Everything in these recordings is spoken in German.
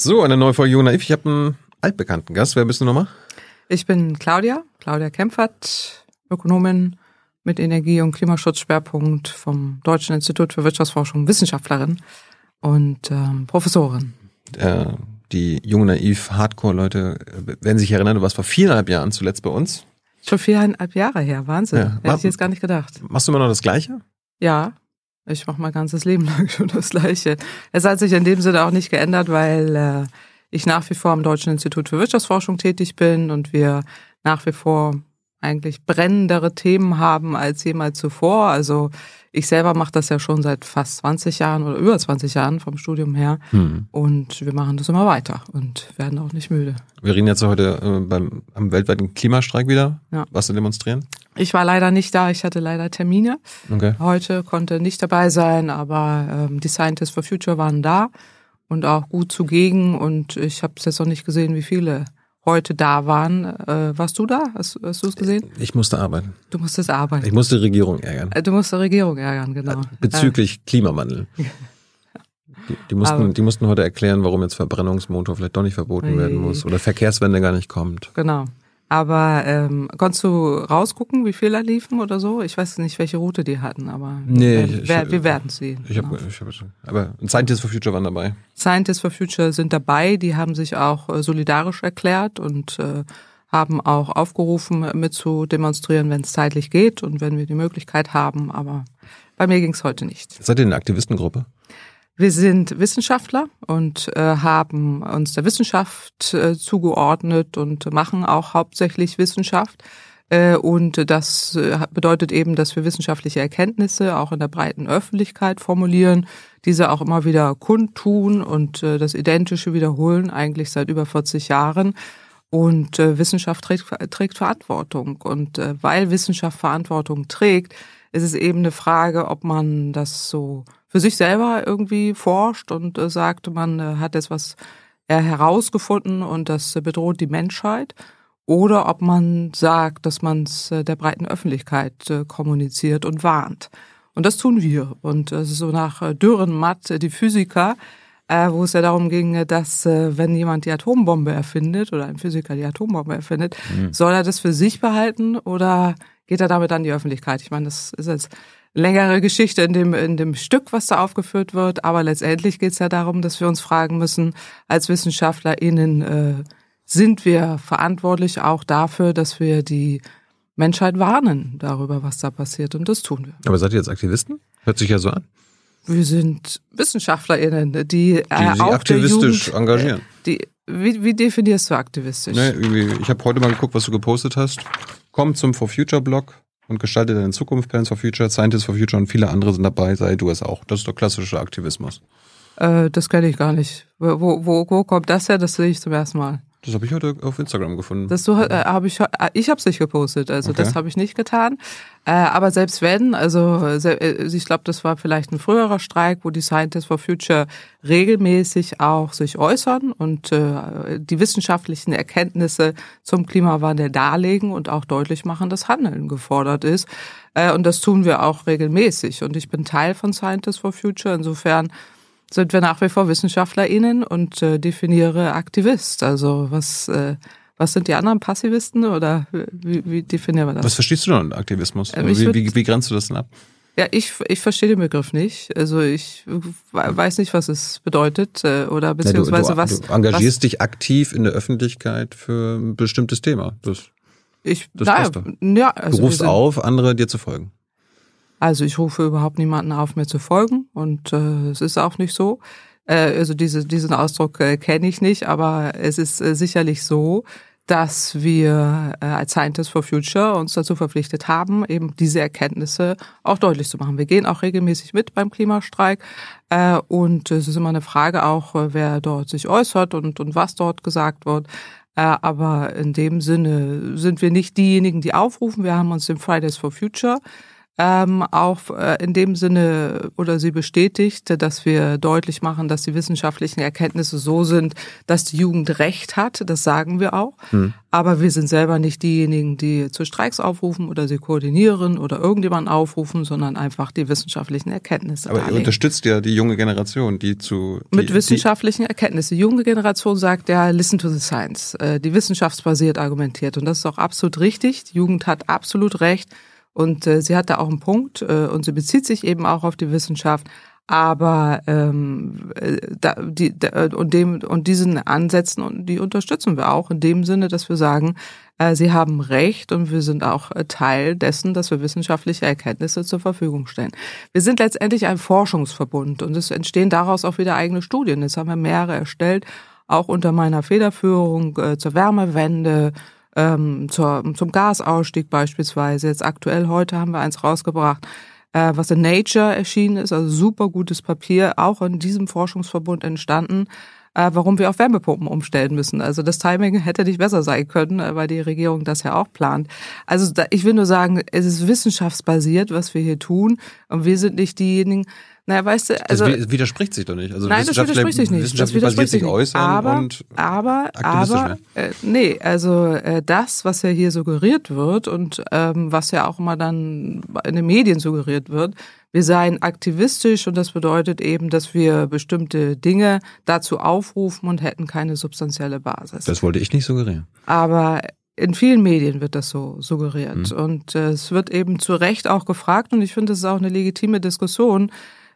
So, eine neue Folge Naiv. Ich habe einen altbekannten Gast. Wer bist du nochmal? Ich bin Claudia, Claudia Kempfert, Ökonomin mit Energie- und Klimaschutzschwerpunkt vom Deutschen Institut für Wirtschaftsforschung, Wissenschaftlerin und ähm, Professorin. Äh, die Jung Naiv Hardcore-Leute werden sich erinnern, du warst vor viereinhalb Jahren zuletzt bei uns. Schon viereinhalb Jahre her, Wahnsinn. Ja. Hätte ich jetzt gar nicht gedacht. Machst du immer noch das Gleiche? Ja, ich mache mein ganzes Leben lang schon das Gleiche. Es hat sich in dem Sinne auch nicht geändert, weil äh, ich nach wie vor am Deutschen Institut für Wirtschaftsforschung tätig bin und wir nach wie vor eigentlich brennendere Themen haben als jemals zuvor. Also ich selber mache das ja schon seit fast 20 Jahren oder über 20 Jahren vom Studium her. Hm. Und wir machen das immer weiter und werden auch nicht müde. Wir reden jetzt heute äh, beim, am weltweiten Klimastreik wieder. Ja. Was zu demonstrieren? Ich war leider nicht da, ich hatte leider Termine. Okay. Heute konnte nicht dabei sein, aber ähm, die Scientists for Future waren da und auch gut zugegen. Und ich habe es jetzt noch nicht gesehen, wie viele heute da waren. Äh, warst du da? Hast, hast du es gesehen? Ich musste arbeiten. Du musstest arbeiten. Ich musste die Regierung ärgern. Äh, du musst die Regierung ärgern, genau. Bezüglich äh. Klimawandel. Die, die, mussten, die mussten heute erklären, warum jetzt Verbrennungsmotor vielleicht doch nicht verboten werden muss oder Verkehrswende gar nicht kommt. Genau. Aber ähm, konntest du rausgucken, wie viele da liefen oder so? Ich weiß nicht, welche Route die hatten, aber nee, wir, ich, wir, wir werden sehen. Ich hab, ich hab, aber Scientists for Future waren dabei. Scientists for Future sind dabei, die haben sich auch äh, solidarisch erklärt und äh, haben auch aufgerufen, mit zu demonstrieren, wenn es zeitlich geht und wenn wir die Möglichkeit haben. Aber bei mir ging es heute nicht. Seid ihr eine Aktivistengruppe? Wir sind Wissenschaftler und äh, haben uns der Wissenschaft äh, zugeordnet und machen auch hauptsächlich Wissenschaft. Äh, und das äh, bedeutet eben, dass wir wissenschaftliche Erkenntnisse auch in der breiten Öffentlichkeit formulieren, diese auch immer wieder kundtun und äh, das Identische wiederholen, eigentlich seit über 40 Jahren. Und Wissenschaft trägt, trägt Verantwortung. Und weil Wissenschaft Verantwortung trägt, ist es eben eine Frage, ob man das so für sich selber irgendwie forscht und äh, sagt, man äh, hat jetzt was äh, herausgefunden und das äh, bedroht die Menschheit. Oder ob man sagt, dass man es äh, der breiten Öffentlichkeit äh, kommuniziert und warnt. Und das tun wir. Und ist so nach äh, Dürrenmatt, äh, die Physiker, äh, wo es ja darum ging, dass äh, wenn jemand die Atombombe erfindet oder ein Physiker die Atombombe erfindet, mhm. soll er das für sich behalten oder geht er damit an die Öffentlichkeit? Ich meine, das ist jetzt längere Geschichte in dem, in dem Stück, was da aufgeführt wird. Aber letztendlich geht es ja darum, dass wir uns fragen müssen, als WissenschaftlerInnen, äh, sind wir verantwortlich auch dafür, dass wir die Menschheit warnen darüber, was da passiert. Und das tun wir. Aber seid ihr jetzt Aktivisten? Hört sich ja so an. Wir sind WissenschaftlerInnen, die, die äh, sich aktivistisch Jugend, engagieren. Die, wie, wie definierst du aktivistisch? Nee, ich habe heute mal geguckt, was du gepostet hast. Komm zum For Future Blog und gestalte deine Zukunft, Plans for Future, Scientists for Future und viele andere sind dabei, sei du es auch. Das ist doch klassischer Aktivismus. Äh, das kenne ich gar nicht. Wo, wo, wo kommt das her? Das sehe ich zum ersten Mal. Das habe ich heute auf Instagram gefunden. Das so, äh, hab ich, äh, ich habe es nicht gepostet, also okay. das habe ich nicht getan. Äh, aber selbst wenn, also äh, ich glaube, das war vielleicht ein früherer Streik, wo die Scientists for Future regelmäßig auch sich äußern und äh, die wissenschaftlichen Erkenntnisse zum Klimawandel darlegen und auch deutlich machen, dass Handeln gefordert ist. Äh, und das tun wir auch regelmäßig. Und ich bin Teil von Scientists for Future. Insofern sind wir nach wie vor WissenschaftlerInnen und äh, definiere Aktivist. Also was, äh, was sind die anderen Passivisten oder wie, wie definieren wir das? Was verstehst du denn Aktivismus? Äh, wie, wie, wie grenzt du das denn ab? Ja, ich, ich verstehe den Begriff nicht. Also ich weiß nicht, was es bedeutet äh, oder beziehungsweise ja, du, du, was. Du engagierst was, dich aktiv in der Öffentlichkeit für ein bestimmtes Thema. Das, ich, das naja, ja, also du rufst auf, andere dir zu folgen. Also ich rufe überhaupt niemanden auf, mir zu folgen und äh, es ist auch nicht so. Äh, also diese, diesen Ausdruck äh, kenne ich nicht, aber es ist äh, sicherlich so, dass wir äh, als Scientists for Future uns dazu verpflichtet haben, eben diese Erkenntnisse auch deutlich zu machen. Wir gehen auch regelmäßig mit beim Klimastreik äh, und es ist immer eine Frage auch, äh, wer dort sich äußert und, und was dort gesagt wird. Äh, aber in dem Sinne sind wir nicht diejenigen, die aufrufen. Wir haben uns dem Fridays for Future ähm, auch äh, in dem Sinne oder sie bestätigt, dass wir deutlich machen, dass die wissenschaftlichen Erkenntnisse so sind, dass die Jugend Recht hat. Das sagen wir auch. Hm. Aber wir sind selber nicht diejenigen, die zu Streiks aufrufen oder sie koordinieren oder irgendjemanden aufrufen, sondern einfach die wissenschaftlichen Erkenntnisse. Aber ihr unterstützt ja die junge Generation, die zu die, mit wissenschaftlichen Erkenntnissen. Die junge Generation sagt ja, listen to the science, äh, die wissenschaftsbasiert argumentiert und das ist auch absolut richtig. Die Jugend hat absolut recht. Und äh, sie hat da auch einen Punkt äh, und sie bezieht sich eben auch auf die Wissenschaft. Aber ähm, äh, da, die, da, und, dem, und diesen Ansätzen, die unterstützen wir auch in dem Sinne, dass wir sagen, äh, sie haben recht und wir sind auch äh, Teil dessen, dass wir wissenschaftliche Erkenntnisse zur Verfügung stellen. Wir sind letztendlich ein Forschungsverbund und es entstehen daraus auch wieder eigene Studien. Jetzt haben wir mehrere erstellt, auch unter meiner Federführung äh, zur Wärmewende, ähm, zur, zum Gasausstieg beispielsweise. Jetzt aktuell heute haben wir eins rausgebracht, äh, was in Nature erschienen ist, also super gutes Papier, auch in diesem Forschungsverbund entstanden, äh, warum wir auf Wärmepumpen umstellen müssen. Also das Timing hätte nicht besser sein können, äh, weil die Regierung das ja auch plant. Also da, ich will nur sagen, es ist wissenschaftsbasiert, was wir hier tun, und wir sind nicht diejenigen, naja, weißt du, also. Das widerspricht sich doch nicht. Also nein, das widerspricht sich nicht. Wissenschaft das widerspricht sich äußern aber, und aber, aber, äh, nee, also äh, das, was ja hier suggeriert wird und ähm, was ja auch immer dann in den Medien suggeriert wird, wir seien aktivistisch und das bedeutet eben, dass wir bestimmte Dinge dazu aufrufen und hätten keine substanzielle Basis. Das wollte ich nicht suggerieren. Aber in vielen Medien wird das so suggeriert. Mhm. Und äh, es wird eben zu Recht auch gefragt, und ich finde, es ist auch eine legitime Diskussion,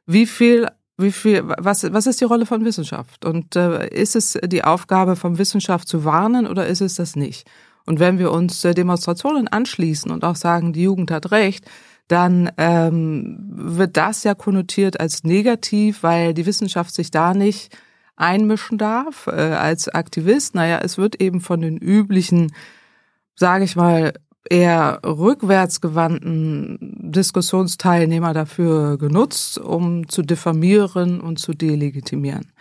wie viel wie viel, was, was ist die Rolle von Wissenschaft? Und äh, ist es die Aufgabe von Wissenschaft zu warnen oder ist es das nicht? Und wenn wir uns äh, Demonstrationen anschließen und auch sagen, die Jugend hat recht, dann ähm, wird das ja konnotiert als negativ, weil die Wissenschaft sich da nicht einmischen darf äh, als Aktivist. Naja, es wird eben von den üblichen, sage ich mal, eher rückwärtsgewandten Diskussionsteilnehmer dafür genutzt, um zu diffamieren und zu delegitimieren.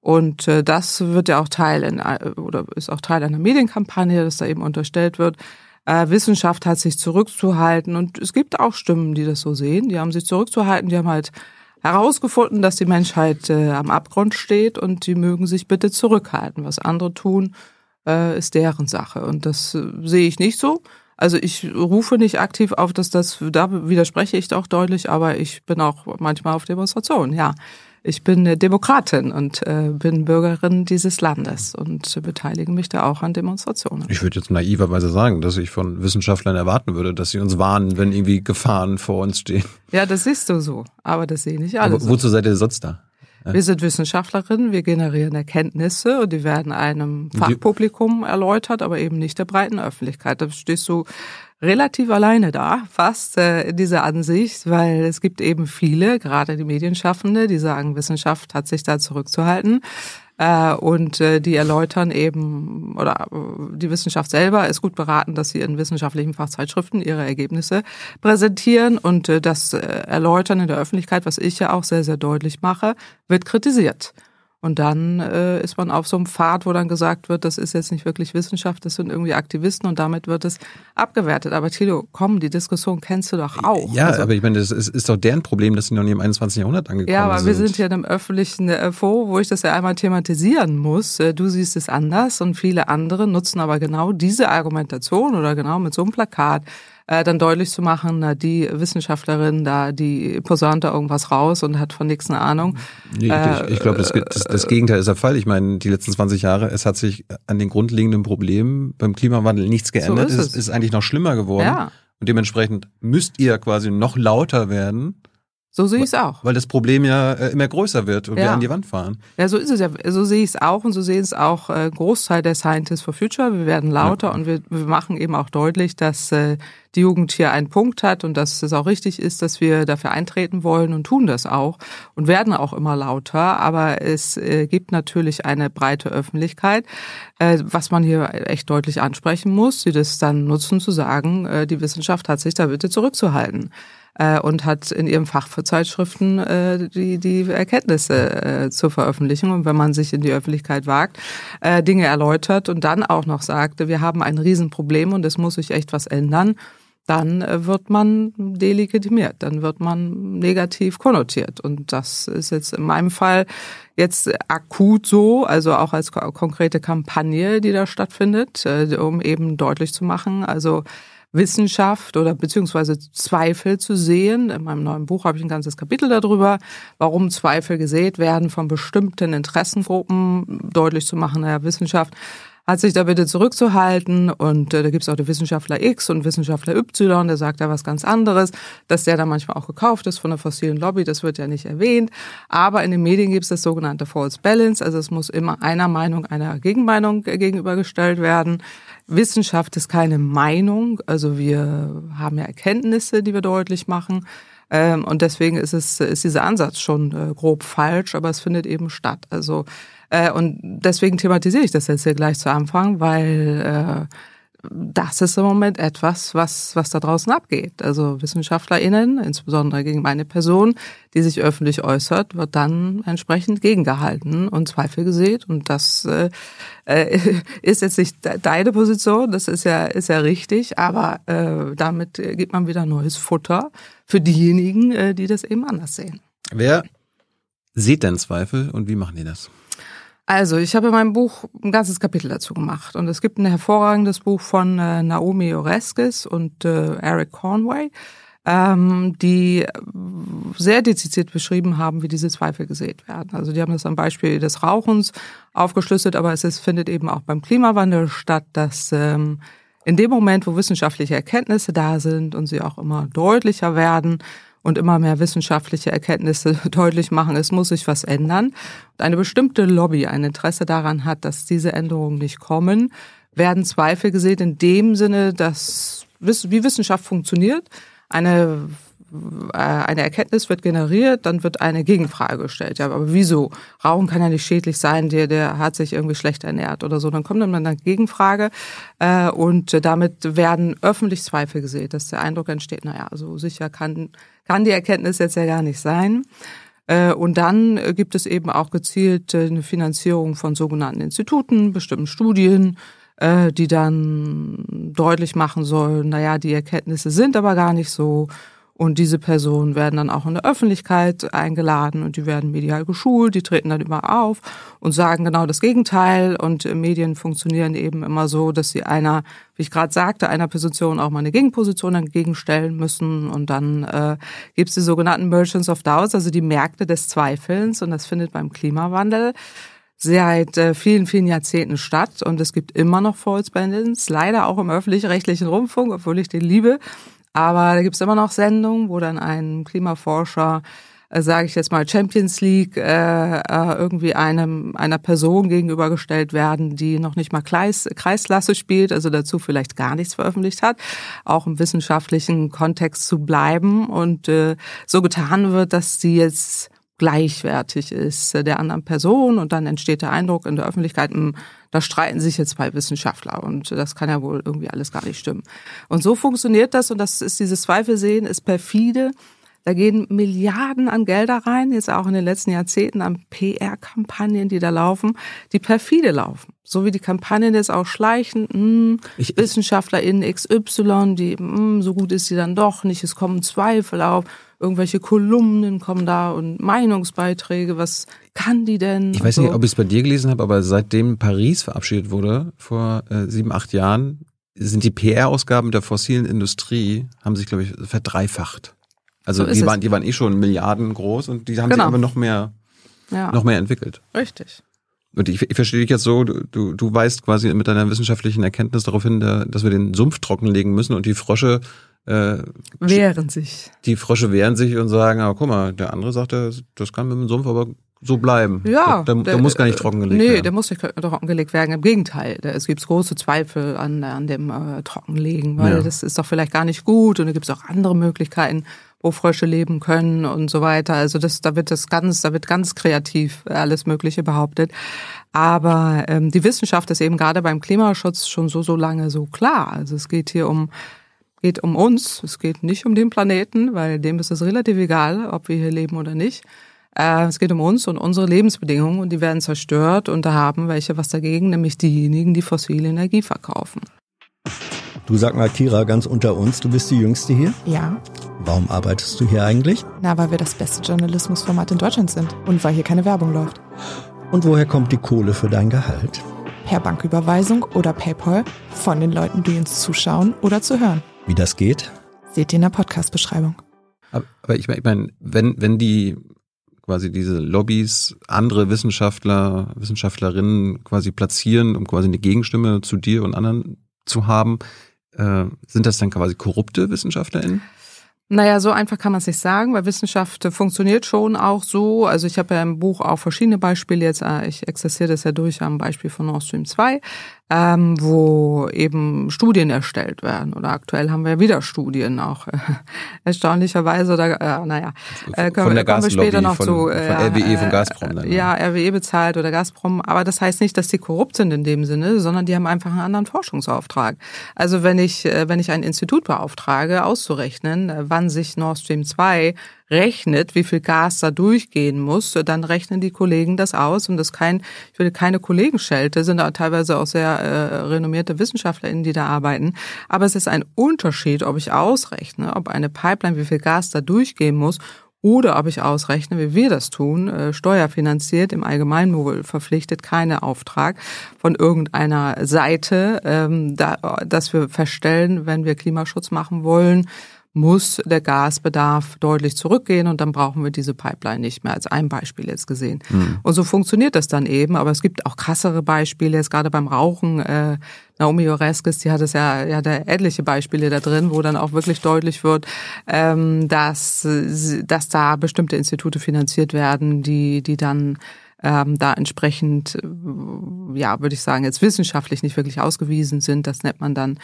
Und äh, das wird ja auch Teil in, äh, oder ist auch Teil einer Medienkampagne, dass da eben unterstellt wird, äh, Wissenschaft hat sich zurückzuhalten. Und es gibt auch Stimmen, die das so sehen. Die haben sich zurückzuhalten, die haben halt herausgefunden, dass die Menschheit äh, am Abgrund steht und die mögen sich bitte zurückhalten. Was andere tun, äh, ist deren Sache. Und das äh, sehe ich nicht so. Also ich rufe nicht aktiv auf, dass das, da widerspreche ich auch deutlich, aber ich bin auch manchmal auf Demonstrationen, ja. Ich bin Demokratin und äh, bin Bürgerin dieses Landes und beteilige mich da auch an Demonstrationen. Ich würde jetzt naiverweise sagen, dass ich von Wissenschaftlern erwarten würde, dass sie uns warnen, wenn irgendwie Gefahren vor uns stehen. Ja, das siehst du so, aber das sehe ich alle. Aber wozu so. seid ihr sonst da? Wir sind Wissenschaftlerinnen, wir generieren Erkenntnisse und die werden einem Fachpublikum erläutert, aber eben nicht der breiten Öffentlichkeit. Da stehst du relativ alleine da, fast äh, in dieser Ansicht, weil es gibt eben viele, gerade die Medienschaffende, die sagen, Wissenschaft hat sich da zurückzuhalten. Äh, und äh, die erläutern eben, oder äh, die Wissenschaft selber ist gut beraten, dass sie in wissenschaftlichen Fachzeitschriften ihre Ergebnisse präsentieren und äh, das äh, Erläutern in der Öffentlichkeit, was ich ja auch sehr, sehr deutlich mache, wird kritisiert. Und dann äh, ist man auf so einem Pfad, wo dann gesagt wird, das ist jetzt nicht wirklich Wissenschaft, das sind irgendwie Aktivisten und damit wird es abgewertet. Aber Thilo, komm, die Diskussion kennst du doch auch. Ja, also, aber ich meine, das ist, ist doch deren Problem, dass sie noch nie im 21. Jahrhundert angekommen sind. Ja, aber sind. wir sind ja in einem öffentlichen äh, Fonds, wo ich das ja einmal thematisieren muss. Äh, du siehst es anders und viele andere nutzen aber genau diese Argumentation oder genau mit so einem Plakat äh, dann deutlich zu machen, na, die Wissenschaftlerin da, die posaunt da irgendwas raus und hat von nichts eine Ahnung. Nee, äh, ich, ich glaube, das, das, das Gegenteil ist der Fall. Ich meine, die letzten 20 Jahre, es hat sich an den grundlegenden Problemen beim Klimawandel nichts geändert. So ist es. es ist eigentlich noch schlimmer geworden. Ja. Und dementsprechend müsst ihr quasi noch lauter werden, so sehe ich es auch. Weil das Problem ja äh, immer größer wird und ja. wir an die Wand fahren. Ja, so ist es ja. So sehe ich es auch und so sehen es auch äh, Großteil der Scientists for Future. Wir werden lauter ja. und wir, wir machen eben auch deutlich, dass äh, die Jugend hier einen Punkt hat und dass es auch richtig ist, dass wir dafür eintreten wollen und tun das auch und werden auch immer lauter. Aber es äh, gibt natürlich eine breite Öffentlichkeit, äh, was man hier echt deutlich ansprechen muss, die das dann nutzen zu sagen, äh, die Wissenschaft hat sich da bitte zurückzuhalten äh, und hat in ihrem Fachzeitschriften äh, die, die Erkenntnisse äh, zur Veröffentlichung. Und wenn man sich in die Öffentlichkeit wagt, äh, Dinge erläutert und dann auch noch sagt, wir haben ein Riesenproblem und es muss sich echt was ändern, dann äh, wird man delegitimiert, dann wird man negativ konnotiert. Und das ist jetzt in meinem Fall jetzt akut so, also auch als konkrete Kampagne, die da stattfindet, äh, um eben deutlich zu machen, also Wissenschaft oder beziehungsweise Zweifel zu sehen. In meinem neuen Buch habe ich ein ganzes Kapitel darüber, warum Zweifel gesät werden von bestimmten Interessengruppen, deutlich zu machen, naja, Wissenschaft hat sich da bitte zurückzuhalten. Und äh, da gibt's auch den Wissenschaftler X und Wissenschaftler Y, der sagt da was ganz anderes, dass der da manchmal auch gekauft ist von der fossilen Lobby, das wird ja nicht erwähnt. Aber in den Medien gibt's das sogenannte False Balance, also es muss immer einer Meinung einer Gegenmeinung äh, gegenübergestellt werden. Wissenschaft ist keine Meinung, also wir haben ja Erkenntnisse, die wir deutlich machen. Ähm, und deswegen ist es ist dieser Ansatz schon äh, grob falsch, aber es findet eben statt. Also äh, und deswegen thematisiere ich das jetzt hier gleich zu Anfang, weil äh, das ist im Moment etwas, was, was da draußen abgeht. Also WissenschaftlerInnen, insbesondere gegen meine Person, die sich öffentlich äußert, wird dann entsprechend gegengehalten und Zweifel gesät. Und das äh, äh ist jetzt nicht deine Position, das ist ja, ist ja richtig, aber äh, damit gibt man wieder neues Futter für diejenigen, äh, die das eben anders sehen. Wer sieht denn Zweifel und wie machen die das? Also, ich habe in meinem Buch ein ganzes Kapitel dazu gemacht. Und es gibt ein hervorragendes Buch von äh, Naomi Oreskes und äh, Eric Conway, ähm, die sehr dezidiert beschrieben haben, wie diese Zweifel gesät werden. Also die haben das am Beispiel des Rauchens aufgeschlüsselt, aber es ist, findet eben auch beim Klimawandel statt, dass ähm, in dem Moment, wo wissenschaftliche Erkenntnisse da sind und sie auch immer deutlicher werden, und immer mehr wissenschaftliche Erkenntnisse deutlich machen, es muss sich was ändern. Und eine bestimmte Lobby ein Interesse daran hat, dass diese Änderungen nicht kommen, werden Zweifel gesehen in dem Sinne, dass wie Wissenschaft funktioniert. Eine eine Erkenntnis wird generiert, dann wird eine Gegenfrage gestellt. Ja, aber wieso? Rauchen kann ja nicht schädlich sein, der, der hat sich irgendwie schlecht ernährt oder so. Dann kommt dann eine Gegenfrage äh, und damit werden öffentlich Zweifel gesät, dass der Eindruck entsteht, naja, so sicher kann, kann die Erkenntnis jetzt ja gar nicht sein. Äh, und dann gibt es eben auch gezielt eine Finanzierung von sogenannten Instituten, bestimmten Studien, äh, die dann deutlich machen sollen, naja, die Erkenntnisse sind aber gar nicht so und diese Personen werden dann auch in der Öffentlichkeit eingeladen und die werden medial geschult, die treten dann immer auf und sagen genau das Gegenteil. Und Medien funktionieren eben immer so, dass sie einer, wie ich gerade sagte, einer Position auch mal eine Gegenposition entgegenstellen müssen. Und dann äh, gibt es die sogenannten Merchants of Doubts, also die Märkte des Zweifelns. Und das findet beim Klimawandel seit äh, vielen, vielen Jahrzehnten statt. Und es gibt immer noch False Balance, leider auch im öffentlich-rechtlichen Rundfunk, obwohl ich den liebe. Aber da gibt's immer noch Sendungen, wo dann ein Klimaforscher äh, sage ich jetzt mal, Champions League äh, äh, irgendwie einem einer Person gegenübergestellt werden, die noch nicht mal Kreis, Kreisklasse spielt, also dazu vielleicht gar nichts veröffentlicht hat, auch im wissenschaftlichen Kontext zu bleiben. Und äh, so getan wird, dass sie jetzt gleichwertig ist der anderen Person und dann entsteht der Eindruck in der Öffentlichkeit, hm, da streiten sich jetzt zwei Wissenschaftler und das kann ja wohl irgendwie alles gar nicht stimmen. Und so funktioniert das und das ist dieses Zweifelsehen, ist perfide. Da gehen Milliarden an Gelder rein, jetzt auch in den letzten Jahrzehnten an PR-Kampagnen, die da laufen, die perfide laufen. So wie die Kampagnen jetzt auch schleichen, mh, hm, ich, WissenschaftlerInnen XY, die, mh, hm, so gut ist sie dann doch nicht, es kommen Zweifel auf irgendwelche Kolumnen kommen da und Meinungsbeiträge, was kann die denn? Ich weiß so. nicht, ob ich es bei dir gelesen habe, aber seitdem Paris verabschiedet wurde, vor äh, sieben, acht Jahren, sind die PR-Ausgaben der fossilen Industrie, haben sich, glaube ich, verdreifacht. Also so die, waren, die waren eh schon Milliarden groß und die haben genau. sich aber noch mehr, ja. noch mehr entwickelt. Richtig. Und ich, ich verstehe dich jetzt so, du, du weißt quasi mit deiner wissenschaftlichen Erkenntnis darauf hin, dass wir den Sumpf trockenlegen müssen und die Frösche äh, wehren sich. Die Frösche wehren sich und sagen, aber guck mal, der andere sagt, das kann mit dem Sumpf aber so bleiben. Ja. Der, der, der muss gar nicht trockengelegt nee, werden. Nee, der muss nicht trockengelegt werden. Im Gegenteil. Es gibt große Zweifel an, an dem äh, Trockenlegen, weil ja. das ist doch vielleicht gar nicht gut und da gibt es auch andere Möglichkeiten, wo Frösche leben können und so weiter. Also das, da wird das ganz, da wird ganz kreativ alles Mögliche behauptet. Aber ähm, die Wissenschaft ist eben gerade beim Klimaschutz schon so, so lange so klar. Also es geht hier um geht um uns, es geht nicht um den Planeten, weil dem ist es relativ egal, ob wir hier leben oder nicht. Äh, es geht um uns und unsere Lebensbedingungen und die werden zerstört und da haben welche was dagegen, nämlich diejenigen, die fossile Energie verkaufen. Du sag mal, Kira, ganz unter uns, du bist die Jüngste hier? Ja. Warum arbeitest du hier eigentlich? Na, weil wir das beste Journalismusformat in Deutschland sind und weil hier keine Werbung läuft. Und woher kommt die Kohle für dein Gehalt? Per Banküberweisung oder PayPal von den Leuten, die uns zuschauen oder zu hören. Wie das geht? Seht ihr in der Podcast-Beschreibung. Aber, aber ich meine, ich mein, wenn, wenn die quasi diese Lobbys andere Wissenschaftler, Wissenschaftlerinnen quasi platzieren, um quasi eine Gegenstimme zu dir und anderen zu haben, äh, sind das dann quasi korrupte WissenschaftlerInnen? Naja, so einfach kann man es nicht sagen, weil Wissenschaft funktioniert schon auch so. Also ich habe ja im Buch auch verschiedene Beispiele jetzt, äh, ich exerziere das ja durch am Beispiel von Nord Stream 2 ähm, wo eben Studien erstellt werden. Oder aktuell haben wir wieder Studien auch äh, erstaunlicherweise. Oder äh, naja, äh, können, von der kommen wir später noch von, zu. Äh, von RWE, von Gazprom. Dann, ja, RWE bezahlt oder Gazprom. Aber das heißt nicht, dass die korrupt sind in dem Sinne, sondern die haben einfach einen anderen Forschungsauftrag. Also wenn ich, äh, wenn ich ein Institut beauftrage, auszurechnen, äh, wann sich Nord Stream 2 rechnet, wie viel Gas da durchgehen muss, dann rechnen die Kollegen das aus und das kein, ich will keine Kollegen schelte, sind auch teilweise auch sehr äh, renommierte WissenschaftlerInnen, die da arbeiten. Aber es ist ein Unterschied, ob ich ausrechne, ob eine Pipeline, wie viel Gas da durchgehen muss oder ob ich ausrechne, wie wir das tun, äh, steuerfinanziert, im Allgemeinwohl verpflichtet, keine Auftrag von irgendeiner Seite, ähm, da, dass wir feststellen, wenn wir Klimaschutz machen wollen, muss der Gasbedarf deutlich zurückgehen und dann brauchen wir diese Pipeline nicht mehr, als ein Beispiel jetzt gesehen. Mhm. Und so funktioniert das dann eben, aber es gibt auch krassere Beispiele, jetzt gerade beim Rauchen, äh, Naomi Oreskes, die hat es ja, ja da etliche Beispiele da drin, wo dann auch wirklich deutlich wird, ähm, dass, dass da bestimmte Institute finanziert werden, die, die dann ähm, da entsprechend, ja, würde ich sagen, jetzt wissenschaftlich nicht wirklich ausgewiesen sind. Das nennt man dann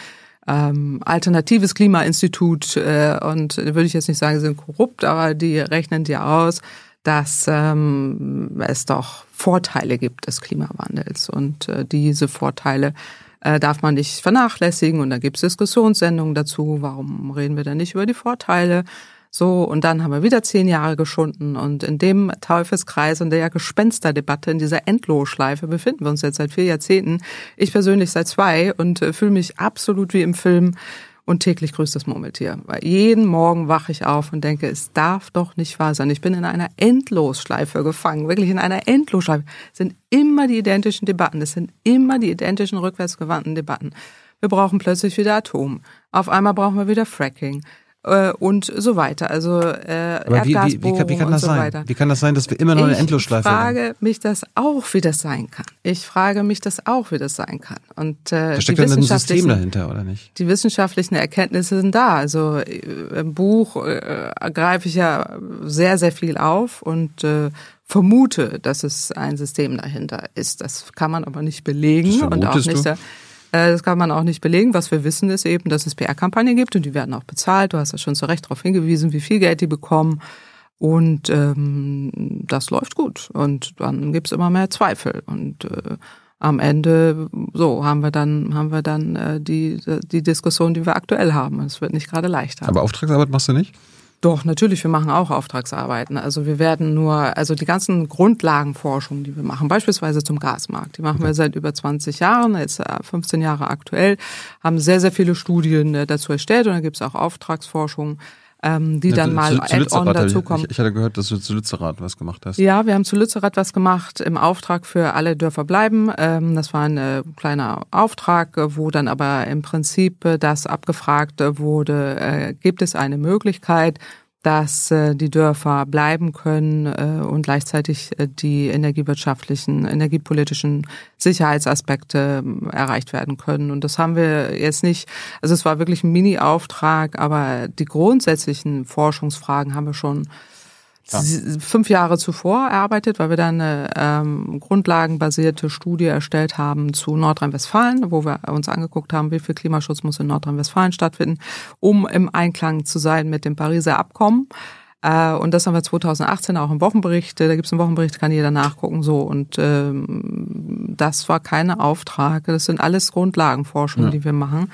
ähm, alternatives Klimainstitut äh, und würde ich jetzt nicht sagen, sie sind korrupt, aber die rechnen dir aus, dass ähm, es doch Vorteile gibt des Klimawandels und äh, diese Vorteile äh, darf man nicht vernachlässigen und da gibt es Diskussionssendungen dazu. Warum reden wir denn nicht über die Vorteile? So, und dann haben wir wieder zehn Jahre geschunden und in dem Teufelskreis und der Gespensterdebatte, in dieser Endlosschleife befinden wir uns jetzt seit vier Jahrzehnten. Ich persönlich seit zwei und äh, fühle mich absolut wie im Film und täglich grüßt das Murmeltier. Weil jeden Morgen wache ich auf und denke, es darf doch nicht wahr sein. Ich bin in einer Endlosschleife gefangen, wirklich in einer Endlosschleife. Es sind immer die identischen Debatten, es sind immer die identischen rückwärtsgewandten Debatten. Wir brauchen plötzlich wieder Atom. Auf einmal brauchen wir wieder Fracking äh, und so weiter. Also äh, Aber wie, wie, wie, wie kann das so sein? Weiter. Wie kann das sein, dass wir immer noch eine Endlosschleife haben? Ich frage mich das auch, wie das sein kann. Ich frage mich das auch, wie das sein kann. Und äh, da steckt dann ein System dahinter, oder nicht? Die wissenschaftlichen Erkenntnisse sind da. Also äh, im Buch äh, greife ich ja sehr, sehr viel auf und äh, vermute, dass es ein System dahinter ist. Das kann man aber nicht belegen und auch nicht. Du? Äh, das kann man auch nicht belegen. Was wir wissen, ist eben, dass es PR-Kampagnen gibt und die werden auch bezahlt. Du hast ja schon zu Recht darauf hingewiesen, wie viel Geld die bekommen. Und ähm, das läuft gut. Und dann gibt's immer mehr Zweifel. Und äh, am Ende so haben wir dann haben wir dann äh, die die Diskussion, die wir aktuell haben. Es wird nicht gerade leichter. Aber Auftragsarbeit machst du nicht? Doch, natürlich, wir machen auch Auftragsarbeiten. Also wir werden nur, also die ganzen Grundlagenforschungen, die wir machen, beispielsweise zum Gasmarkt, die machen wir seit über 20 Jahren, jetzt 15 äh, Jahre aktuell, haben sehr, sehr viele Studien äh, dazu erstellt und da gibt es auch Auftragsforschung ähm, die ja, dann mal Add-on dazukommen. Ich, ich hatte gehört, dass du zu Lützerath was gemacht hast. Ja, wir haben zu Lützerath was gemacht im Auftrag für alle Dörfer bleiben. Ähm, das war ein äh, kleiner Auftrag, wo dann aber im Prinzip äh, das abgefragt wurde, äh, gibt es eine Möglichkeit, dass äh, die Dörfer bleiben können äh, und gleichzeitig äh, die energiewirtschaftlichen, energiepolitischen Sicherheitsaspekte äh, erreicht werden können. Und das haben wir jetzt nicht, also es war wirklich ein Mini-Auftrag, aber die grundsätzlichen Forschungsfragen haben wir schon ja. fünf Jahre zuvor erarbeitet, weil wir dann eine ähm, grundlagenbasierte Studie erstellt haben zu Nordrhein-Westfalen, wo wir uns angeguckt haben, wie viel Klimaschutz muss in Nordrhein-Westfalen stattfinden, um im Einklang zu sein mit dem Pariser Abkommen. Äh, und das haben wir 2018 auch im Wochenbericht, da gibt es einen Wochenbericht, kann jeder nachgucken, so. Und ähm, das war keine Auftrag, das sind alles Grundlagenforschungen, ja. die wir machen.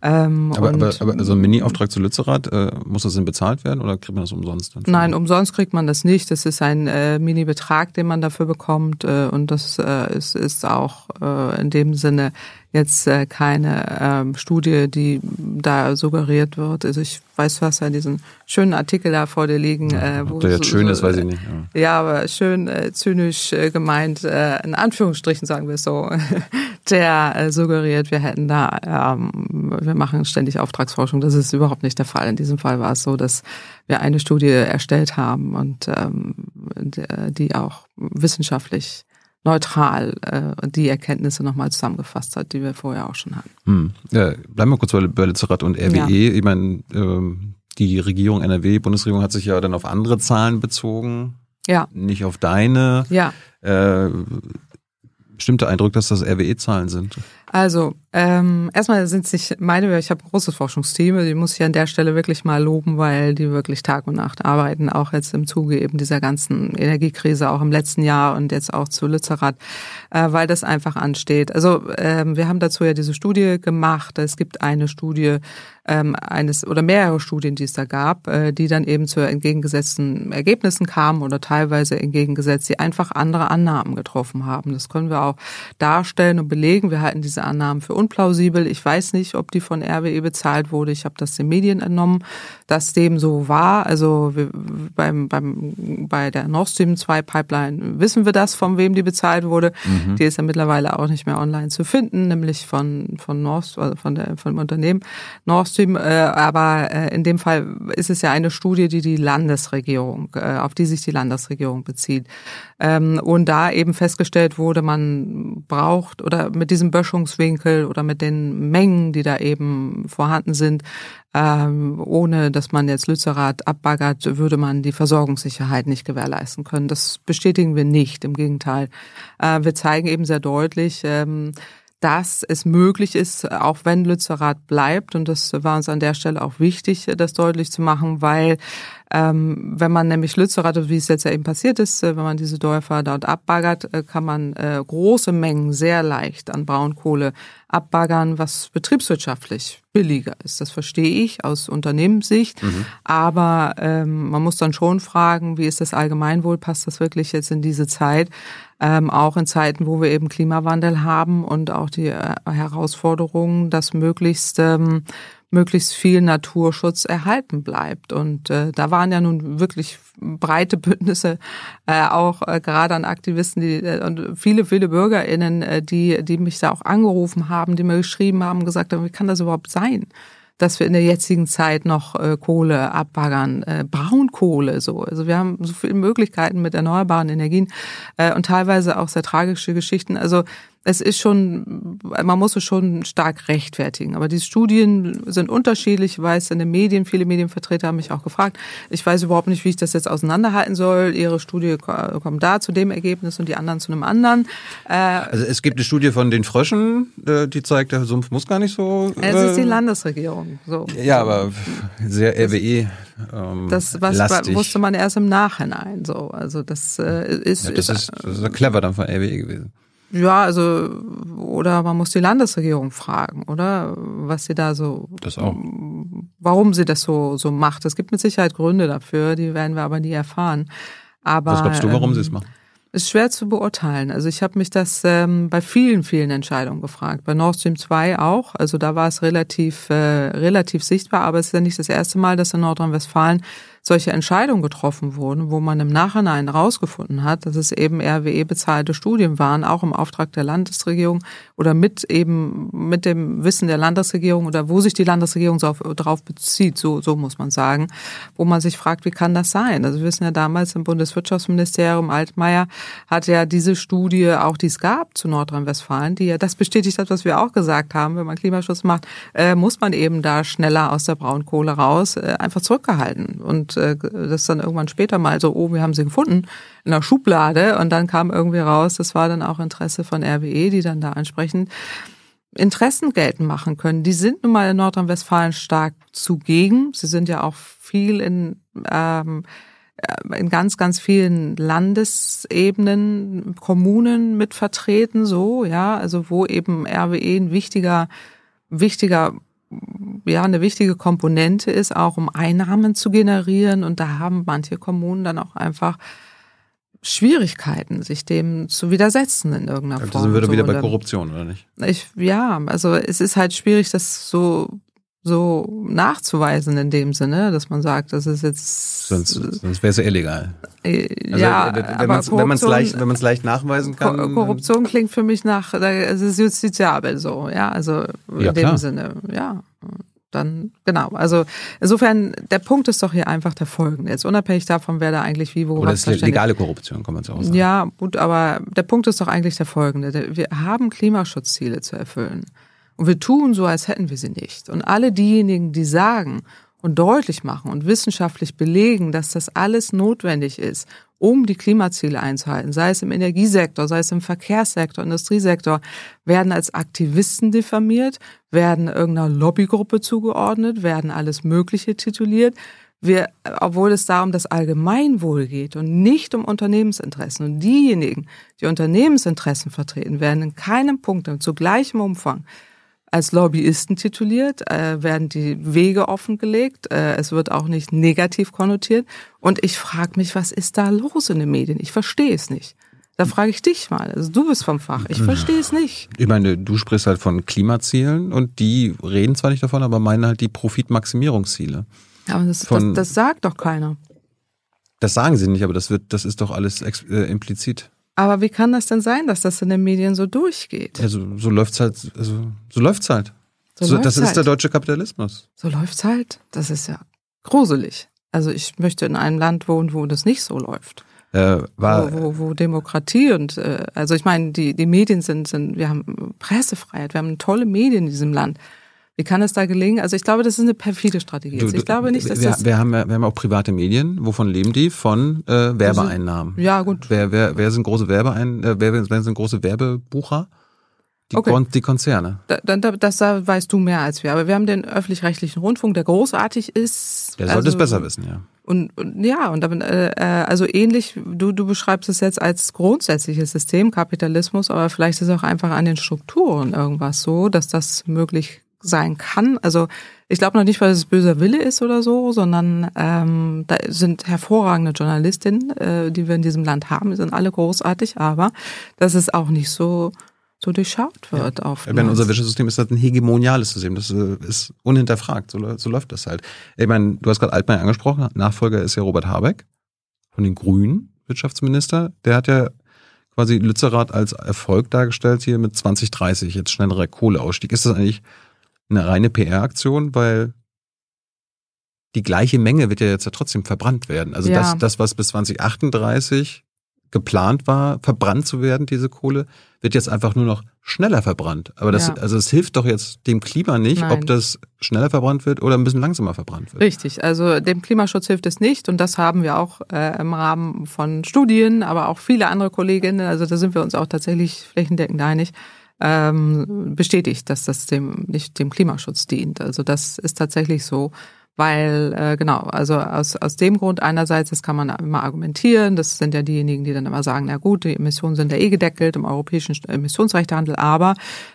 Ähm, aber, aber, aber also ein Mini-Auftrag zu Lützerath, äh, muss das denn bezahlt werden oder kriegt man das umsonst? Dann Nein, umsonst kriegt man das nicht. Das ist ein äh, Mini-Betrag, den man dafür bekommt äh, und das äh, ist, ist auch äh, in dem Sinne jetzt äh, keine ähm, Studie, die da suggeriert wird. Also ich weiß, was ja diesen schönen Artikel da vor dir liegen. Ja, äh, wo der jetzt so, schön ist, weiß ich nicht. Ja, ja aber schön äh, zynisch äh, gemeint, äh, in Anführungsstrichen sagen wir es so, der äh, suggeriert, wir hätten da, ähm, wir machen ständig Auftragsforschung. Das ist überhaupt nicht der Fall. In diesem Fall war es so, dass wir eine Studie erstellt haben und ähm, die auch wissenschaftlich neutral äh, die Erkenntnisse nochmal zusammengefasst hat, die wir vorher auch schon hatten. Hm. Ja, bleiben wir kurz bei, bei Literat und RWE. Ja. Ich meine, ähm, die Regierung NRW, Bundesregierung hat sich ja dann auf andere Zahlen bezogen. Ja. Nicht auf deine. Ja. Äh, bestimmter Eindruck, dass das RWE-Zahlen sind? Also, ähm, erstmal sind es nicht meine, ich habe ein großes Forschungsteam, die muss ich an der Stelle wirklich mal loben, weil die wirklich Tag und Nacht arbeiten, auch jetzt im Zuge eben dieser ganzen Energiekrise, auch im letzten Jahr und jetzt auch zu Lützerath, äh, weil das einfach ansteht. Also ähm, wir haben dazu ja diese Studie gemacht. Es gibt eine Studie ähm, eines oder mehrere Studien, die es da gab, äh, die dann eben zu entgegengesetzten Ergebnissen kamen oder teilweise entgegengesetzt, die einfach andere Annahmen getroffen haben. Das können wir auch darstellen und belegen. Wir halten diese diese Annahmen für unplausibel. Ich weiß nicht, ob die von RWE bezahlt wurde. Ich habe das den Medien entnommen, dass dem so war. Also beim, beim, bei der Nord Stream 2 Pipeline wissen wir das, von wem die bezahlt wurde. Mhm. Die ist ja mittlerweile auch nicht mehr online zu finden, nämlich von, von Nord, also von, der, von dem Unternehmen Nord Stream. Äh, aber äh, in dem Fall ist es ja eine Studie, die die Landesregierung, äh, auf die sich die Landesregierung bezieht. Ähm, und da eben festgestellt wurde, man braucht oder mit diesem Böschungs Böschungswinkel oder mit den Mengen, die da eben vorhanden sind, ähm, ohne dass man jetzt Lützerath abbaggert, würde man die Versorgungssicherheit nicht gewährleisten können. Das bestätigen wir nicht. Im Gegenteil. Äh, wir zeigen eben sehr deutlich, ähm, dass es möglich ist, auch wenn Lützerath bleibt. Und das war uns an der Stelle auch wichtig, das deutlich zu machen, weil ähm, wenn man nämlich Lützerath, wie es jetzt ja eben passiert ist, äh, wenn man diese Dörfer dort abbaggert, äh, kann man äh, große Mengen sehr leicht an Braunkohle abbaggern, was betriebswirtschaftlich billiger ist. Das verstehe ich aus Unternehmenssicht. Mhm. Aber ähm, man muss dann schon fragen, wie ist das Allgemeinwohl? Passt das wirklich jetzt in diese Zeit? Ähm, auch in Zeiten, wo wir eben Klimawandel haben und auch die äh, Herausforderungen, dass möglichst ähm, möglichst viel Naturschutz erhalten bleibt. Und äh, da waren ja nun wirklich breite Bündnisse, äh, auch äh, gerade an Aktivisten die, äh, und viele, viele BürgerInnen, äh, die, die mich da auch angerufen haben, die mir geschrieben haben, gesagt haben, wie kann das überhaupt sein? dass wir in der jetzigen Zeit noch äh, Kohle abbaggern, äh, Braunkohle so. Also wir haben so viele Möglichkeiten mit erneuerbaren Energien äh, und teilweise auch sehr tragische Geschichten. Also es ist schon, man muss es schon stark rechtfertigen. Aber die Studien sind unterschiedlich. Ich weiß, in den Medien, viele Medienvertreter haben mich auch gefragt. Ich weiß überhaupt nicht, wie ich das jetzt auseinanderhalten soll. Ihre Studie kommt da zu dem Ergebnis und die anderen zu einem anderen. Äh, also es gibt eine Studie von den Fröschen, äh, die zeigt, der Sumpf muss gar nicht so. Es ist die äh, Landesregierung. So. Ja, aber sehr RWE. Ähm, das was lastig. wusste man erst im Nachhinein. So, also das äh, ist. Ja, das ist, das ist clever dann von RWE gewesen. Ja, also oder man muss die Landesregierung fragen, oder was sie da so, das auch. warum sie das so so macht. Es gibt mit Sicherheit Gründe dafür, die werden wir aber nie erfahren. Aber was glaubst du, warum ähm, sie es macht? Ist schwer zu beurteilen. Also ich habe mich das ähm, bei vielen, vielen Entscheidungen gefragt. Bei Nord Stream 2 auch. Also da war es relativ, äh, relativ sichtbar, aber es ist ja nicht das erste Mal, dass in Nordrhein-Westfalen solche Entscheidungen getroffen wurden, wo man im Nachhinein herausgefunden hat, dass es eben RWE bezahlte Studien waren, auch im Auftrag der Landesregierung oder mit eben mit dem Wissen der Landesregierung oder wo sich die Landesregierung so darauf bezieht, so, so muss man sagen, wo man sich fragt, wie kann das sein? Also wir wissen ja damals im Bundeswirtschaftsministerium Altmaier hat ja diese Studie, auch die es gab zu Nordrhein-Westfalen, die ja das bestätigt hat, was wir auch gesagt haben, wenn man Klimaschutz macht, äh, muss man eben da schneller aus der Braunkohle raus, äh, einfach zurückgehalten. Und äh, das dann irgendwann später mal so, oh, wir haben sie gefunden in der Schublade und dann kam irgendwie raus, das war dann auch Interesse von RWE, die dann da entsprechend Interessen geltend machen können. Die sind nun mal in Nordrhein-Westfalen stark zugegen. Sie sind ja auch viel in ähm, äh, in ganz, ganz vielen Landesebenen, Kommunen mit vertreten, so, ja, also wo eben RWE ein wichtiger, wichtiger ja eine wichtige Komponente ist, auch um Einnahmen zu generieren. Und da haben manche Kommunen dann auch einfach Schwierigkeiten, sich dem zu widersetzen in irgendeiner Form. Da sind wir so, wieder bei Korruption, oder nicht? Ich, ja, also es ist halt schwierig, das so so nachzuweisen in dem Sinne, dass man sagt, das ist jetzt. Sonst, sonst wäre es ja illegal. Äh, also, ja, wenn man es leicht, wenn leicht nachweisen kann. Korruption klingt für mich nach, es ist justiziabel so, ja, also in ja, dem klar. Sinne, ja. Dann, genau. Also insofern, der Punkt ist doch hier einfach der folgende. Jetzt unabhängig davon, wer da eigentlich wie wo. Oder das ist legale Korruption, kann man es auch sagen. Ja, gut, aber der Punkt ist doch eigentlich der folgende. Wir haben Klimaschutzziele zu erfüllen. Und wir tun so, als hätten wir sie nicht. Und alle diejenigen, die sagen und deutlich machen und wissenschaftlich belegen, dass das alles notwendig ist, um die Klimaziele einzuhalten, sei es im Energiesektor, sei es im Verkehrssektor, Industriesektor, werden als Aktivisten diffamiert, werden irgendeiner Lobbygruppe zugeordnet, werden alles Mögliche tituliert. Wir, obwohl es da um das Allgemeinwohl geht und nicht um Unternehmensinteressen. Und diejenigen, die Unternehmensinteressen vertreten, werden in keinem Punkt zu gleichem Umfang als Lobbyisten tituliert, äh, werden die Wege offengelegt, äh, es wird auch nicht negativ konnotiert. Und ich frage mich, was ist da los in den Medien? Ich verstehe es nicht. Da frage ich dich mal. Also du bist vom Fach. Ich verstehe es nicht. Ich meine, du sprichst halt von Klimazielen und die reden zwar nicht davon, aber meinen halt die Profitmaximierungsziele. Aber das, von, das, das sagt doch keiner. Das sagen sie nicht, aber das wird, das ist doch alles äh, implizit. Aber wie kann das denn sein, dass das in den Medien so durchgeht? Also so läuft's halt, also so läuft's halt. So, so läuft's das ist halt. der deutsche Kapitalismus. So läuft's halt. Das ist ja gruselig. Also ich möchte in einem Land wohnen, wo das nicht so läuft. Äh, war, wo, wo, wo Demokratie und äh, also ich meine, die, die Medien sind, sind, wir haben Pressefreiheit, wir haben tolle Medien in diesem Land. Wie kann es da gelingen? Also ich glaube, das ist eine perfide Strategie. Du, du, ich glaube nicht, dass wir, das wir haben wir haben auch private Medien. Wovon leben die? Von äh, Werbeeinnahmen. Ja gut. Wer, wer, wer sind große Werbeein äh, wer, wer sind große Werbebucher? Die, okay. Kon die Konzerne. Da, da, das weißt du mehr als wir. Aber wir haben den öffentlich-rechtlichen Rundfunk, der großartig ist. Der sollte also, es besser wissen, ja. Und, und ja, und damit, äh, äh, also ähnlich, du, du beschreibst es jetzt als grundsätzliches System, Kapitalismus, aber vielleicht ist auch einfach an den Strukturen irgendwas so, dass das möglich sein kann. Also ich glaube noch nicht, weil es böser Wille ist oder so, sondern ähm, da sind hervorragende Journalistinnen, äh, die wir in diesem Land haben, die sind alle großartig, aber dass es auch nicht so so durchschaut wird. Ja. Auf meine, unser Wirtschaftssystem ist halt ein hegemoniales System. Das äh, ist unhinterfragt. So, so läuft das halt. Ich meine, du hast gerade Altmaier angesprochen. Nachfolger ist ja Robert Habeck von den Grünen, Wirtschaftsminister. Der hat ja quasi Lützerath als Erfolg dargestellt hier mit 2030, jetzt schnellerer Kohleausstieg. Ist das eigentlich eine reine PR-Aktion, weil die gleiche Menge wird ja jetzt ja trotzdem verbrannt werden. Also ja. das, das, was bis 2038 geplant war, verbrannt zu werden, diese Kohle, wird jetzt einfach nur noch schneller verbrannt. Aber das, ja. also es hilft doch jetzt dem Klima nicht, Nein. ob das schneller verbrannt wird oder ein bisschen langsamer verbrannt wird. Richtig, also dem Klimaschutz hilft es nicht und das haben wir auch äh, im Rahmen von Studien, aber auch viele andere Kolleginnen, also da sind wir uns auch tatsächlich flächendeckend einig, ähm, bestätigt, dass das dem nicht dem Klimaschutz dient. Also das ist tatsächlich so, weil äh, genau, also aus aus dem Grund einerseits, das kann man immer argumentieren, das sind ja diejenigen, die dann immer sagen, na gut, die Emissionen sind ja eh gedeckelt im europäischen Emissionsrechtehandel, aber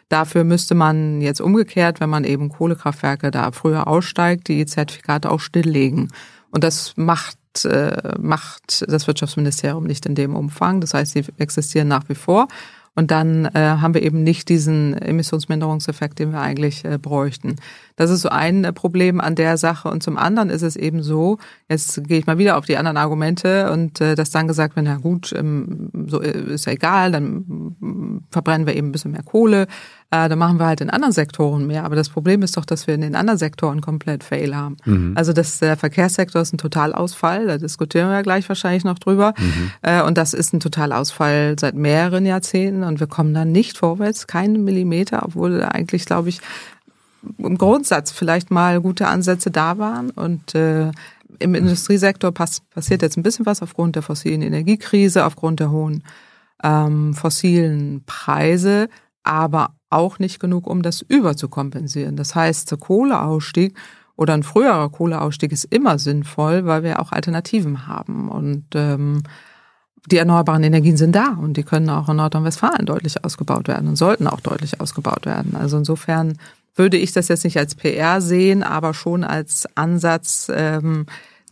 dafür müsste man jetzt umgekehrt, wenn man eben Kohlekraftwerke da früher aussteigt, die Zertifikate auch stilllegen. Und das macht äh, macht das Wirtschaftsministerium nicht in dem Umfang. Das heißt, sie existieren nach wie vor. Und dann äh, haben wir eben nicht diesen Emissionsminderungseffekt, den wir eigentlich äh, bräuchten. Das ist so ein äh, Problem an der Sache. Und zum anderen ist es eben so, jetzt gehe ich mal wieder auf die anderen Argumente und äh, dass dann gesagt wird, na gut, ähm, so äh, ist ja egal, dann mm, verbrennen wir eben ein bisschen mehr Kohle, äh, dann machen wir halt in anderen Sektoren mehr. Aber das Problem ist doch, dass wir in den anderen Sektoren komplett Fail haben. Mhm. Also das, der Verkehrssektor ist ein Totalausfall, da diskutieren wir ja gleich wahrscheinlich noch drüber. Mhm. Äh, und das ist ein Totalausfall seit mehreren Jahrzehnten und wir kommen da nicht vorwärts, keinen Millimeter, obwohl eigentlich, glaube ich, im Grundsatz vielleicht mal gute Ansätze da waren und äh, im Industriesektor pass passiert jetzt ein bisschen was aufgrund der fossilen Energiekrise, aufgrund der hohen ähm, fossilen Preise, aber auch nicht genug, um das überzukompensieren. Das heißt, der Kohleausstieg oder ein früherer Kohleausstieg ist immer sinnvoll, weil wir auch Alternativen haben und ähm, die erneuerbaren Energien sind da und die können auch in Nordrhein-Westfalen deutlich ausgebaut werden und sollten auch deutlich ausgebaut werden. Also insofern würde ich das jetzt nicht als PR sehen, aber schon als Ansatz, ähm,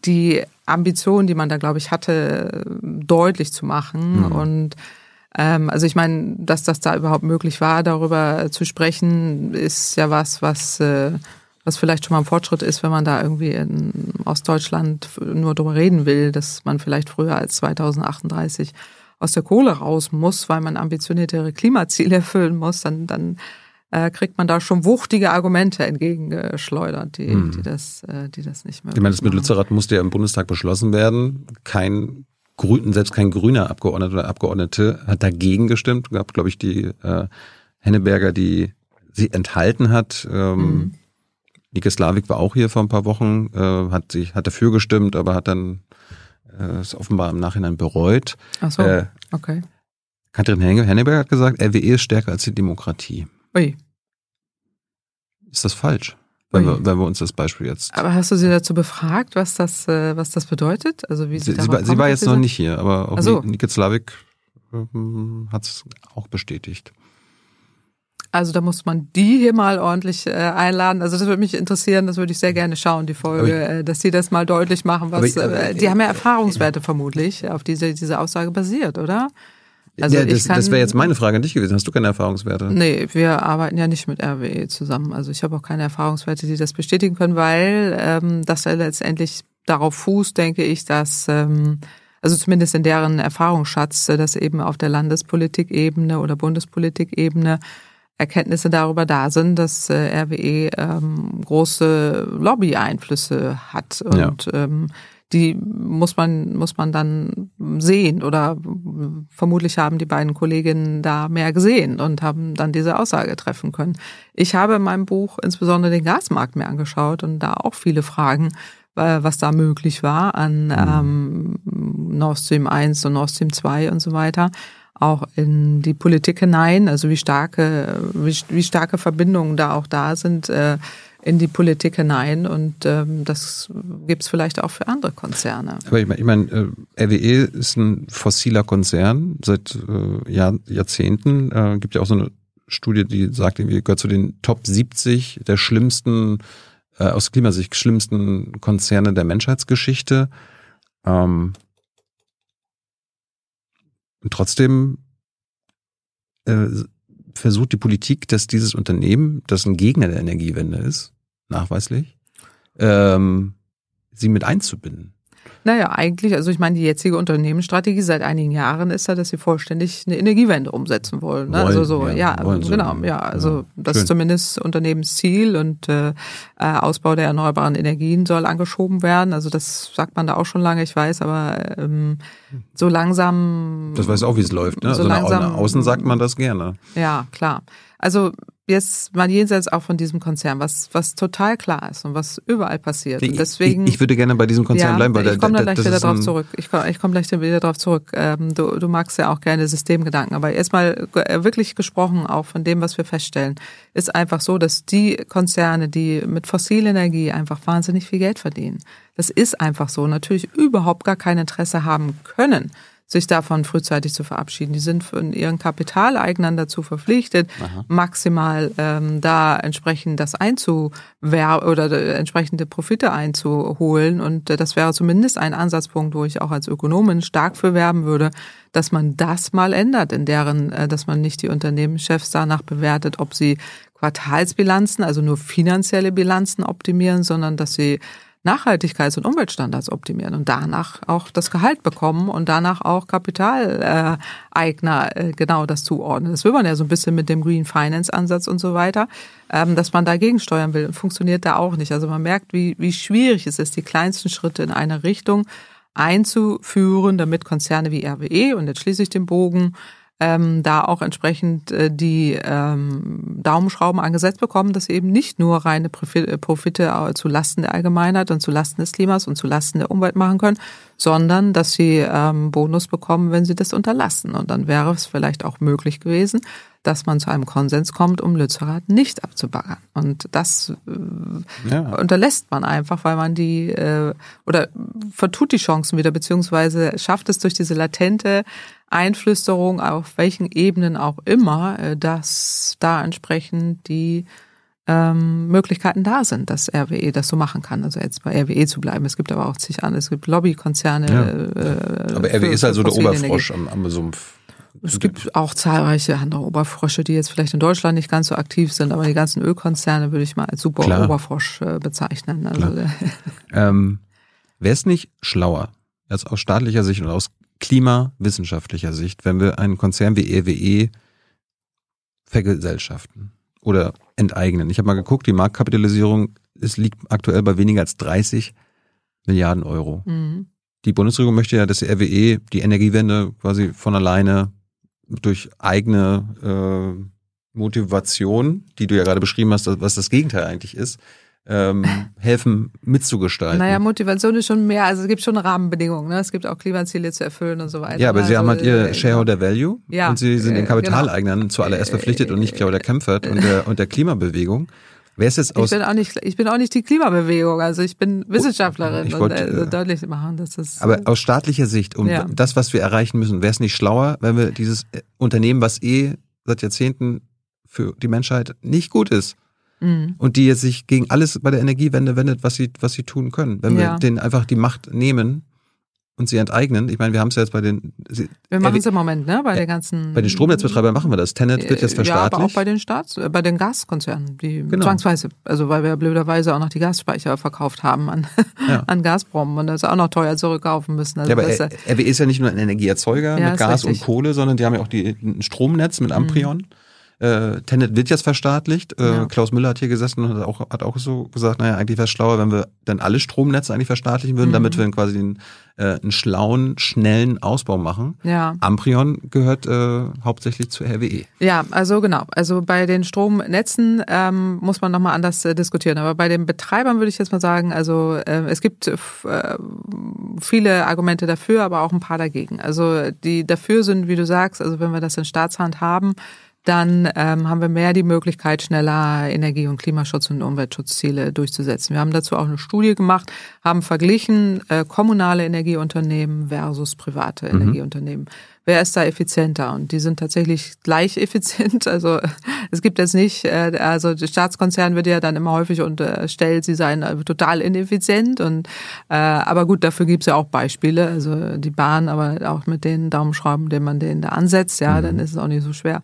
die Ambition, die man da, glaube ich, hatte, deutlich zu machen. Mhm. Und ähm, also ich meine, dass das da überhaupt möglich war, darüber zu sprechen, ist ja was, was, äh, was vielleicht schon mal ein Fortschritt ist, wenn man da irgendwie in Ostdeutschland nur darüber reden will, dass man vielleicht früher als 2038 aus der Kohle raus muss, weil man ambitioniertere Klimaziele erfüllen muss, dann, dann äh, kriegt man da schon wuchtige Argumente entgegengeschleudert, die, mhm. die, das, äh, die das nicht mehr. Ich meine, das mit Lützerath musste ja im Bundestag beschlossen werden. Kein Grün, selbst kein grüner Abgeordneter oder Abgeordnete hat dagegen gestimmt. Es gab, glaube ich, die äh, Henneberger, die sie enthalten hat. Ähm, mhm. Nike Slavik war auch hier vor ein paar Wochen, äh, hat sich hat dafür gestimmt, aber hat dann äh, es offenbar im Nachhinein bereut. Ach so, äh, okay. Katrin Henneberger hat gesagt, RWE ist stärker als die Demokratie. Ui. Ist das falsch? Wenn wir, wenn wir uns das Beispiel jetzt. Aber hast du sie dazu befragt, was das, äh, was das bedeutet? Also wie sie, sie, sie war, sie war jetzt noch nicht hier, aber auch so. Nike Slavik ähm, hat es auch bestätigt. Also da muss man die hier mal ordentlich äh, einladen. Also das würde mich interessieren, das würde ich sehr gerne schauen, die Folge, ich, äh, dass die das mal deutlich machen. Was, ich, äh, die haben ja Erfahrungswerte vermutlich, auf diese diese Aussage basiert, oder? Also ja, das, das wäre jetzt meine Frage an dich gewesen. Hast du keine Erfahrungswerte? Nee, wir arbeiten ja nicht mit RWE zusammen. Also ich habe auch keine Erfahrungswerte, die das bestätigen können, weil ähm, das ja letztendlich darauf fußt, denke ich, dass ähm, also zumindest in deren Erfahrungsschatz, äh, dass eben auf der Landespolitikebene oder Bundespolitikebene Erkenntnisse darüber da sind, dass äh, RWE ähm, große Lobby-Einflüsse hat und ja. ähm, die muss man, muss man dann sehen oder vermutlich haben die beiden Kolleginnen da mehr gesehen und haben dann diese Aussage treffen können. Ich habe in meinem Buch insbesondere den Gasmarkt mir angeschaut und da auch viele Fragen, was da möglich war an mhm. ähm, Nord Stream 1 und Nord Stream 2 und so weiter auch in die Politik hinein, also wie starke, wie, wie starke Verbindungen da auch da sind. Äh, in die Politik hinein und ähm, das gibt's vielleicht auch für andere Konzerne. Aber ich meine, ich mein, äh, RWE ist ein fossiler Konzern seit äh, Jahr, Jahrzehnten. Äh, gibt ja auch so eine Studie, die sagt, irgendwie gehört zu den Top 70 der schlimmsten, äh, aus Klimasicht schlimmsten Konzerne der Menschheitsgeschichte. Ähm, und trotzdem äh, versucht die Politik, dass dieses Unternehmen, das ein Gegner der Energiewende ist, nachweislich, ähm, sie mit einzubinden. Naja, eigentlich, also ich meine, die jetzige Unternehmensstrategie seit einigen Jahren ist ja, dass sie vollständig eine Energiewende umsetzen wollen. Ne? wollen also so, ja, ja genau, ja, also ja, das ist zumindest Unternehmensziel und äh, äh, Ausbau der erneuerbaren Energien soll angeschoben werden. Also das sagt man da auch schon lange, ich weiß, aber ähm, so langsam. Das weiß auch, wie es läuft. Ne? So also langsam, nach außen sagt man das gerne. Ja, klar. Also jetzt mal jenseits auch von diesem Konzern, was, was total klar ist und was überall passiert. Und deswegen, ich, ich würde gerne bei diesem Konzern ja, bleiben, weil ich komme da, gleich wieder drauf zurück. Ich komme ich komm gleich wieder drauf zurück. Ähm, du, du magst ja auch gerne Systemgedanken, aber erstmal äh, wirklich gesprochen auch von dem, was wir feststellen, ist einfach so, dass die Konzerne, die mit fossiler Energie einfach wahnsinnig viel Geld verdienen, das ist einfach so, natürlich überhaupt gar kein Interesse haben können, sich davon frühzeitig zu verabschieden. Die sind von ihren Kapitaleignern dazu verpflichtet, Aha. maximal ähm, da entsprechend das einzuwerben oder äh, entsprechende Profite einzuholen. Und äh, das wäre zumindest ein Ansatzpunkt, wo ich auch als Ökonomin stark für werben würde, dass man das mal ändert, in deren, äh, dass man nicht die Unternehmenschefs danach bewertet, ob sie Quartalsbilanzen, also nur finanzielle Bilanzen optimieren, sondern dass sie Nachhaltigkeits- und Umweltstandards optimieren und danach auch das Gehalt bekommen und danach auch Kapitaleigner äh, genau das zuordnen. Das will man ja so ein bisschen mit dem Green Finance Ansatz und so weiter, ähm, dass man dagegen steuern will. Funktioniert da auch nicht. Also man merkt, wie, wie schwierig es ist, die kleinsten Schritte in eine Richtung einzuführen, damit Konzerne wie RWE und jetzt schließe ich den Bogen ähm, da auch entsprechend äh, die ähm, Daumenschrauben angesetzt bekommen, dass sie eben nicht nur reine äh, Profite äh, zu Lasten der Allgemeinheit und zu Lasten des Klimas und zu Lasten der Umwelt machen können, sondern dass sie ähm, Bonus bekommen, wenn sie das unterlassen. Und dann wäre es vielleicht auch möglich gewesen, dass man zu einem Konsens kommt, um Lützerath nicht abzubaggern. Und das äh, ja. unterlässt man einfach, weil man die äh, oder vertut die Chancen wieder, beziehungsweise schafft es durch diese latente Einflüsterung, auf welchen Ebenen auch immer, äh, dass da entsprechend die ähm, Möglichkeiten da sind, dass RWE das so machen kann. Also jetzt bei RWE zu bleiben. Es gibt aber auch zig andere. Es gibt Lobbykonzerne. Ja. Äh, aber RWE ist also der Oberfrosch am, am Sumpf. Es gibt auch zahlreiche andere Oberfrösche, die jetzt vielleicht in Deutschland nicht ganz so aktiv sind, aber die ganzen Ölkonzerne würde ich mal als super Klar. Oberfrosch äh, bezeichnen. Also, ähm, Wäre es nicht schlauer, als aus staatlicher Sicht und aus klimawissenschaftlicher Sicht, wenn wir einen Konzern wie RWE vergesellschaften oder enteignen? Ich habe mal geguckt, die Marktkapitalisierung es liegt aktuell bei weniger als 30 Milliarden Euro. Mhm. Die Bundesregierung möchte ja, dass die RWE die Energiewende quasi von alleine durch eigene äh, Motivation, die du ja gerade beschrieben hast, was das Gegenteil eigentlich ist, ähm, helfen mitzugestalten. Naja, Motivation ist schon mehr, also es gibt schon Rahmenbedingungen, ne? es gibt auch Klimaziele zu erfüllen und so weiter. Ja, aber also, Sie haben halt Ihr äh, Shareholder Value ja, und Sie sind den äh, Kapitaleignern genau. zuallererst verpflichtet und nicht Claudia Kempfert und der, und der Klimabewegung. Wer ist jetzt aus ich bin auch nicht, ich bin auch nicht die Klimabewegung, also ich bin Wissenschaftlerin ich wollte, und äh, deutlich machen, dass das. Aber aus staatlicher Sicht, um ja. das, was wir erreichen müssen, wäre es nicht schlauer, wenn wir dieses Unternehmen, was eh seit Jahrzehnten für die Menschheit nicht gut ist, mhm. und die jetzt sich gegen alles bei der Energiewende wendet, was sie, was sie tun können. Wenn ja. wir denen einfach die Macht nehmen und sie enteignen. Ich meine, wir haben es ja jetzt bei den. Sie, wir machen es im Moment, ne? Bei den ganzen. Bei den Stromnetzbetreibern machen wir das. Tenet wird jetzt verstaatlicht. Ja, aber auch bei den Staats, äh, bei den Gaskonzernen, die genau. zwangsweise, also weil wir blöderweise auch noch die Gasspeicher verkauft haben an, ja. an Gazprom und das auch noch teuer zurückkaufen müssen. Also ja, aber RWE ist ja nicht nur ein Energieerzeuger ja, mit Gas richtig. und Kohle, sondern die haben ja auch die, ein Stromnetz mit Amprion. Mhm. Äh, Tenet wird jetzt verstaatlicht. Äh, ja. Klaus Müller hat hier gesessen und hat auch, hat auch so gesagt, naja, eigentlich wäre es schlauer, wenn wir dann alle Stromnetze eigentlich verstaatlichen würden, mhm. damit wir quasi einen, äh, einen schlauen, schnellen Ausbau machen. Ja. Amprion gehört äh, hauptsächlich zu RWE. Ja, also genau. Also bei den Stromnetzen ähm, muss man nochmal anders äh, diskutieren. Aber bei den Betreibern würde ich jetzt mal sagen, also äh, es gibt äh, viele Argumente dafür, aber auch ein paar dagegen. Also die dafür sind, wie du sagst, also wenn wir das in Staatshand haben, dann ähm, haben wir mehr die Möglichkeit, schneller Energie- und Klimaschutz- und Umweltschutzziele durchzusetzen. Wir haben dazu auch eine Studie gemacht, haben verglichen äh, kommunale Energieunternehmen versus private mhm. Energieunternehmen. Wer ist da effizienter? Und die sind tatsächlich gleich effizient. Also es gibt jetzt nicht, äh, also der Staatskonzern wird ja dann immer häufig unterstellt, sie seien äh, total ineffizient. Und äh, aber gut, dafür gibt es ja auch Beispiele. Also die Bahn, aber auch mit den Daumenschrauben, den man denen da ansetzt, ja, mhm. dann ist es auch nicht so schwer.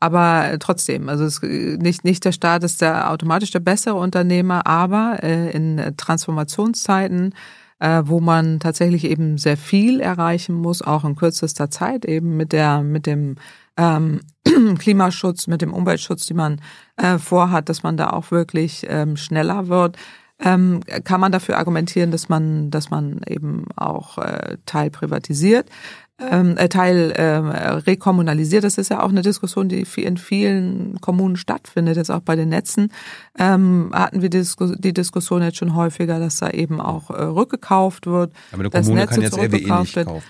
Aber trotzdem, also es, nicht, nicht der Staat ist der automatisch der bessere Unternehmer, aber äh, in Transformationszeiten, äh, wo man tatsächlich eben sehr viel erreichen muss, auch in kürzester Zeit, eben mit der, mit dem ähm, Klimaschutz, mit dem Umweltschutz, die man äh, vorhat, dass man da auch wirklich ähm, schneller wird. Ähm, kann man dafür argumentieren, dass man, dass man eben auch äh, Teil privatisiert ähm, äh, Teil äh, rekommunalisiert. Das ist ja auch eine Diskussion, die in vielen Kommunen stattfindet. Jetzt auch bei den Netzen ähm, hatten wir die Diskussion jetzt schon häufiger, dass da eben auch äh, rückgekauft wird. Aber eine Kommune kann jetzt RWE nicht kaufen.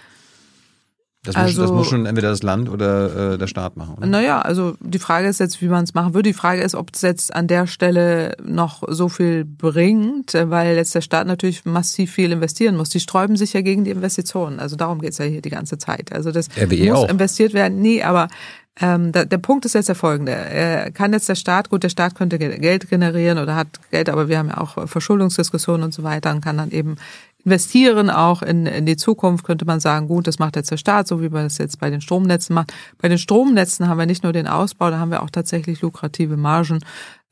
Das, also, muss, das muss schon entweder das Land oder äh, der Staat machen. Oder? Naja, also die Frage ist jetzt, wie man es machen würde. Die Frage ist, ob es jetzt an der Stelle noch so viel bringt, weil jetzt der Staat natürlich massiv viel investieren muss. Die sträuben sich ja gegen die Investitionen. Also darum geht's ja hier die ganze Zeit. Also das RWE muss auch. investiert werden. Nee, aber ähm, der, der Punkt ist jetzt der folgende. Äh, kann jetzt der Staat, gut, der Staat könnte Geld generieren oder hat Geld, aber wir haben ja auch Verschuldungsdiskussionen und so weiter und kann dann eben investieren auch in, in die Zukunft, könnte man sagen, gut, das macht jetzt der Staat, so wie man das jetzt bei den Stromnetzen macht. Bei den Stromnetzen haben wir nicht nur den Ausbau, da haben wir auch tatsächlich lukrative Margen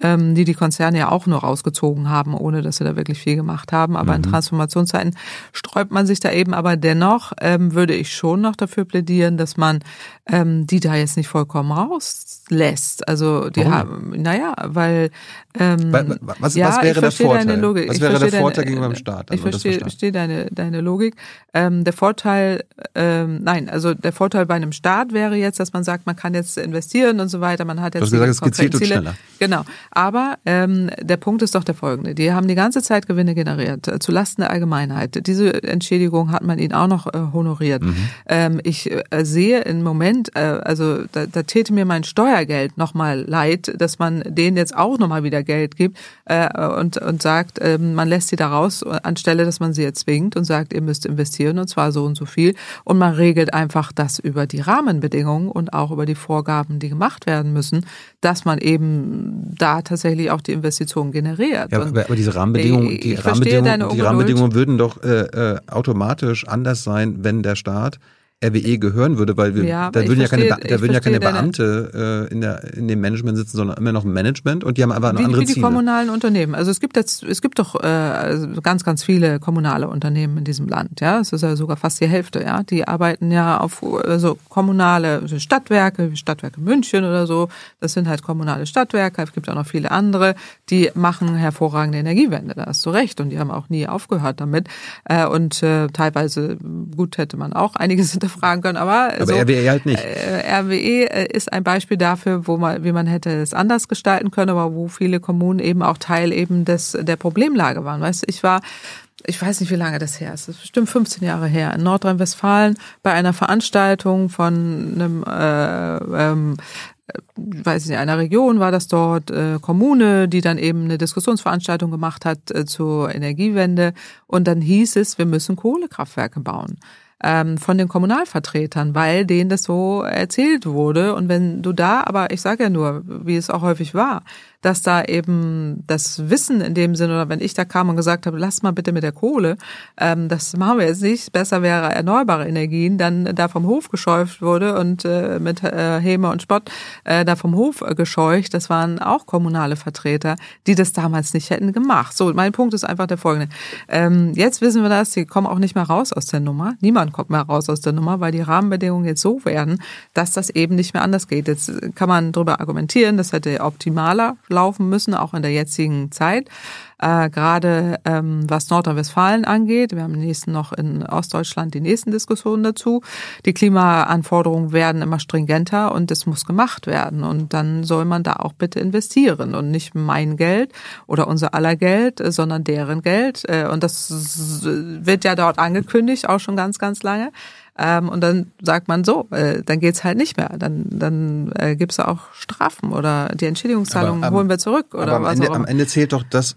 ähm, die die Konzerne ja auch nur rausgezogen haben, ohne dass sie da wirklich viel gemacht haben. Aber mhm. in Transformationszeiten sträubt man sich da eben. Aber dennoch ähm, würde ich schon noch dafür plädieren, dass man ähm, die da jetzt nicht vollkommen rauslässt. Also die Warum? haben, naja, weil ähm, was, ja, was wäre der Vorteil? Was wäre der Vorteil gegenüber dem Staat? Also ich verstehe, verstehe deine, deine Logik. Ähm, der Vorteil, ähm, nein, also der Vorteil bei einem Staat wäre jetzt, dass man sagt, man kann jetzt investieren und so weiter. Man hat jetzt du hast gesagt, es gezielt und schneller. Genau. Aber ähm, der Punkt ist doch der folgende. Die haben die ganze Zeit Gewinne generiert, äh, zulasten der Allgemeinheit. Diese Entschädigung hat man ihnen auch noch äh, honoriert. Mhm. Ähm, ich äh, sehe im Moment, äh, also da, da täte mir mein Steuergeld nochmal leid, dass man denen jetzt auch nochmal wieder Geld gibt äh, und, und sagt, äh, man lässt sie da raus, anstelle, dass man sie jetzt zwingt und sagt, ihr müsst investieren und zwar so und so viel. Und man regelt einfach das über die Rahmenbedingungen und auch über die Vorgaben, die gemacht werden müssen, dass man eben da tatsächlich auch die Investitionen generiert. Ja, aber, aber diese Rahmenbedingungen, die, Rahmenbedingungen, die Rahmenbedingungen würden doch äh, äh, automatisch anders sein, wenn der Staat RWE gehören würde, weil wir, ja, da würden ja keine, da würden ja keine Beamte äh, in, der, in dem Management sitzen, sondern immer noch ein Management und die haben einfach eine wie, andere wie die Ziele. kommunalen Unternehmen. Also es gibt jetzt, es gibt doch äh, ganz, ganz viele kommunale Unternehmen in diesem Land. Ja, es ist ja sogar fast die Hälfte. Ja, die arbeiten ja auf also kommunale Stadtwerke, wie Stadtwerke München oder so. Das sind halt kommunale Stadtwerke. Es gibt auch noch viele andere, die machen hervorragende Energiewende. Da hast du recht und die haben auch nie aufgehört damit. Äh, und äh, teilweise gut hätte man auch einiges hinterfragen können. Aber, aber so, RWE halt nicht. Äh, RWE äh, ist ein Beispiel dafür, wo man, wie man hätte es anders gestalten können, aber wo viele Kommunen eben auch Teil eben des der Problemlage waren. Weißt du, ich war ich weiß nicht, wie lange das her ist. Das ist bestimmt 15 Jahre her. In Nordrhein-Westfalen bei einer Veranstaltung von einem, äh, ähm, weiß ich nicht, einer Region war das dort, äh, Kommune, die dann eben eine Diskussionsveranstaltung gemacht hat äh, zur Energiewende. Und dann hieß es, wir müssen Kohlekraftwerke bauen ähm, von den Kommunalvertretern, weil denen das so erzählt wurde. Und wenn du da, aber ich sage ja nur, wie es auch häufig war, dass da eben das Wissen in dem Sinne, oder wenn ich da kam und gesagt habe, lass mal bitte mit der Kohle, ähm, das machen wir jetzt nicht, besser wäre erneuerbare Energien, dann da vom Hof gescheucht wurde und äh, mit äh, Häme und Spott äh, da vom Hof gescheucht, das waren auch kommunale Vertreter, die das damals nicht hätten gemacht. So, mein Punkt ist einfach der folgende. Ähm, jetzt wissen wir das, die kommen auch nicht mehr raus aus der Nummer. Niemand kommt mehr raus aus der Nummer, weil die Rahmenbedingungen jetzt so werden, dass das eben nicht mehr anders geht. Jetzt kann man darüber argumentieren, das hätte optimaler laufen müssen, auch in der jetzigen Zeit. Äh, gerade ähm, was Nordrhein-Westfalen angeht. Wir haben nächsten noch in Ostdeutschland die nächsten Diskussionen dazu. Die Klimaanforderungen werden immer stringenter und es muss gemacht werden. Und dann soll man da auch bitte investieren und nicht mein Geld oder unser aller Geld, sondern deren Geld. Äh, und das wird ja dort angekündigt, auch schon ganz, ganz lange. Ähm, und dann sagt man so, äh, dann geht's halt nicht mehr. Dann, dann äh, gibt's auch Strafen oder die Entschädigungszahlungen aber, holen wir zurück oder aber am was Ende, auch. Am Ende zählt doch das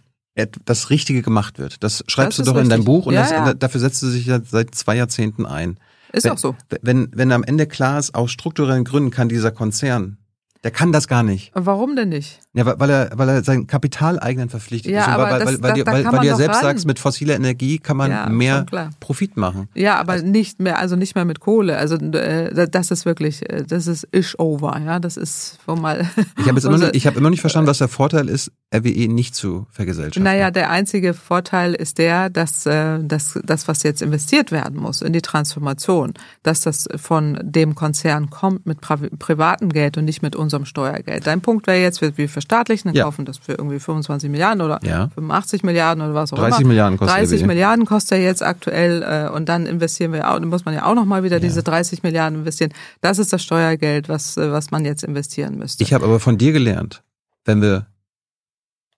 das Richtige gemacht wird. Das schreibst das du doch in deinem Buch und ja, das, ja. dafür setzt du dich ja seit zwei Jahrzehnten ein. Ist wenn, auch so. Wenn, wenn am Ende klar ist, aus strukturellen Gründen kann dieser Konzern der kann das gar nicht. Warum denn nicht? Ja, weil er, weil er sein Kapitaleigenen verpflichtet ja, ist. Und aber weil, das, weil, weil, da, weil, weil du ja selbst ran. sagst, mit fossiler Energie kann man ja, mehr Profit machen. Ja, aber also, nicht mehr, also nicht mehr mit Kohle. Also äh, das ist wirklich, äh, das ist ish over, ja. Das ist mal. Ich habe immer, nicht, ich hab immer nicht verstanden, was der Vorteil ist, RWE nicht zu vergesellschaften. Naja, der einzige Vorteil ist der, dass äh, dass das, was jetzt investiert werden muss in die Transformation, dass das von dem Konzern kommt mit privatem Geld und nicht mit uns unserem Steuergeld. Dein Punkt wäre jetzt, wir verstaatlichen, dann ja. kaufen das für irgendwie 25 Milliarden oder ja. 85 Milliarden oder was auch 30 immer. Milliarden kostet 30 Milliarden kostet er jetzt aktuell äh, und dann investieren wir auch, dann muss man ja auch nochmal wieder ja. diese 30 Milliarden investieren. Das ist das Steuergeld, was, äh, was man jetzt investieren müsste. Ich habe aber von dir gelernt, wenn wir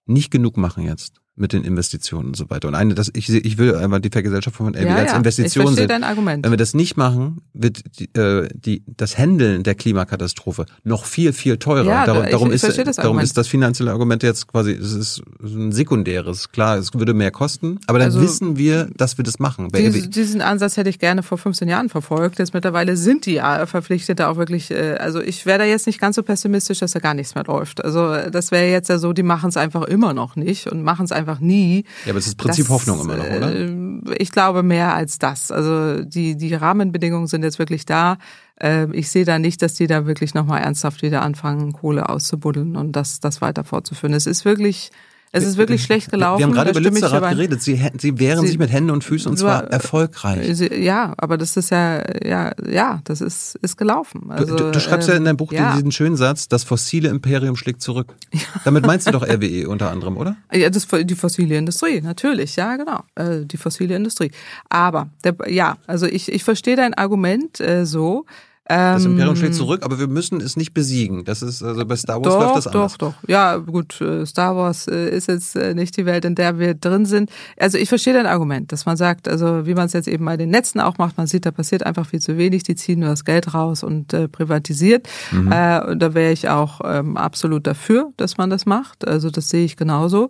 nicht genug machen jetzt, mit den Investitionen und so weiter. Und eine, das, ich, ich will einfach die Vergesellschaftung von LB ja, als ja. Investition ich sehen. Dein Argument. Wenn wir das nicht machen, wird die, äh, die, das Handeln der Klimakatastrophe noch viel, viel teurer. Ja, darum, ich, darum, ich ist, das darum ist das finanzielle Argument jetzt quasi, es ist ein sekundäres. Klar, es würde mehr kosten, aber dann also, wissen wir, dass wir das machen. Dies, diesen Ansatz hätte ich gerne vor 15 Jahren verfolgt. Jetzt mittlerweile sind die ja verpflichtet, da auch wirklich, äh, also ich wäre da jetzt nicht ganz so pessimistisch, dass da gar nichts mehr läuft. Also das wäre jetzt ja so, die machen es einfach immer noch nicht und machen es einfach einfach nie. Ja, aber es ist Prinzip das, Hoffnung immer noch, oder? Äh, ich glaube mehr als das. Also die, die Rahmenbedingungen sind jetzt wirklich da. Ähm, ich sehe da nicht, dass die da wirklich nochmal ernsthaft wieder anfangen, Kohle auszubuddeln und das, das weiter fortzuführen. Es ist wirklich es ist wirklich schlecht gelaufen. Wir haben gerade über Lützerath geredet. Sie, sie wehren sie, sich mit Händen und Füßen und zwar erfolgreich. Sie, ja, aber das ist ja, ja, ja, das ist, ist gelaufen. Also, du, du, du schreibst ähm, ja in deinem Buch ja. diesen schönen Satz, das fossile Imperium schlägt zurück. Ja. Damit meinst du doch RWE unter anderem, oder? Ja, das, die fossile Industrie, natürlich, ja, genau. Äh, die fossile Industrie. Aber, der, ja, also ich, ich verstehe dein Argument äh, so, das Imperium schlägt ähm, zurück, aber wir müssen es nicht besiegen. Das ist also bei Star Wars doch, läuft das anders. Doch, doch, Ja, gut, äh, Star Wars äh, ist jetzt äh, nicht die Welt, in der wir drin sind. Also ich verstehe dein Argument, dass man sagt, also wie man es jetzt eben bei den Netzen auch macht, man sieht, da passiert einfach viel zu wenig, die ziehen nur das Geld raus und äh, privatisiert. Mhm. Äh, und da wäre ich auch ähm, absolut dafür, dass man das macht. Also das sehe ich genauso.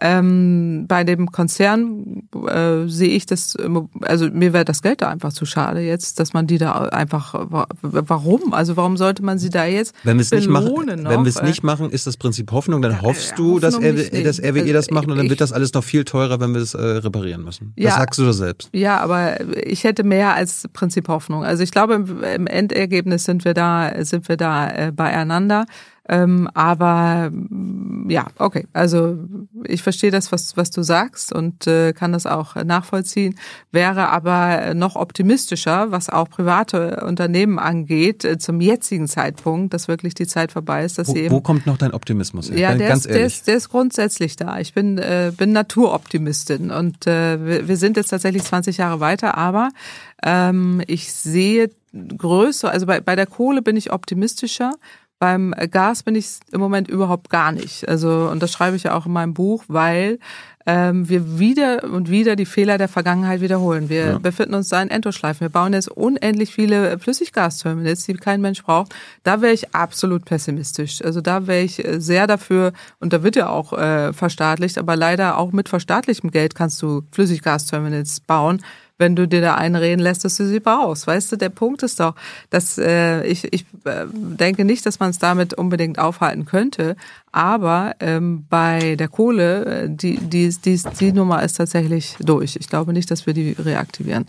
Ähm, bei dem Konzern äh, sehe ich das, also mir wäre das Geld da einfach zu schade jetzt, dass man die da einfach, warum? Also warum sollte man sie da jetzt wenn wir nicht machen, Wenn wir es nicht machen, ist das Prinzip Hoffnung, dann hoffst du, dass, RW, dass RWE das macht und dann wird das alles noch viel teurer, wenn wir es äh, reparieren müssen. Das ja, sagst du doch selbst. Ja, aber ich hätte mehr als Prinzip Hoffnung. Also ich glaube, im Endergebnis sind wir da, sind wir da äh, beieinander. Ähm, aber ja, okay. Also ich verstehe das, was, was du sagst und äh, kann das auch nachvollziehen. Wäre aber noch optimistischer, was auch private Unternehmen angeht, äh, zum jetzigen Zeitpunkt, dass wirklich die Zeit vorbei ist, dass wo, sie eben. Wo kommt noch dein Optimismus her? Ja, der, Ganz ist, der, ist, der ist grundsätzlich da. Ich bin, äh, bin Naturoptimistin und äh, wir, wir sind jetzt tatsächlich 20 Jahre weiter, aber ähm, ich sehe größer, also bei, bei der Kohle bin ich optimistischer, beim Gas bin ich im Moment überhaupt gar nicht. Also, und das schreibe ich ja auch in meinem Buch, weil ähm, wir wieder und wieder die Fehler der Vergangenheit wiederholen. Wir ja. befinden uns da in Endlosschleifen. Wir bauen jetzt unendlich viele Flüssiggasterminals, die kein Mensch braucht. Da wäre ich absolut pessimistisch. Also da wäre ich sehr dafür, und da wird ja auch äh, verstaatlicht, aber leider auch mit verstaatlichtem Geld kannst du Flüssiggasterminals bauen wenn du dir da einreden lässt, dass du sie brauchst. Weißt du, der Punkt ist doch, dass äh, ich, ich äh, denke nicht, dass man es damit unbedingt aufhalten könnte, aber ähm, bei der Kohle, äh, die, die, die, die Nummer ist tatsächlich durch. Ich glaube nicht, dass wir die reaktivieren.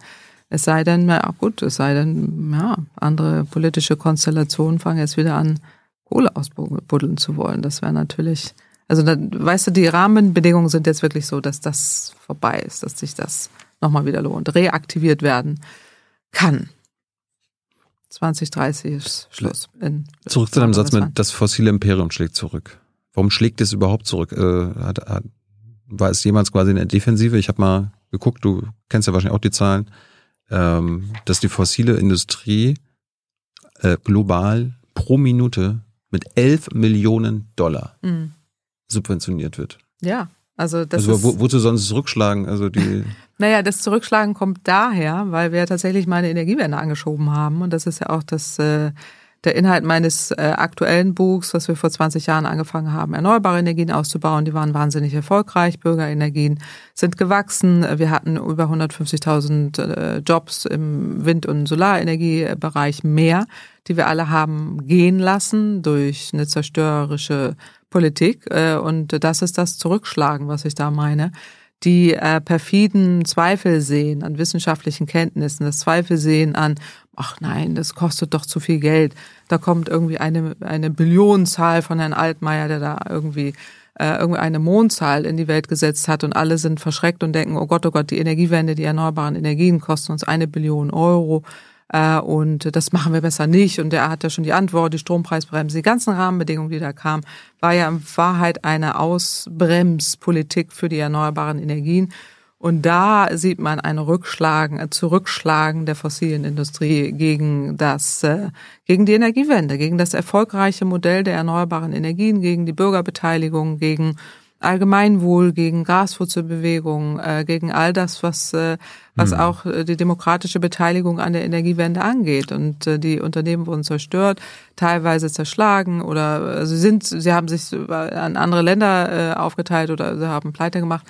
Es sei denn, ja gut, es sei denn, ja, andere politische Konstellationen fangen jetzt wieder an, Kohle ausbuddeln zu wollen. Das wäre natürlich, also da, weißt du, die Rahmenbedingungen sind jetzt wirklich so, dass das vorbei ist, dass sich das nochmal wieder lohnt, reaktiviert werden kann. 2030 ist Schluss. Zurück zu deinem Satz mit, das fossile Imperium schlägt zurück. Warum schlägt es überhaupt zurück? Äh, hat, hat, war es jemals quasi in der Defensive? Ich habe mal geguckt, du kennst ja wahrscheinlich auch die Zahlen, ähm, dass die fossile Industrie äh, global pro Minute mit 11 Millionen Dollar mhm. subventioniert wird. Ja, also das also wo, wozu sonst zurückschlagen? Also die Naja, das Zurückschlagen kommt daher, weil wir tatsächlich mal eine Energiewende angeschoben haben. Und das ist ja auch das, äh, der Inhalt meines äh, aktuellen Buchs, was wir vor 20 Jahren angefangen haben, erneuerbare Energien auszubauen. Die waren wahnsinnig erfolgreich. Bürgerenergien sind gewachsen. Wir hatten über 150.000 äh, Jobs im Wind- und Solarenergiebereich mehr, die wir alle haben gehen lassen durch eine zerstörerische Politik. Äh, und das ist das Zurückschlagen, was ich da meine die äh, perfiden Zweifel sehen an wissenschaftlichen Kenntnissen, das Zweifel sehen an, ach nein, das kostet doch zu viel Geld. Da kommt irgendwie eine, eine Billionenzahl von Herrn Altmaier, der da irgendwie äh, irgendwie eine Mondzahl in die Welt gesetzt hat und alle sind verschreckt und denken, oh Gott, oh Gott, die Energiewende, die erneuerbaren Energien kosten uns eine Billion Euro. Äh, und das machen wir besser nicht. Und er hat ja schon die Antwort, die Strompreisbremse, die ganzen Rahmenbedingungen, die da kamen, war ja in Wahrheit eine Ausbremspolitik für die erneuerbaren Energien. Und da sieht man ein Rückschlagen, ein Zurückschlagen der fossilen Industrie gegen das, äh, gegen die Energiewende, gegen das erfolgreiche Modell der erneuerbaren Energien, gegen die Bürgerbeteiligung, gegen Allgemeinwohl, gegen Graswurzelbewegung, äh, gegen all das, was, äh, was mhm. auch äh, die demokratische Beteiligung an der Energiewende angeht. Und äh, die Unternehmen wurden zerstört, teilweise zerschlagen oder äh, sie sind, sie haben sich an andere Länder äh, aufgeteilt oder sie haben pleite gemacht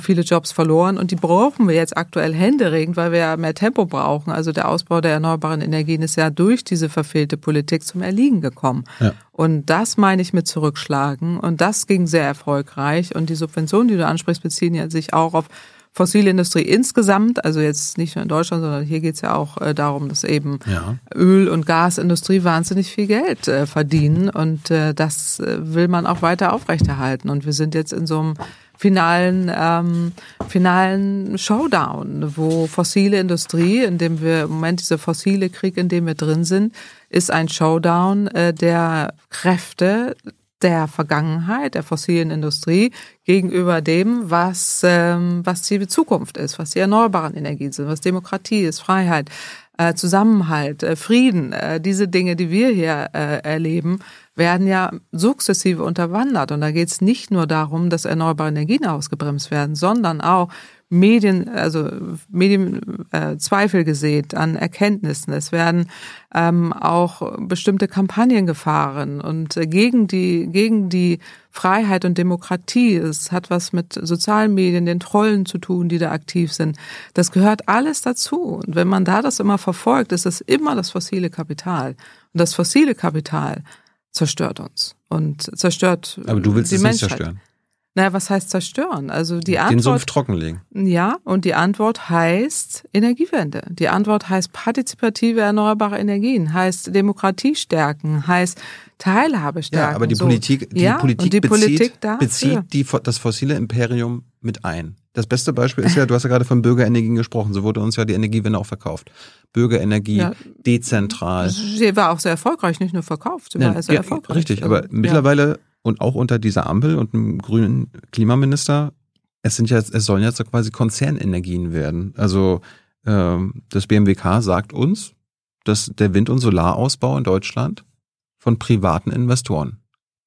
viele Jobs verloren und die brauchen wir jetzt aktuell händeringend, weil wir ja mehr Tempo brauchen. Also der Ausbau der erneuerbaren Energien ist ja durch diese verfehlte Politik zum Erliegen gekommen. Ja. Und das meine ich mit zurückschlagen und das ging sehr erfolgreich und die Subventionen, die du ansprichst, beziehen ja sich auch auf fossile Industrie insgesamt, also jetzt nicht nur in Deutschland, sondern hier geht es ja auch äh, darum, dass eben ja. Öl- und Gasindustrie wahnsinnig viel Geld äh, verdienen und äh, das äh, will man auch weiter aufrechterhalten. Und wir sind jetzt in so einem finalen, ähm, finalen Showdown, wo fossile Industrie, in dem wir im Moment dieser fossile Krieg, in dem wir drin sind, ist ein Showdown äh, der Kräfte der Vergangenheit, der fossilen Industrie gegenüber dem, was, ähm, was die Zukunft ist, was die erneuerbaren Energien sind, was Demokratie ist, Freiheit, äh, Zusammenhalt, äh, Frieden, äh, diese Dinge, die wir hier erleben, werden ja sukzessive unterwandert. Und da geht es nicht nur darum, dass erneuerbare Energien ausgebremst werden, sondern auch Medien, also Medien äh, Zweifel gesät an Erkenntnissen. Es werden ähm, auch bestimmte Kampagnen gefahren und äh, gegen die gegen die Freiheit und Demokratie. Es hat was mit sozialen Medien, den Trollen zu tun, die da aktiv sind. Das gehört alles dazu. Und wenn man da das immer verfolgt, ist es immer das fossile Kapital. Und das fossile Kapital zerstört uns und zerstört Aber du willst die es Menschheit. nicht zerstören. Naja, was heißt zerstören? Also die Antwort. Den Sumpf trockenlegen. Ja, und die Antwort heißt Energiewende. Die Antwort heißt partizipative erneuerbare Energien, heißt Demokratie stärken, heißt Teilhabe stärken. Ja, aber die so. Politik, die ja, Politik, die bezieht, Politik bezieht die, das fossile Imperium mit ein. Das beste Beispiel ist ja, du hast ja gerade von Bürgerenergien gesprochen, so wurde uns ja die Energiewende auch verkauft. Bürgerenergie, ja, dezentral. Sie war auch sehr erfolgreich, nicht nur verkauft, sie war ja, sehr erfolgreich. Richtig, aber mittlerweile und auch unter dieser Ampel und einem grünen Klimaminister, es sind ja, es sollen jetzt quasi Konzernenergien werden. Also ähm, das BMWK sagt uns, dass der Wind- und Solarausbau in Deutschland von privaten Investoren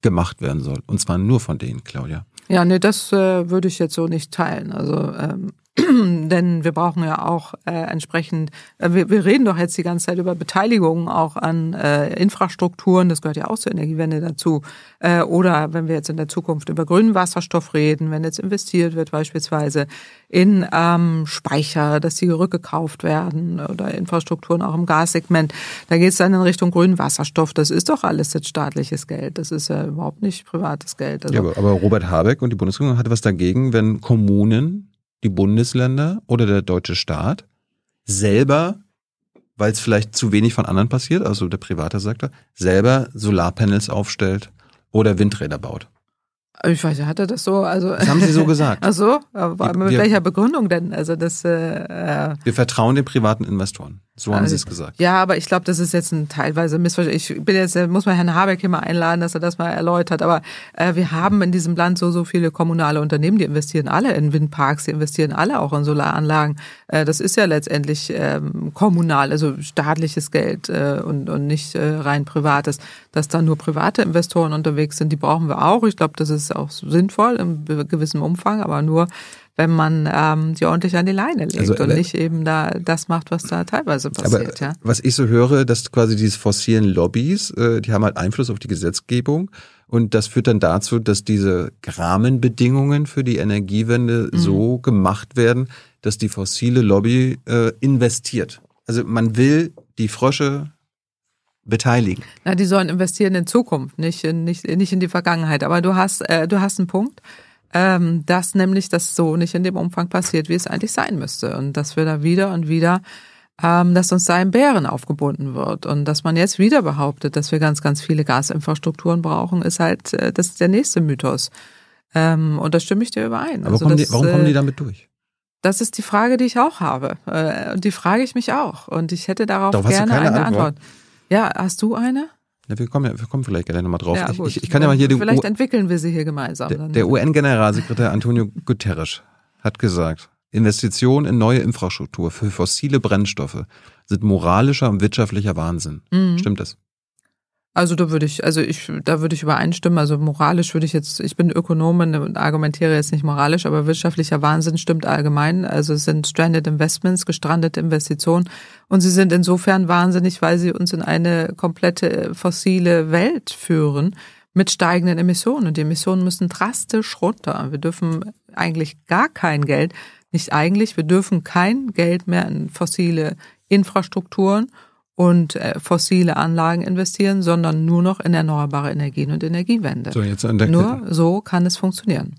gemacht werden soll. Und zwar nur von denen, Claudia. Ja, nee, das äh, würde ich jetzt so nicht teilen. Also ähm, denn wir brauchen ja auch äh, entsprechend, äh, wir, wir reden doch jetzt die ganze Zeit über Beteiligung auch an äh, Infrastrukturen, das gehört ja auch zur Energiewende dazu. Äh, oder wenn wir jetzt in der Zukunft über grünen Wasserstoff reden, wenn jetzt investiert wird beispielsweise in ähm, Speicher, dass die rückgekauft werden oder Infrastrukturen auch im Gassegment, da geht es dann in Richtung grünen Wasserstoff. Das ist doch alles jetzt staatliches Geld, das ist ja überhaupt nicht privates Geld. Also, ja, aber, Robert Habeck und die Bundesregierung hatte was dagegen, wenn Kommunen die Bundesländer oder der deutsche Staat selber, weil es vielleicht zu wenig von anderen passiert, also der private Sektor, selber Solarpanels aufstellt oder Windräder baut. Ich weiß, hat er das so? Also das haben Sie so gesagt. Ach so, aber mit wir, welcher Begründung denn? Also das. Äh, äh wir vertrauen den privaten Investoren. So haben also, Sie es gesagt. Ja, aber ich glaube, das ist jetzt ein teilweise Missverständnis. Ich bin jetzt, äh, muss man Herrn Habeck hier mal einladen, dass er das mal erläutert. Aber äh, wir haben in diesem Land so so viele kommunale Unternehmen, die investieren alle in Windparks, die investieren alle auch in Solaranlagen. Äh, das ist ja letztendlich ähm, kommunal, also staatliches Geld äh, und und nicht äh, rein privates. Dass da nur private Investoren unterwegs sind, die brauchen wir auch. Ich glaube, das ist auch sinnvoll im gewissen Umfang, aber nur wenn man ähm, die ordentlich an die Leine legt also, und nicht eben da das macht, was da teilweise passiert. Ja. Was ich so höre, dass quasi diese fossilen Lobbys, äh, die haben halt Einfluss auf die Gesetzgebung und das führt dann dazu, dass diese Rahmenbedingungen für die Energiewende mhm. so gemacht werden, dass die fossile Lobby äh, investiert. Also man will die Frösche beteiligen. Na, die sollen investieren in Zukunft, nicht in, nicht, nicht in die Vergangenheit. Aber du hast, äh, du hast einen Punkt, ähm, dass nämlich das so nicht in dem Umfang passiert, wie es eigentlich sein müsste. Und dass wir da wieder und wieder, ähm, dass uns da ein Bären aufgebunden wird. Und dass man jetzt wieder behauptet, dass wir ganz, ganz viele Gasinfrastrukturen brauchen, ist halt, äh, das ist der nächste Mythos. Ähm, und da stimme ich dir überein. Aber also kommen das, die, warum kommen die äh, damit durch? Das ist die Frage, die ich auch habe. Äh, und die frage ich mich auch. Und ich hätte darauf Darauf gerne eine Antwort. Antwort. Ja, hast du eine? Ja, wir kommen, ja, wir kommen vielleicht gleich nochmal drauf. Ja, ich, ich, ich, kann ja mal hier die Vielleicht U entwickeln wir sie hier gemeinsam. Der, der UN-Generalsekretär Antonio Guterres hat gesagt, Investitionen in neue Infrastruktur für fossile Brennstoffe sind moralischer und wirtschaftlicher Wahnsinn. Mhm. Stimmt das? Also da würde ich, also ich, da würde ich übereinstimmen. Also moralisch würde ich jetzt, ich bin Ökonomin und argumentiere jetzt nicht moralisch, aber wirtschaftlicher Wahnsinn stimmt allgemein. Also es sind stranded investments, gestrandete Investitionen. Und sie sind insofern wahnsinnig, weil sie uns in eine komplette fossile Welt führen mit steigenden Emissionen. Und die Emissionen müssen drastisch runter. Wir dürfen eigentlich gar kein Geld, nicht eigentlich, wir dürfen kein Geld mehr in fossile Infrastrukturen und äh, fossile Anlagen investieren, sondern nur noch in erneuerbare Energien und Energiewende. So, jetzt an der, nur so kann es funktionieren.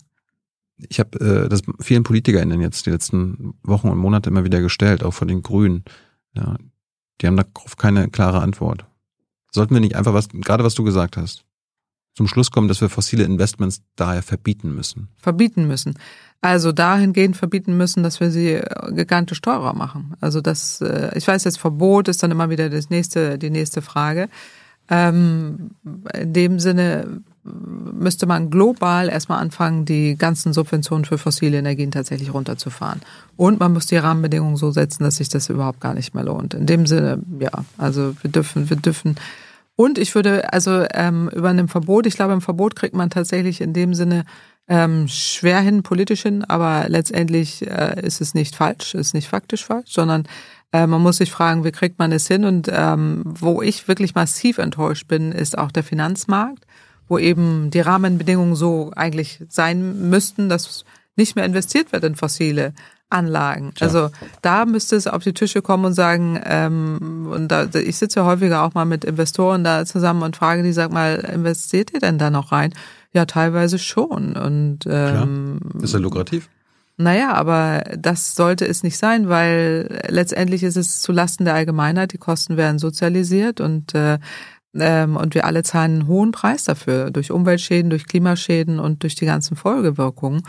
Ich habe äh, das vielen PolitikerInnen jetzt die letzten Wochen und Monate immer wieder gestellt, auch von den Grünen. Ja, die haben darauf keine klare Antwort. Sollten wir nicht einfach was, gerade was du gesagt hast, zum Schluss kommen, dass wir fossile Investments daher verbieten müssen? Verbieten müssen. Also dahingehend verbieten müssen, dass wir sie äh, gigantisch teurer machen. Also das, äh, ich weiß jetzt, Verbot ist dann immer wieder das nächste, die nächste Frage. Ähm, in dem Sinne müsste man global erstmal anfangen, die ganzen Subventionen für fossile Energien tatsächlich runterzufahren. Und man muss die Rahmenbedingungen so setzen, dass sich das überhaupt gar nicht mehr lohnt. In dem Sinne, ja, also wir dürfen, wir dürfen und ich würde also ähm, über einem Verbot, ich glaube, im Verbot kriegt man tatsächlich in dem Sinne ähm, schwer hin, politisch hin, aber letztendlich äh, ist es nicht falsch, ist nicht faktisch falsch, sondern äh, man muss sich fragen, wie kriegt man es hin? Und ähm, wo ich wirklich massiv enttäuscht bin, ist auch der Finanzmarkt, wo eben die Rahmenbedingungen so eigentlich sein müssten, dass nicht mehr investiert wird in fossile Anlagen. Ja. Also da müsste es auf die Tische kommen und sagen, ähm, und da, ich sitze ja häufiger auch mal mit Investoren da zusammen und frage die, sag mal, investiert ihr denn da noch rein? Ja, teilweise schon. Und ähm, Klar. ist ja lukrativ. Naja, aber das sollte es nicht sein, weil letztendlich ist es zulasten der Allgemeinheit, die Kosten werden sozialisiert und äh, ähm, und wir alle zahlen einen hohen Preis dafür, durch Umweltschäden, durch Klimaschäden und durch die ganzen Folgewirkungen.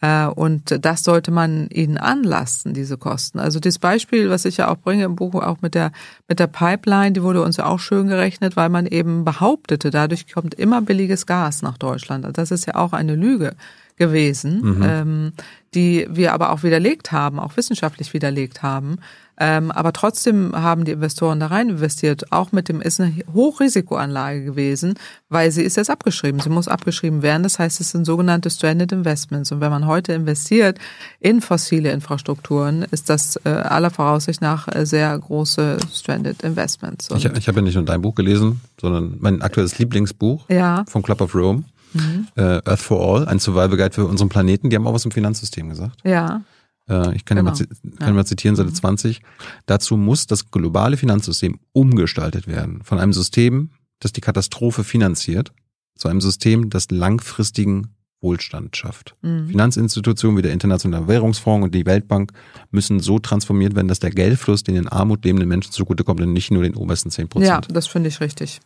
Äh, und das sollte man ihnen anlasten, diese Kosten. Also das Beispiel, was ich ja auch bringe im Buch, auch mit der, mit der Pipeline, die wurde uns ja auch schön gerechnet, weil man eben behauptete, dadurch kommt immer billiges Gas nach Deutschland. Also das ist ja auch eine Lüge gewesen, mhm. ähm, die wir aber auch widerlegt haben, auch wissenschaftlich widerlegt haben. Ähm, aber trotzdem haben die Investoren da rein investiert. Auch mit dem ist eine Hochrisikoanlage gewesen, weil sie ist jetzt abgeschrieben. Sie muss abgeschrieben werden. Das heißt, es sind sogenannte Stranded Investments. Und wenn man heute investiert in fossile Infrastrukturen, ist das äh, aller Voraussicht nach äh, sehr große Stranded Investments. Und ich, ich habe ja nicht nur dein Buch gelesen, sondern mein aktuelles Lieblingsbuch ja. vom Club of Rome. Mhm. Äh, Earth for All, ein Survival Guide für unseren Planeten. Die haben auch was im Finanzsystem gesagt. Ja. Äh, ich kann, genau. ja mal, genau. kann ja. mal zitieren, Seite 20. Mhm. Dazu muss das globale Finanzsystem umgestaltet werden. Von einem System, das die Katastrophe finanziert, zu einem System, das langfristigen Wohlstand schafft. Mhm. Finanzinstitutionen wie der Internationale Währungsfonds und die Weltbank müssen so transformiert werden, dass der Geldfluss den in Armut lebenden Menschen zugutekommt und nicht nur den obersten 10 Prozent. Ja, das finde ich richtig.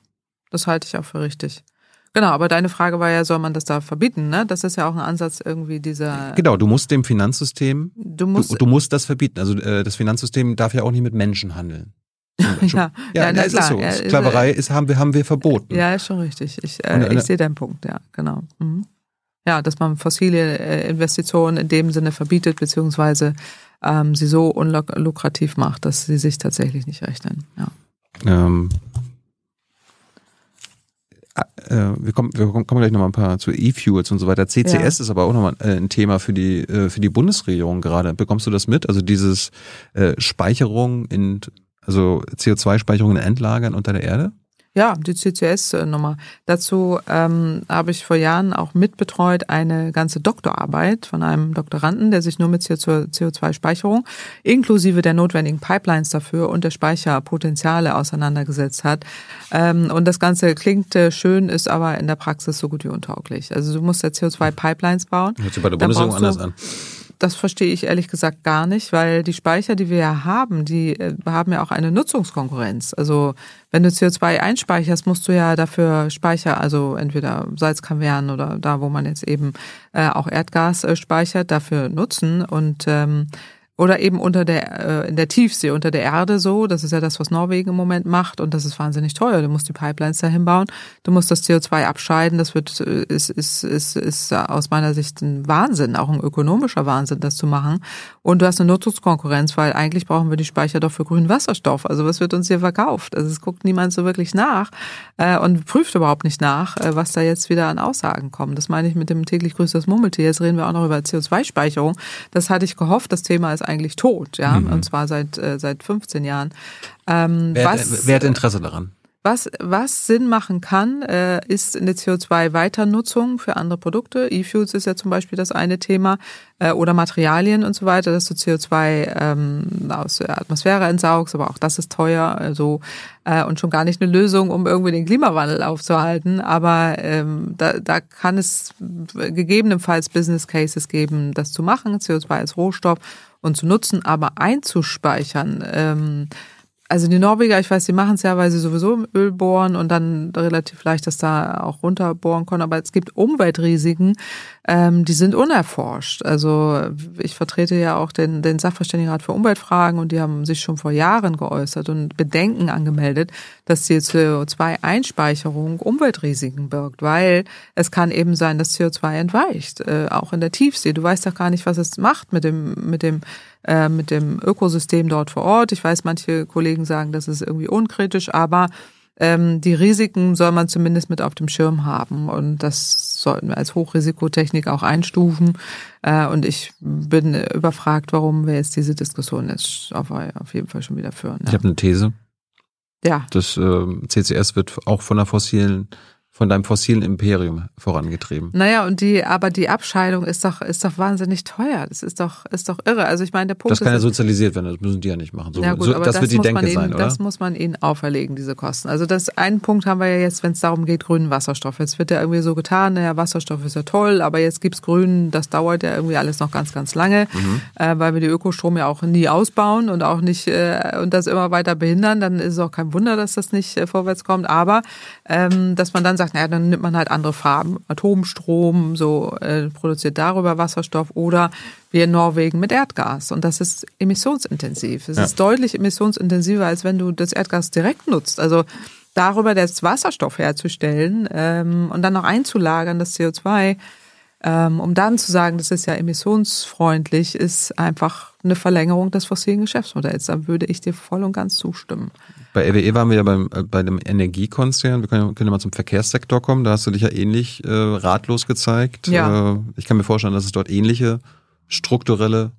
Das halte ich auch für richtig. Genau, aber deine Frage war ja, soll man das da verbieten? Ne? Das ist ja auch ein Ansatz irgendwie dieser. Genau, du musst dem Finanzsystem, du musst, du, du musst das verbieten. Also äh, das Finanzsystem darf ja auch nicht mit Menschen handeln. ja, ja, ja, na, ist so. Ja, Sklaverei ist, haben, wir, haben wir verboten. Ja, ist schon richtig. Ich, äh, ich sehe deinen Punkt, ja, genau. Mhm. Ja, dass man fossile äh, Investitionen in dem Sinne verbietet, beziehungsweise ähm, sie so unlukrativ macht, dass sie sich tatsächlich nicht rechnen. Ja. Ähm, äh, wir kommen, wir kommen gleich nochmal ein paar zu E-Fuels und so weiter. CCS ja. ist aber auch nochmal äh, ein Thema für die, äh, für die Bundesregierung gerade. Bekommst du das mit? Also dieses äh, Speicherung in, also CO2-Speicherung in Endlagern unter der Erde? Ja, die CCS-Nummer. Dazu ähm, habe ich vor Jahren auch mitbetreut eine ganze Doktorarbeit von einem Doktoranden, der sich nur mit CO2-Speicherung inklusive der notwendigen Pipelines dafür und der Speicherpotenziale auseinandergesetzt hat. Ähm, und das Ganze klingt äh, schön, ist aber in der Praxis so gut wie untauglich. Also du musst ja CO2-Pipelines bauen. Hört sich bei der Bundesregierung anders an das verstehe ich ehrlich gesagt gar nicht, weil die Speicher, die wir ja haben, die äh, haben ja auch eine Nutzungskonkurrenz. Also wenn du CO2 einspeicherst, musst du ja dafür Speicher, also entweder Salzkavernen oder da, wo man jetzt eben äh, auch Erdgas äh, speichert, dafür nutzen. Und ähm, oder eben unter der, äh, in der Tiefsee, unter der Erde so. Das ist ja das, was Norwegen im Moment macht. Und das ist wahnsinnig teuer. Du musst die Pipelines dahin bauen. Du musst das CO2 abscheiden. Das wird, äh, ist, ist, ist, ist aus meiner Sicht ein Wahnsinn, auch ein ökonomischer Wahnsinn, das zu machen. Und du hast eine Nutzungskonkurrenz, weil eigentlich brauchen wir die Speicher doch für grünen Wasserstoff. Also was wird uns hier verkauft? Also es guckt niemand so wirklich nach äh, und prüft überhaupt nicht nach, äh, was da jetzt wieder an Aussagen kommt. Das meine ich mit dem täglich grüßt das Murmeltier. Jetzt reden wir auch noch über CO2-Speicherung. Das hatte ich gehofft. Das Thema ist ist eigentlich tot, ja, mhm. und zwar seit äh, seit 15 Jahren. Ähm, wer, was, wer hat Interesse daran? Was, was Sinn machen kann, äh, ist eine CO2-Weiternutzung für andere Produkte. E-Fuels ist ja zum Beispiel das eine Thema äh, oder Materialien und so weiter, dass du CO2 ähm, aus der Atmosphäre entsaugst, aber auch das ist teuer also, äh, und schon gar nicht eine Lösung, um irgendwie den Klimawandel aufzuhalten. Aber ähm, da, da kann es gegebenenfalls Business Cases geben, das zu machen, CO2 als Rohstoff und zu nutzen, aber einzuspeichern. Ähm, also die Norweger, ich weiß, die machen es ja, weil sie sowieso Öl bohren und dann relativ leicht das da auch runterbohren können. Aber es gibt Umweltrisiken, ähm, die sind unerforscht. Also ich vertrete ja auch den, den Sachverständigenrat für Umweltfragen und die haben sich schon vor Jahren geäußert und Bedenken angemeldet, dass die CO2-Einspeicherung Umweltrisiken birgt, weil es kann eben sein, dass CO2 entweicht, äh, auch in der Tiefsee. Du weißt doch gar nicht, was es macht mit dem, mit dem äh, mit dem Ökosystem dort vor Ort. Ich weiß, manche Kollegen sagen, das ist irgendwie unkritisch, aber ähm, die Risiken soll man zumindest mit auf dem Schirm haben. Und das sollten wir als Hochrisikotechnik auch einstufen. Äh, und ich bin überfragt, warum wir jetzt diese Diskussion jetzt auf, auf jeden Fall schon wieder führen. Ja. Ich habe eine These. Ja. Das äh, CCS wird auch von der fossilen von deinem fossilen Imperium vorangetrieben. Naja, und die, aber die Abscheidung ist doch, ist doch wahnsinnig teuer. Das ist doch, ist doch irre. Also ich meine, der Punkt Das kann ja sozialisiert werden, das müssen die ja nicht machen. So, ja gut, so, aber das, das wird die Denke ihnen, sein, oder? Das muss man ihnen auferlegen, diese Kosten. Also das einen Punkt haben wir ja jetzt, wenn es darum geht, grünen Wasserstoff. Jetzt wird ja irgendwie so getan, naja, Wasserstoff ist ja toll, aber jetzt gibt's grünen, das dauert ja irgendwie alles noch ganz, ganz lange, mhm. äh, weil wir die Ökostrom ja auch nie ausbauen und auch nicht, äh, und das immer weiter behindern, dann ist es auch kein Wunder, dass das nicht äh, vorwärts kommt. Aber, ähm, dass man dann sagt, naja, dann nimmt man halt andere Farben. Atomstrom, so äh, produziert darüber Wasserstoff oder wie in Norwegen mit Erdgas. Und das ist emissionsintensiv. Es ja. ist deutlich emissionsintensiver, als wenn du das Erdgas direkt nutzt. Also darüber das Wasserstoff herzustellen ähm, und dann noch einzulagern, das CO2, ähm, um dann zu sagen, das ist ja emissionsfreundlich, ist einfach eine Verlängerung des fossilen Geschäftsmodells. Da würde ich dir voll und ganz zustimmen. Bei RWE waren wir ja beim, äh, bei dem Energiekonzern. Wir können, können ja mal zum Verkehrssektor kommen. Da hast du dich ja ähnlich äh, ratlos gezeigt. Ja. Äh, ich kann mir vorstellen, dass es dort ähnliche strukturelle,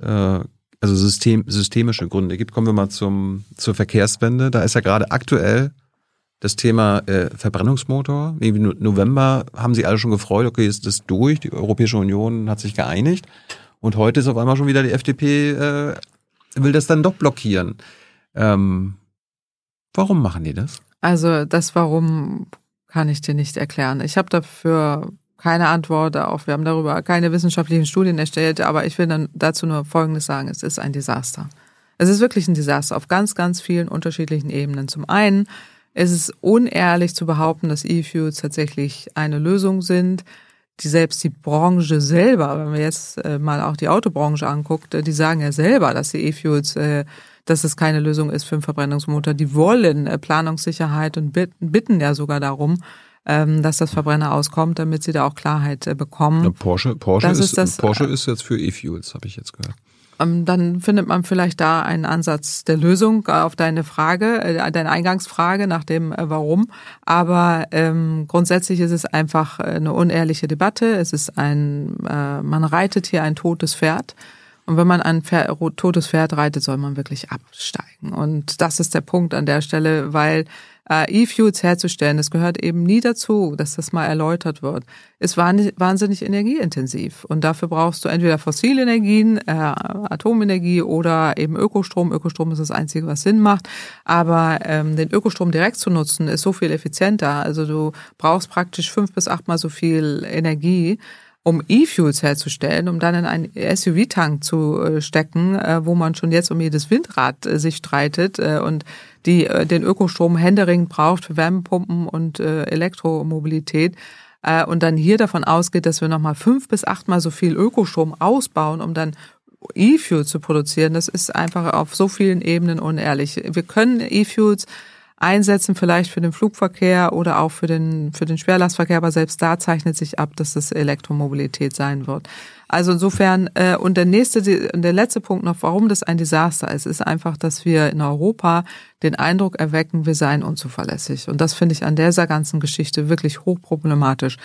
äh, also System, systemische Gründe gibt. Kommen wir mal zum, zur Verkehrswende. Da ist ja gerade aktuell das Thema äh, Verbrennungsmotor. Irgendwie November haben sie alle schon gefreut, okay, ist das durch, die Europäische Union hat sich geeinigt. Und heute ist auf einmal schon wieder die FDP, äh, will das dann doch blockieren. Ähm, warum machen die das? Also das Warum kann ich dir nicht erklären. Ich habe dafür keine Antwort auf. Wir haben darüber keine wissenschaftlichen Studien erstellt, aber ich will dann dazu nur Folgendes sagen. Es ist ein Desaster. Es ist wirklich ein Desaster auf ganz, ganz vielen unterschiedlichen Ebenen. Zum einen es ist unehrlich zu behaupten, dass E-Fuels tatsächlich eine Lösung sind, die selbst die Branche selber, wenn man jetzt äh, mal auch die Autobranche anguckt, äh, die sagen ja selber, dass die E-Fuels, äh, dass es keine Lösung ist für einen Verbrennungsmotor. Die wollen Planungssicherheit und bitten ja sogar darum, ähm, dass das Verbrenner auskommt, damit sie da auch Klarheit bekommen. Porsche, Porsche, ist, ist das, Porsche ist jetzt für E-Fuels, habe ich jetzt gehört. Ähm, dann findet man vielleicht da einen Ansatz der Lösung auf deine Frage, äh, deine Eingangsfrage nach dem äh, Warum. Aber ähm, grundsätzlich ist es einfach eine unehrliche Debatte. Es ist ein, äh, man reitet hier ein totes Pferd. Und wenn man ein Pferd, totes Pferd reitet, soll man wirklich absteigen. Und das ist der Punkt an der Stelle, weil äh, E-Fuels herzustellen, das gehört eben nie dazu, dass das mal erläutert wird, ist wahnsinnig energieintensiv. Und dafür brauchst du entweder fossile Energien, äh, Atomenergie oder eben Ökostrom. Ökostrom ist das Einzige, was Sinn macht. Aber ähm, den Ökostrom direkt zu nutzen, ist so viel effizienter. Also du brauchst praktisch fünf bis achtmal so viel Energie um E-Fuels herzustellen, um dann in einen SUV-Tank zu äh, stecken, äh, wo man schon jetzt um jedes Windrad äh, sich streitet und die den Ökostrom händeringend braucht für Wärmepumpen und Elektromobilität und dann hier davon ausgeht, dass wir nochmal fünf bis achtmal so viel Ökostrom ausbauen, um dann E-Fuels zu produzieren, das ist einfach auf so vielen Ebenen unehrlich. Wir können E-Fuels einsetzen, vielleicht für den Flugverkehr oder auch für den, für den Schwerlastverkehr, aber selbst da zeichnet sich ab, dass es Elektromobilität sein wird. Also insofern, äh, und der nächste, der letzte Punkt noch, warum das ein Desaster ist, ist einfach, dass wir in Europa den Eindruck erwecken, wir seien unzuverlässig. Und das finde ich an dieser ganzen Geschichte wirklich hochproblematisch.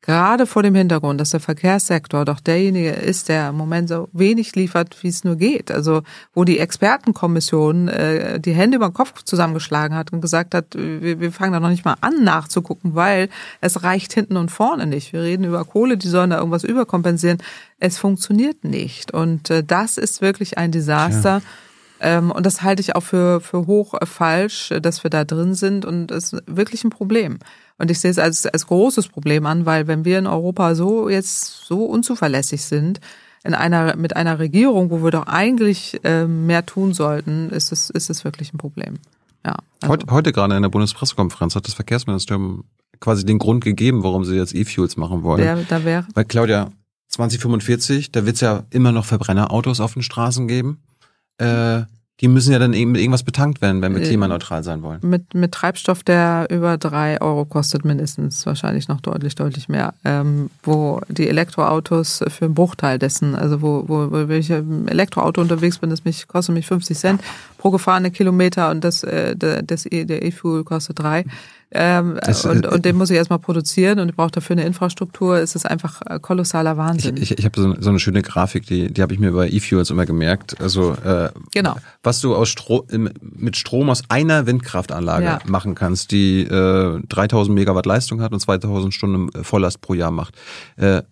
Gerade vor dem Hintergrund, dass der Verkehrssektor doch derjenige ist, der im Moment so wenig liefert, wie es nur geht. Also wo die Expertenkommission äh, die Hände über den Kopf zusammengeschlagen hat und gesagt hat, wir, wir fangen da noch nicht mal an nachzugucken, weil es reicht hinten und vorne nicht. Wir reden über Kohle, die sollen da irgendwas überkompensieren. Es funktioniert nicht. Und äh, das ist wirklich ein Desaster. Ja. Ähm, und das halte ich auch für, für hoch äh, falsch, dass wir da drin sind. Und es ist wirklich ein Problem. Und ich sehe es als, als großes Problem an, weil wenn wir in Europa so jetzt so unzuverlässig sind, in einer, mit einer Regierung, wo wir doch eigentlich äh, mehr tun sollten, ist es, ist es wirklich ein Problem. Ja, also. heute, heute gerade in der Bundespressekonferenz hat das Verkehrsministerium quasi den Grund gegeben, warum sie jetzt E-Fuels machen wollen. Wer, da wäre? Weil Claudia, 2045, da wird es ja immer noch Verbrennerautos auf den Straßen geben. Äh, die müssen ja dann eben mit irgendwas betankt werden, wenn wir äh, klimaneutral sein wollen. Mit, mit Treibstoff, der über drei Euro kostet mindestens, wahrscheinlich noch deutlich, deutlich mehr. Ähm, wo die Elektroautos für einen Bruchteil dessen, also wo, wo, wo ich im Elektroauto unterwegs bin, das mich, kostet mich 50 Cent pro gefahrene Kilometer und das, äh, das, e, der E-Fuel kostet drei. Ähm, das, und, äh, und den muss ich erstmal produzieren und ich brauche dafür eine Infrastruktur. Es ist einfach äh, kolossaler Wahnsinn. Ich, ich, ich habe so, so eine schöne Grafik, die, die habe ich mir bei E-Fuels immer gemerkt. Also äh, genau. was du aus Stro mit Strom aus einer Windkraftanlage ja. machen kannst, die äh, 3000 Megawatt Leistung hat und 2000 Stunden äh, Volllast pro Jahr macht. Äh,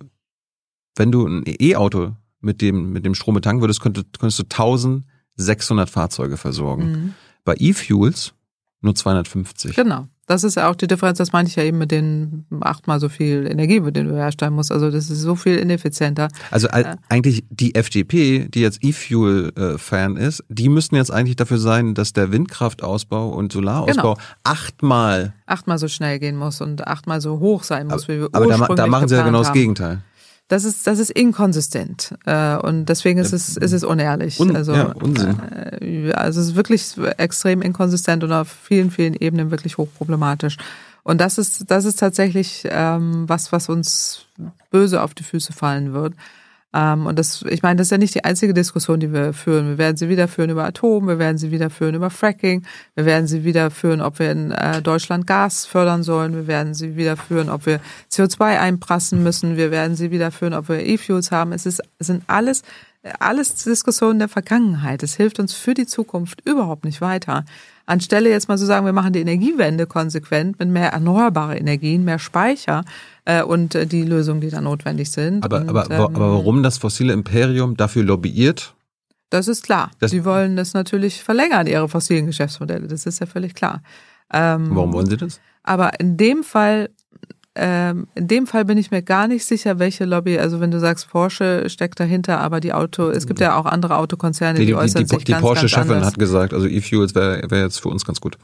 wenn du ein E-Auto mit dem mit dem Strom betanken würdest, könntest, könntest du 1600 Fahrzeuge versorgen. Mhm. Bei E-Fuels nur 250. Genau. Das ist ja auch die Differenz, das meinte ich ja eben mit den achtmal so viel Energie, mit denen du herstellen musst. Also das ist so viel ineffizienter. Also äh, eigentlich die FDP, die jetzt E-Fuel-Fan ist, die müssten jetzt eigentlich dafür sein, dass der Windkraftausbau und Solarausbau genau. achtmal achtmal so schnell gehen muss und achtmal so hoch sein muss, aber, wie wir Aber da, da machen sie ja genau das Gegenteil das ist, das ist inkonsistent. Äh, und deswegen ist es, ist es unehrlich. Un, also, ja, Unsinn. Äh, also es ist wirklich extrem inkonsistent und auf vielen, vielen Ebenen wirklich hochproblematisch. Und das ist, das ist tatsächlich ähm, was, was uns böse auf die Füße fallen wird. Ähm, und das, ich meine, das ist ja nicht die einzige Diskussion, die wir führen. Wir werden sie wieder führen über Atom, wir werden sie wieder führen über Fracking, wir werden sie wieder führen, ob wir in äh, Deutschland Gas fördern sollen, wir werden sie wieder führen, ob wir CO2 einprassen müssen, wir werden sie wieder führen, ob wir E-Fuels haben. Es ist, sind alles, alles Diskussionen der Vergangenheit. Es hilft uns für die Zukunft überhaupt nicht weiter. Anstelle jetzt mal zu so sagen, wir machen die Energiewende konsequent mit mehr erneuerbare Energien, mehr Speicher, äh, und äh, die Lösungen, die da notwendig sind. Aber, und, aber, ähm, aber warum das fossile Imperium dafür lobbyiert? Das ist klar. Das Sie wollen das natürlich verlängern, ihre fossilen Geschäftsmodelle. Das ist ja völlig klar. Ähm, warum wollen Sie das? Aber in dem Fall ähm, in dem Fall bin ich mir gar nicht sicher, welche Lobby, also wenn du sagst, Porsche steckt dahinter, aber die Auto, es gibt ja auch andere Autokonzerne, die, die, die äußern die, die, sich die ganz, Porsche-Chefin hat gesagt, also E-Fuels wäre wär jetzt für uns ganz gut.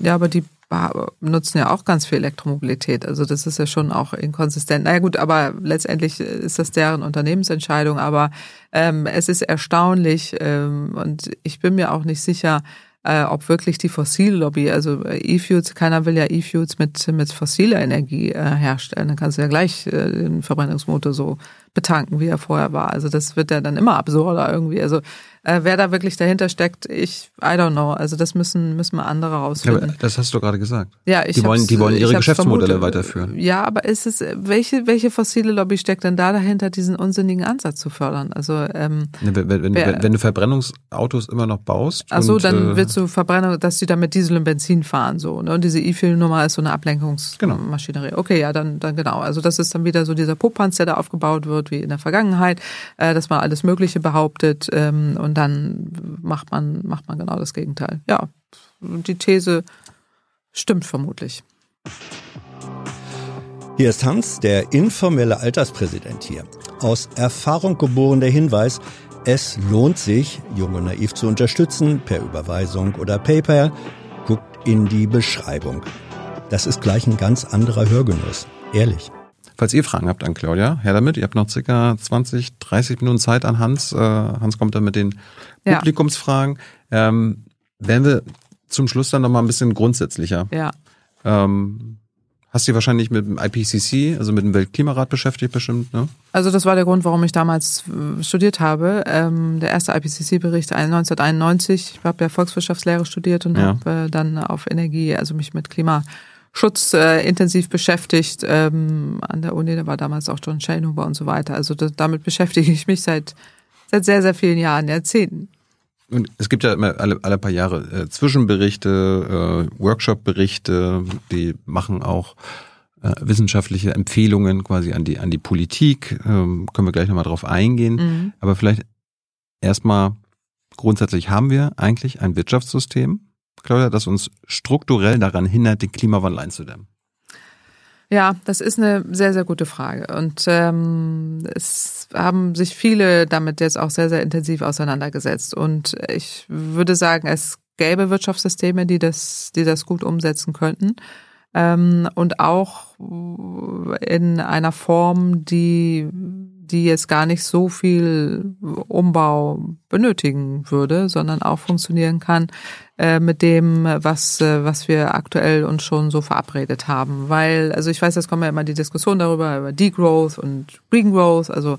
Ja, aber die nutzen ja auch ganz viel Elektromobilität. Also das ist ja schon auch inkonsistent. Naja gut, aber letztendlich ist das deren Unternehmensentscheidung. Aber ähm, es ist erstaunlich ähm, und ich bin mir auch nicht sicher, äh, ob wirklich die Fossillobby, also äh, E-Fuels, keiner will ja E-Fuels mit, mit fossiler Energie äh, herstellen. Dann kannst du ja gleich äh, den Verbrennungsmotor so betanken, wie er vorher war. Also das wird ja dann immer absurder irgendwie. Also äh, wer da wirklich dahinter steckt, ich, I don't know. Also das müssen, müssen wir andere rausfinden. Ja, das hast du gerade gesagt. Ja, ich die wollen, die wollen ihre Geschäftsmodelle weiterführen. Ja, aber ist es, welche, welche fossile Lobby steckt denn da dahinter, diesen unsinnigen Ansatz zu fördern? Also, ähm, ne, wenn, wenn, wer, wenn, du Verbrennungsautos immer noch baust. Ach so, und, dann äh, willst du Verbrennung, dass die da mit Diesel und Benzin fahren, so, ne? Und diese E-Fuel-Nummer ist so eine Ablenkungsmaschinerie. Genau. Okay, ja, dann, dann genau. Also das ist dann wieder so dieser Popanz, der da aufgebaut wird, wie in der Vergangenheit, äh, dass man alles Mögliche behauptet, ähm, und dann macht man, macht man genau das Gegenteil. Ja, die These stimmt vermutlich. Hier ist Hans, der informelle Alterspräsident hier. Aus Erfahrung geboren der Hinweis, es lohnt sich, Junge Naiv zu unterstützen, per Überweisung oder PayPal. Guckt in die Beschreibung. Das ist gleich ein ganz anderer Hörgenuss. Ehrlich. Falls ihr Fragen habt an Claudia, her damit. Ihr habt noch circa 20, 30 Minuten Zeit an Hans. Äh, Hans kommt dann mit den ja. Publikumsfragen. Ähm, werden wir zum Schluss dann nochmal ein bisschen grundsätzlicher. Ja. Ähm, hast du wahrscheinlich mit dem IPCC, also mit dem Weltklimarat beschäftigt bestimmt, ne? Also das war der Grund, warum ich damals äh, studiert habe. Ähm, der erste IPCC-Bericht 1991. Ich habe ja Volkswirtschaftslehre studiert und ja. habe äh, dann auf Energie, also mich mit Klima Schutz äh, intensiv beschäftigt ähm, an der Uni. Da war damals auch John Schellhuber und so weiter. Also das, damit beschäftige ich mich seit, seit sehr, sehr vielen Jahren, Jahrzehnten. Und es gibt ja immer alle, alle paar Jahre äh, Zwischenberichte, äh, Workshop-Berichte, die machen auch äh, wissenschaftliche Empfehlungen quasi an die, an die Politik. Ähm, können wir gleich nochmal drauf eingehen. Mhm. Aber vielleicht erstmal grundsätzlich haben wir eigentlich ein Wirtschaftssystem, Claudia, das uns strukturell daran hindert, den Klimawandel einzudämmen? Ja, das ist eine sehr, sehr gute Frage. Und ähm, es haben sich viele damit jetzt auch sehr, sehr intensiv auseinandergesetzt. Und ich würde sagen, es gäbe Wirtschaftssysteme, die das, die das gut umsetzen könnten. Ähm, und auch in einer Form, die die jetzt gar nicht so viel Umbau benötigen würde, sondern auch funktionieren kann äh, mit dem, was, äh, was wir aktuell uns schon so verabredet haben. Weil, also ich weiß, es kommen ja immer die Diskussion darüber, über Degrowth und Regrowth, also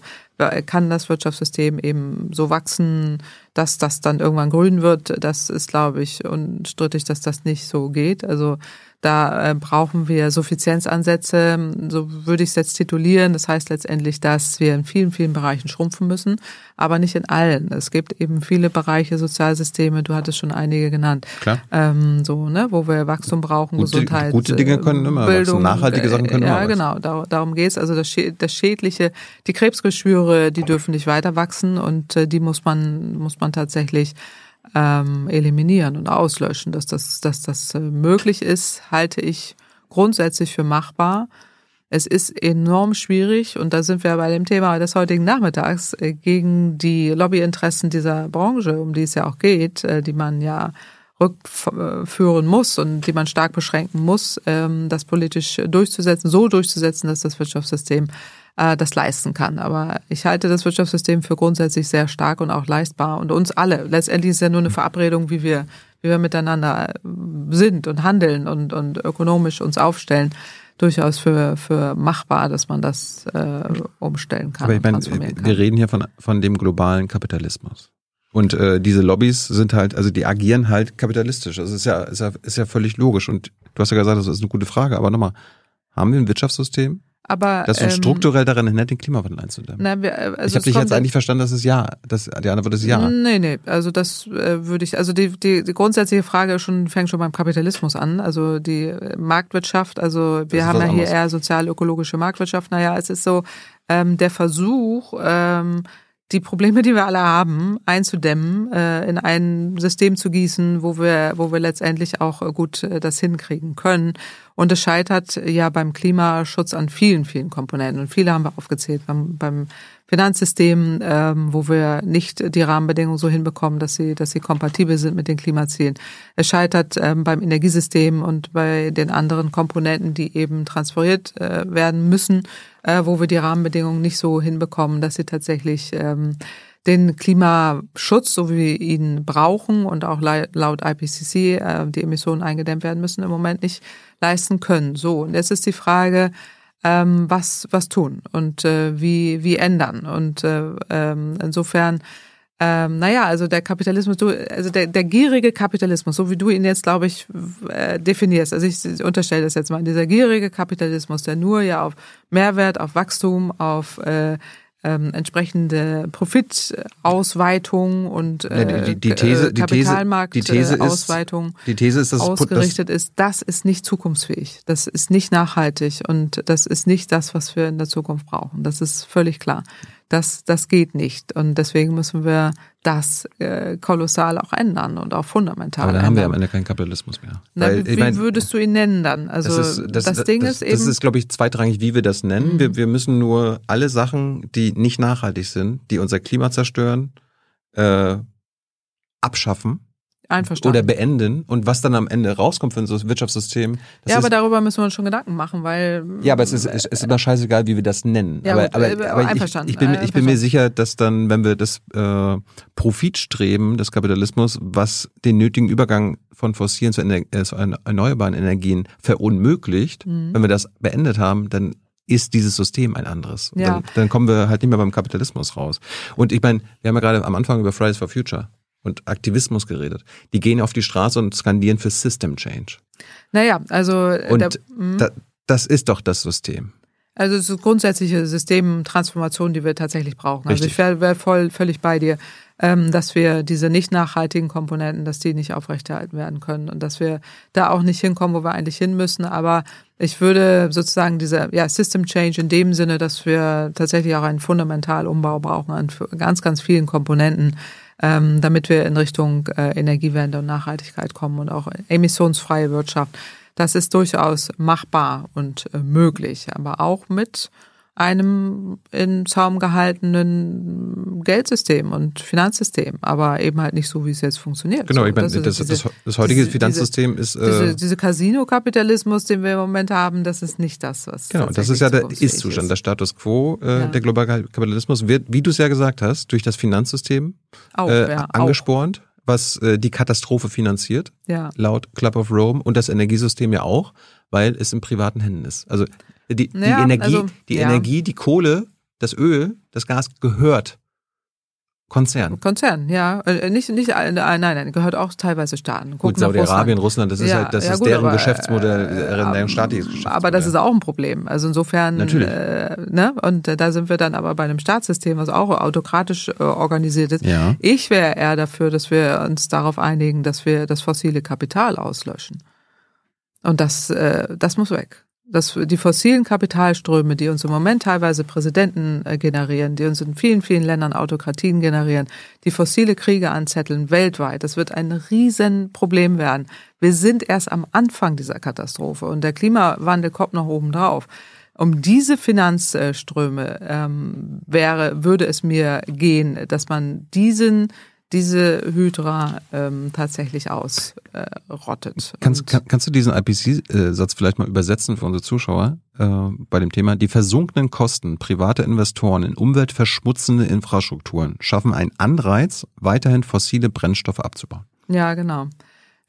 kann das Wirtschaftssystem eben so wachsen, dass das dann irgendwann grün wird. Das ist, glaube ich, unstrittig, dass das nicht so geht. Also da äh, brauchen wir Suffizienzansätze, so würde ich es jetzt titulieren. Das heißt letztendlich, dass wir in vielen, vielen Bereichen schrumpfen müssen, aber nicht in allen. Es gibt eben viele Bereiche, Sozialsysteme, du hattest schon einige genannt. Klar. Ähm, so, ne, wo wir Wachstum brauchen, gute, Gesundheit. Gute Dinge können immer Bildung, wachsen. Nachhaltige Sachen können äh, immer Ja, genau, da, darum geht's. Also das, das Schädliche, die Krebsgeschwüre, die dürfen nicht weiter wachsen und äh, die muss man, muss man tatsächlich ähm, eliminieren und auslöschen. Dass das, dass das äh, möglich ist, halte ich grundsätzlich für machbar. Es ist enorm schwierig, und da sind wir bei dem Thema des heutigen Nachmittags, äh, gegen die Lobbyinteressen dieser Branche, um die es ja auch geht, äh, die man ja rückführen muss und die man stark beschränken muss, ähm, das politisch durchzusetzen, so durchzusetzen, dass das Wirtschaftssystem äh, das leisten kann. Aber ich halte das Wirtschaftssystem für grundsätzlich sehr stark und auch leistbar. Und uns alle. Letztendlich ist es ja nur eine Verabredung, wie wir, wie wir miteinander äh, sind und handeln und, und ökonomisch uns aufstellen durchaus für, für machbar, dass man das äh, umstellen kann. Aber ich meine, wir reden hier von, von dem globalen Kapitalismus. Und äh, diese Lobbys sind halt, also die agieren halt kapitalistisch. Das ist ja, ist ja, ist ja völlig logisch. Und du hast ja gesagt, das ist eine gute Frage, aber nochmal, haben wir ein Wirtschaftssystem, aber, das uns ähm, strukturell daran hindert, den Klimawandel einzudämmen. Na, wir, also ich habe dich jetzt eigentlich verstanden, dass es ja, dass die Antwort ist ja. Nee, nee, also das äh, würde ich, also die, die, die grundsätzliche Frage schon, fängt schon beim Kapitalismus an, also die Marktwirtschaft, also wir haben ja hier anderes. eher sozial-ökologische Marktwirtschaft. Naja, es ist so ähm, der Versuch, ähm, die Probleme, die wir alle haben, einzudämmen, äh, in ein System zu gießen, wo wir, wo wir letztendlich auch gut äh, das hinkriegen können. Und es scheitert ja beim Klimaschutz an vielen, vielen Komponenten. Und viele haben wir aufgezählt. Beim, beim Finanzsystem, ähm, wo wir nicht die Rahmenbedingungen so hinbekommen, dass sie, dass sie kompatibel sind mit den Klimazielen. Es scheitert ähm, beim Energiesystem und bei den anderen Komponenten, die eben transferiert äh, werden müssen, äh, wo wir die Rahmenbedingungen nicht so hinbekommen, dass sie tatsächlich ähm, den Klimaschutz, so wie wir ihn brauchen und auch laut IPCC äh, die Emissionen eingedämmt werden müssen, im Moment nicht leisten können. So, und jetzt ist die Frage, ähm, was, was tun und äh, wie, wie ändern. Und äh, ähm, insofern, ähm, naja, also der Kapitalismus, du, also der, der gierige Kapitalismus, so wie du ihn jetzt, glaube ich, äh, definierst, also ich unterstelle das jetzt mal, dieser gierige Kapitalismus, der nur ja auf Mehrwert, auf Wachstum, auf äh, ähm, entsprechende Profitausweitung und äh, ja, die, die, These, Kapitalmarktausweitung die These ist, dass ausgerichtet ist, das ist nicht zukunftsfähig, das ist nicht nachhaltig und das ist nicht das, was wir in der Zukunft brauchen. Das ist völlig klar. Das, das geht nicht. Und deswegen müssen wir das äh, kolossal auch ändern und auch fundamental. Aber dann ändern. haben wir am Ende keinen Kapitalismus mehr. Na, Weil, wie mein, würdest du ihn nennen dann? Also das, ist, das, das Ding das, ist eben. Das ist, glaube ich, zweitrangig, wie wir das nennen. Mhm. Wir, wir müssen nur alle Sachen, die nicht nachhaltig sind, die unser Klima zerstören, äh, abschaffen Einverstanden. Oder beenden und was dann am Ende rauskommt für ein Wirtschaftssystem. ja, aber darüber müssen wir uns schon Gedanken machen, weil. Ja, aber es ist, es ist immer scheißegal, wie wir das nennen. Ja, aber, gut, aber, aber, aber einverstanden. Ich, ich, bin, ich bin mir sicher, dass dann, wenn wir das äh, Profitstreben des Kapitalismus, was den nötigen Übergang von fossilen zu, Ener äh, zu erneuerbaren Energien verunmöglicht, mhm. wenn wir das beendet haben, dann ist dieses System ein anderes. Ja. Dann, dann kommen wir halt nicht mehr beim Kapitalismus raus. Und ich meine, wir haben ja gerade am Anfang über Fridays for Future und Aktivismus geredet. Die gehen auf die Straße und skandieren für System Change. Naja, also. Äh, und der, hm? da, das ist doch das System. Also es ist grundsätzliche Systemtransformation, die wir tatsächlich brauchen. Richtig. Also ich wäre wär voll völlig bei dir, ähm, dass wir diese nicht nachhaltigen Komponenten, dass die nicht aufrechterhalten werden können und dass wir da auch nicht hinkommen, wo wir eigentlich hin müssen. Aber ich würde sozusagen diese ja, System Change in dem Sinne, dass wir tatsächlich auch einen Fundamentalombau brauchen an ganz, ganz vielen Komponenten ähm, damit wir in Richtung äh, Energiewende und Nachhaltigkeit kommen und auch emissionsfreie Wirtschaft. Das ist durchaus machbar und äh, möglich, aber auch mit einem in Zaum gehaltenen Geldsystem und Finanzsystem, aber eben halt nicht so, wie es jetzt funktioniert. Genau, so, ich meine, das, das, das, heutige diese, Finanzsystem ist. Äh, diese, diese Casino-Kapitalismus, den wir im Moment haben, das ist nicht das, was. Genau, das ist ja der Ist-Zustand, ist. der Status quo. Äh, ja. Der globale Kapitalismus wird, wie du es ja gesagt hast, durch das Finanzsystem auch, äh, ja, angespornt. Auch was äh, die Katastrophe finanziert, ja. laut Club of Rome und das Energiesystem ja auch, weil es in privaten Händen ist. Also die, die ja, Energie, also, die ja. Energie, die Kohle, das Öl, das Gas gehört Konzern. Konzern, ja. Äh, nicht, nicht, äh, nein, nein, gehört auch teilweise Staaten. Gucken gut, Saudi-Arabien, Russland, das ist ja, halt, das ja, ist gut, deren aber, Geschäftsmodell, äh, deren staatliches Aber das ist auch ein Problem. Also insofern, Natürlich. Äh, ne, und äh, da sind wir dann aber bei einem Staatssystem, was auch autokratisch äh, organisiert ist. Ja. Ich wäre eher dafür, dass wir uns darauf einigen, dass wir das fossile Kapital auslöschen. Und das, äh, das muss weg dass die fossilen Kapitalströme, die uns im Moment teilweise Präsidenten äh, generieren, die uns in vielen, vielen Ländern Autokratien generieren, die fossile Kriege anzetteln weltweit, das wird ein Riesenproblem werden. Wir sind erst am Anfang dieser Katastrophe und der Klimawandel kommt noch oben drauf. Um diese Finanzströme ähm, wäre, würde es mir gehen, dass man diesen diese Hydra ähm, tatsächlich ausrottet. Äh, kannst, kann, kannst du diesen IPC-Satz vielleicht mal übersetzen für unsere Zuschauer äh, bei dem Thema? Die versunkenen Kosten privater Investoren in umweltverschmutzende Infrastrukturen schaffen einen Anreiz, weiterhin fossile Brennstoffe abzubauen. Ja, genau.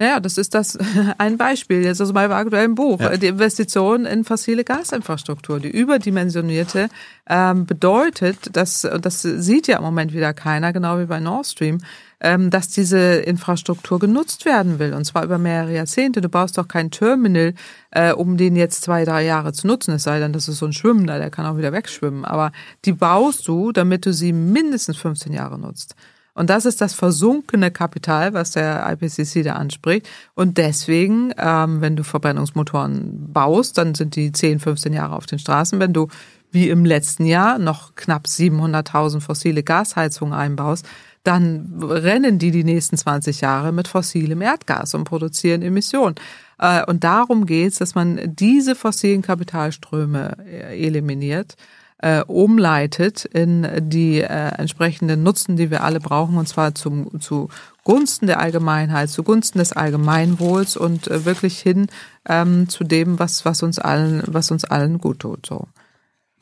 Ja, das ist das ein Beispiel jetzt aus meinem aktuellen Buch. Ja. Die Investition in fossile Gasinfrastruktur, die überdimensionierte, ähm, bedeutet, dass, und das sieht ja im Moment wieder keiner, genau wie bei Nord Stream, ähm, dass diese Infrastruktur genutzt werden will, und zwar über mehrere Jahrzehnte. Du baust doch kein Terminal, äh, um den jetzt zwei, drei Jahre zu nutzen, es sei denn, das ist so ein Schwimmender, der kann auch wieder wegschwimmen. Aber die baust du, damit du sie mindestens 15 Jahre nutzt. Und das ist das versunkene Kapital, was der IPCC da anspricht. Und deswegen, ähm, wenn du Verbrennungsmotoren baust, dann sind die 10, 15 Jahre auf den Straßen. Wenn du wie im letzten Jahr noch knapp 700.000 fossile Gasheizungen einbaust, dann rennen die die nächsten 20 Jahre mit fossilem Erdgas und produzieren Emissionen. Äh, und darum geht es, dass man diese fossilen Kapitalströme äh, eliminiert äh, umleitet in die äh, entsprechenden Nutzen, die wir alle brauchen, und zwar zum, zu Gunsten der Allgemeinheit, zugunsten des Allgemeinwohls und äh, wirklich hin ähm, zu dem, was, was uns allen, was uns allen gut tut. So.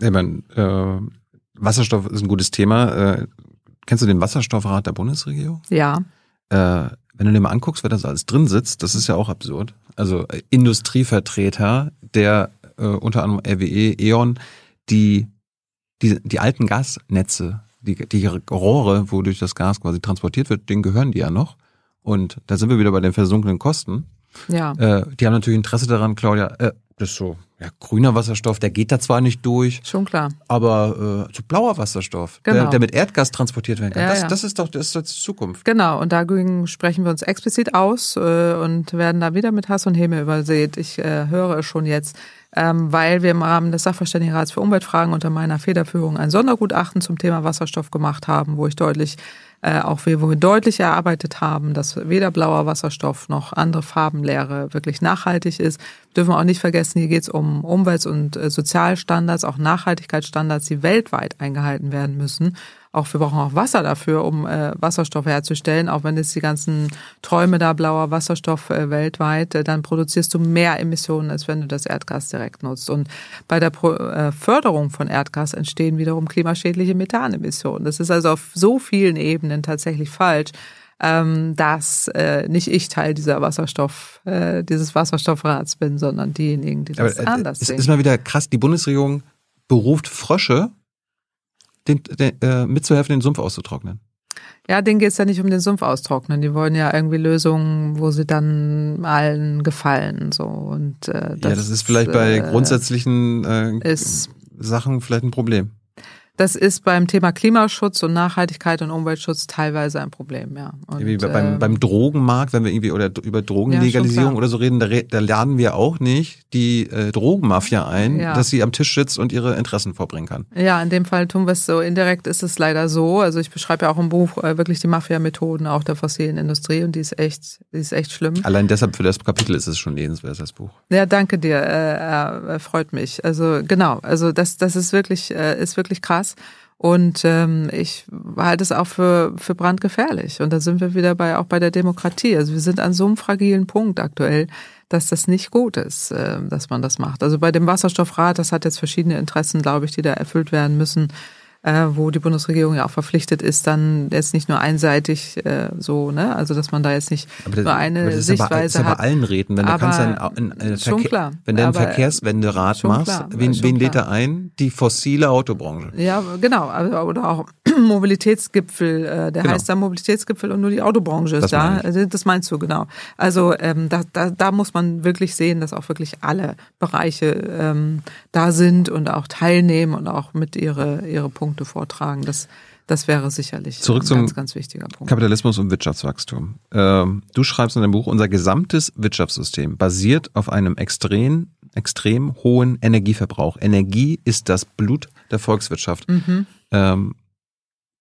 Ich meine, äh, Wasserstoff ist ein gutes Thema. Äh, kennst du den Wasserstoffrat der Bundesregierung? Ja. Äh, wenn du dir mal anguckst, wer das alles drin sitzt, das ist ja auch absurd. Also äh, Industrievertreter der äh, unter anderem RWE, E.ON, die die, die alten Gasnetze, die, die Rohre, wodurch das Gas quasi transportiert wird, denen gehören die ja noch. Und da sind wir wieder bei den versunkenen Kosten. Ja. Äh, die haben natürlich Interesse daran, Claudia, äh, das ist so, ja, grüner Wasserstoff, der geht da zwar nicht durch. Schon klar. Aber äh, so blauer Wasserstoff, genau. der, der mit Erdgas transportiert werden kann, ja, das, ja. das ist doch das ist doch die Zukunft. Genau, und dagegen sprechen wir uns explizit aus äh, und werden da wieder mit Hass und Häme übersät. Ich äh, höre es schon jetzt ähm, weil wir im Rahmen des Sachverständigenrats für Umweltfragen unter meiner Federführung ein Sondergutachten zum Thema Wasserstoff gemacht haben, wo ich deutlich äh, auch wir, wo wir deutlich erarbeitet haben, dass weder blauer Wasserstoff noch andere Farbenlehre wirklich nachhaltig ist. dürfen wir auch nicht vergessen, hier geht es um Umwelt- und äh, Sozialstandards, auch Nachhaltigkeitsstandards, die weltweit eingehalten werden müssen. Auch wir brauchen auch Wasser dafür, um äh, Wasserstoff herzustellen. Auch wenn es die ganzen Träume da blauer Wasserstoff äh, weltweit, äh, dann produzierst du mehr Emissionen, als wenn du das Erdgas direkt nutzt. Und bei der Pro äh, Förderung von Erdgas entstehen wiederum klimaschädliche Methanemissionen. Das ist also auf so vielen Ebenen tatsächlich falsch ähm, dass äh, nicht ich Teil dieser Wasserstoff, äh, dieses Wasserstoffrats bin, sondern diejenigen, die das Aber, äh, anders es sehen. Es ist mal wieder krass, die Bundesregierung beruft Frösche den, den, äh, mitzuhelfen, den Sumpf auszutrocknen. Ja, denen geht es ja nicht um den Sumpf austrocknen. Die wollen ja irgendwie Lösungen, wo sie dann allen gefallen. So. Und, äh, das, ja, das ist vielleicht bei äh, grundsätzlichen äh, Sachen vielleicht ein Problem. Das ist beim Thema Klimaschutz und Nachhaltigkeit und Umweltschutz teilweise ein Problem, ja. Und, wie beim, ähm, beim Drogenmarkt, wenn wir irgendwie oder über Drogenlegalisierung ja, oder so reden, da, da lernen wir auch nicht die äh, Drogenmafia ein, ja. dass sie am Tisch sitzt und ihre Interessen vorbringen kann. Ja, in dem Fall tun wir es so. Indirekt ist es leider so. Also ich beschreibe ja auch im Buch äh, wirklich die Mafia-Methoden auch der fossilen Industrie und die ist echt, die ist echt schlimm. Allein deshalb für das Kapitel ist es schon lesenswert, das Buch. Ja, danke dir. Äh, äh, freut mich. Also genau. Also das, das ist wirklich, äh, ist wirklich krass. Und ähm, ich halte es auch für, für brandgefährlich. Und da sind wir wieder bei auch bei der Demokratie. Also wir sind an so einem fragilen Punkt aktuell, dass das nicht gut ist, äh, dass man das macht. Also bei dem Wasserstoffrat, das hat jetzt verschiedene Interessen, glaube ich, die da erfüllt werden müssen äh, wo die Bundesregierung ja auch verpflichtet ist, dann jetzt nicht nur einseitig äh, so, ne, also dass man da jetzt nicht das, nur eine das Sichtweise aber, das ist aber allen Räten, wenn du kannst dann in, in, in Verkehr, klar, wenn du einen Verkehrswenderat machst, klar, wen, wen lädt er ein? Die fossile Autobranche. Ja, genau, also, oder auch Mobilitätsgipfel, äh, der genau. heißt da Mobilitätsgipfel und nur die Autobranche ist das da. Also, das meinst du genau. Also ähm, da, da, da muss man wirklich sehen, dass auch wirklich alle Bereiche ähm, da sind und auch teilnehmen und auch mit ihre ihre Punkte Punkte vortragen. Das, das wäre sicherlich Zurück ein ganz, ganz wichtiger Punkt. Kapitalismus und Wirtschaftswachstum. Ähm, du schreibst in deinem Buch, unser gesamtes Wirtschaftssystem basiert auf einem extrem, extrem hohen Energieverbrauch. Energie ist das Blut der Volkswirtschaft. Mhm. Ähm,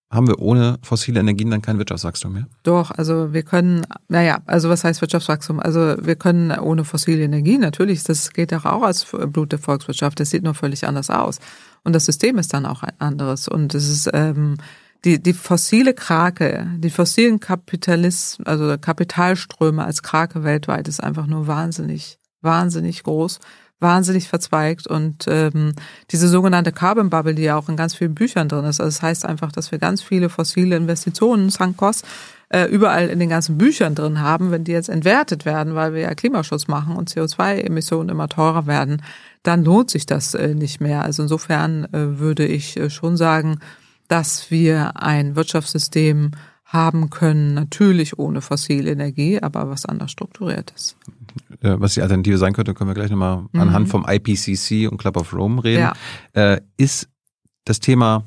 haben wir ohne fossile Energien dann kein Wirtschaftswachstum mehr? Doch, also wir können, naja, also was heißt Wirtschaftswachstum? Also wir können ohne fossile Energien, natürlich, das geht auch als Blut der Volkswirtschaft, das sieht nur völlig anders aus. Und das System ist dann auch ein anderes. Und es ist ähm, die, die fossile Krake, die fossilen Kapitalismus, also Kapitalströme als Krake weltweit ist einfach nur wahnsinnig, wahnsinnig groß, wahnsinnig verzweigt. Und ähm, diese sogenannte Carbon Bubble, die ja auch in ganz vielen Büchern drin ist, also das heißt einfach, dass wir ganz viele fossile Investitionen, Sankos, äh, überall in den ganzen Büchern drin haben, wenn die jetzt entwertet werden, weil wir ja Klimaschutz machen und CO2-Emissionen immer teurer werden, dann lohnt sich das äh, nicht mehr. Also insofern äh, würde ich äh, schon sagen, dass wir ein Wirtschaftssystem haben können, natürlich ohne fossile Energie, aber was anders strukturiert ist. Was die Alternative sein könnte, können wir gleich nochmal mhm. anhand vom IPCC und Club of Rome reden. Ja. Ist das Thema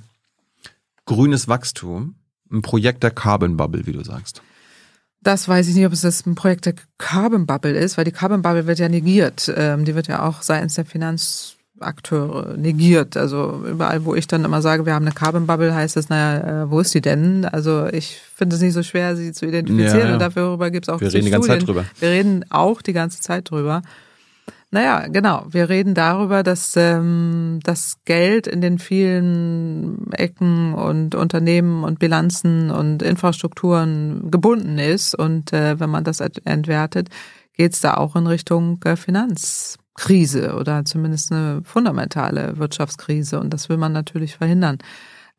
grünes Wachstum ein Projekt der Carbon Bubble, wie du sagst? Das weiß ich nicht, ob es das ein Projekt der Carbon Bubble ist, weil die Carbon Bubble wird ja negiert. Ähm, die wird ja auch seitens der Finanzakteure negiert. Also überall, wo ich dann immer sage, wir haben eine Carbon Bubble, heißt es, naja, äh, wo ist die denn? Also ich finde es nicht so schwer, sie zu identifizieren ja, ja. und dafür gibt es auch Wir reden die ganze Zeit drüber. Wir reden auch die ganze Zeit drüber. Naja, genau. Wir reden darüber, dass ähm, das Geld in den vielen Ecken und Unternehmen und Bilanzen und Infrastrukturen gebunden ist. Und äh, wenn man das entwertet, geht es da auch in Richtung äh, Finanzkrise oder zumindest eine fundamentale Wirtschaftskrise. Und das will man natürlich verhindern.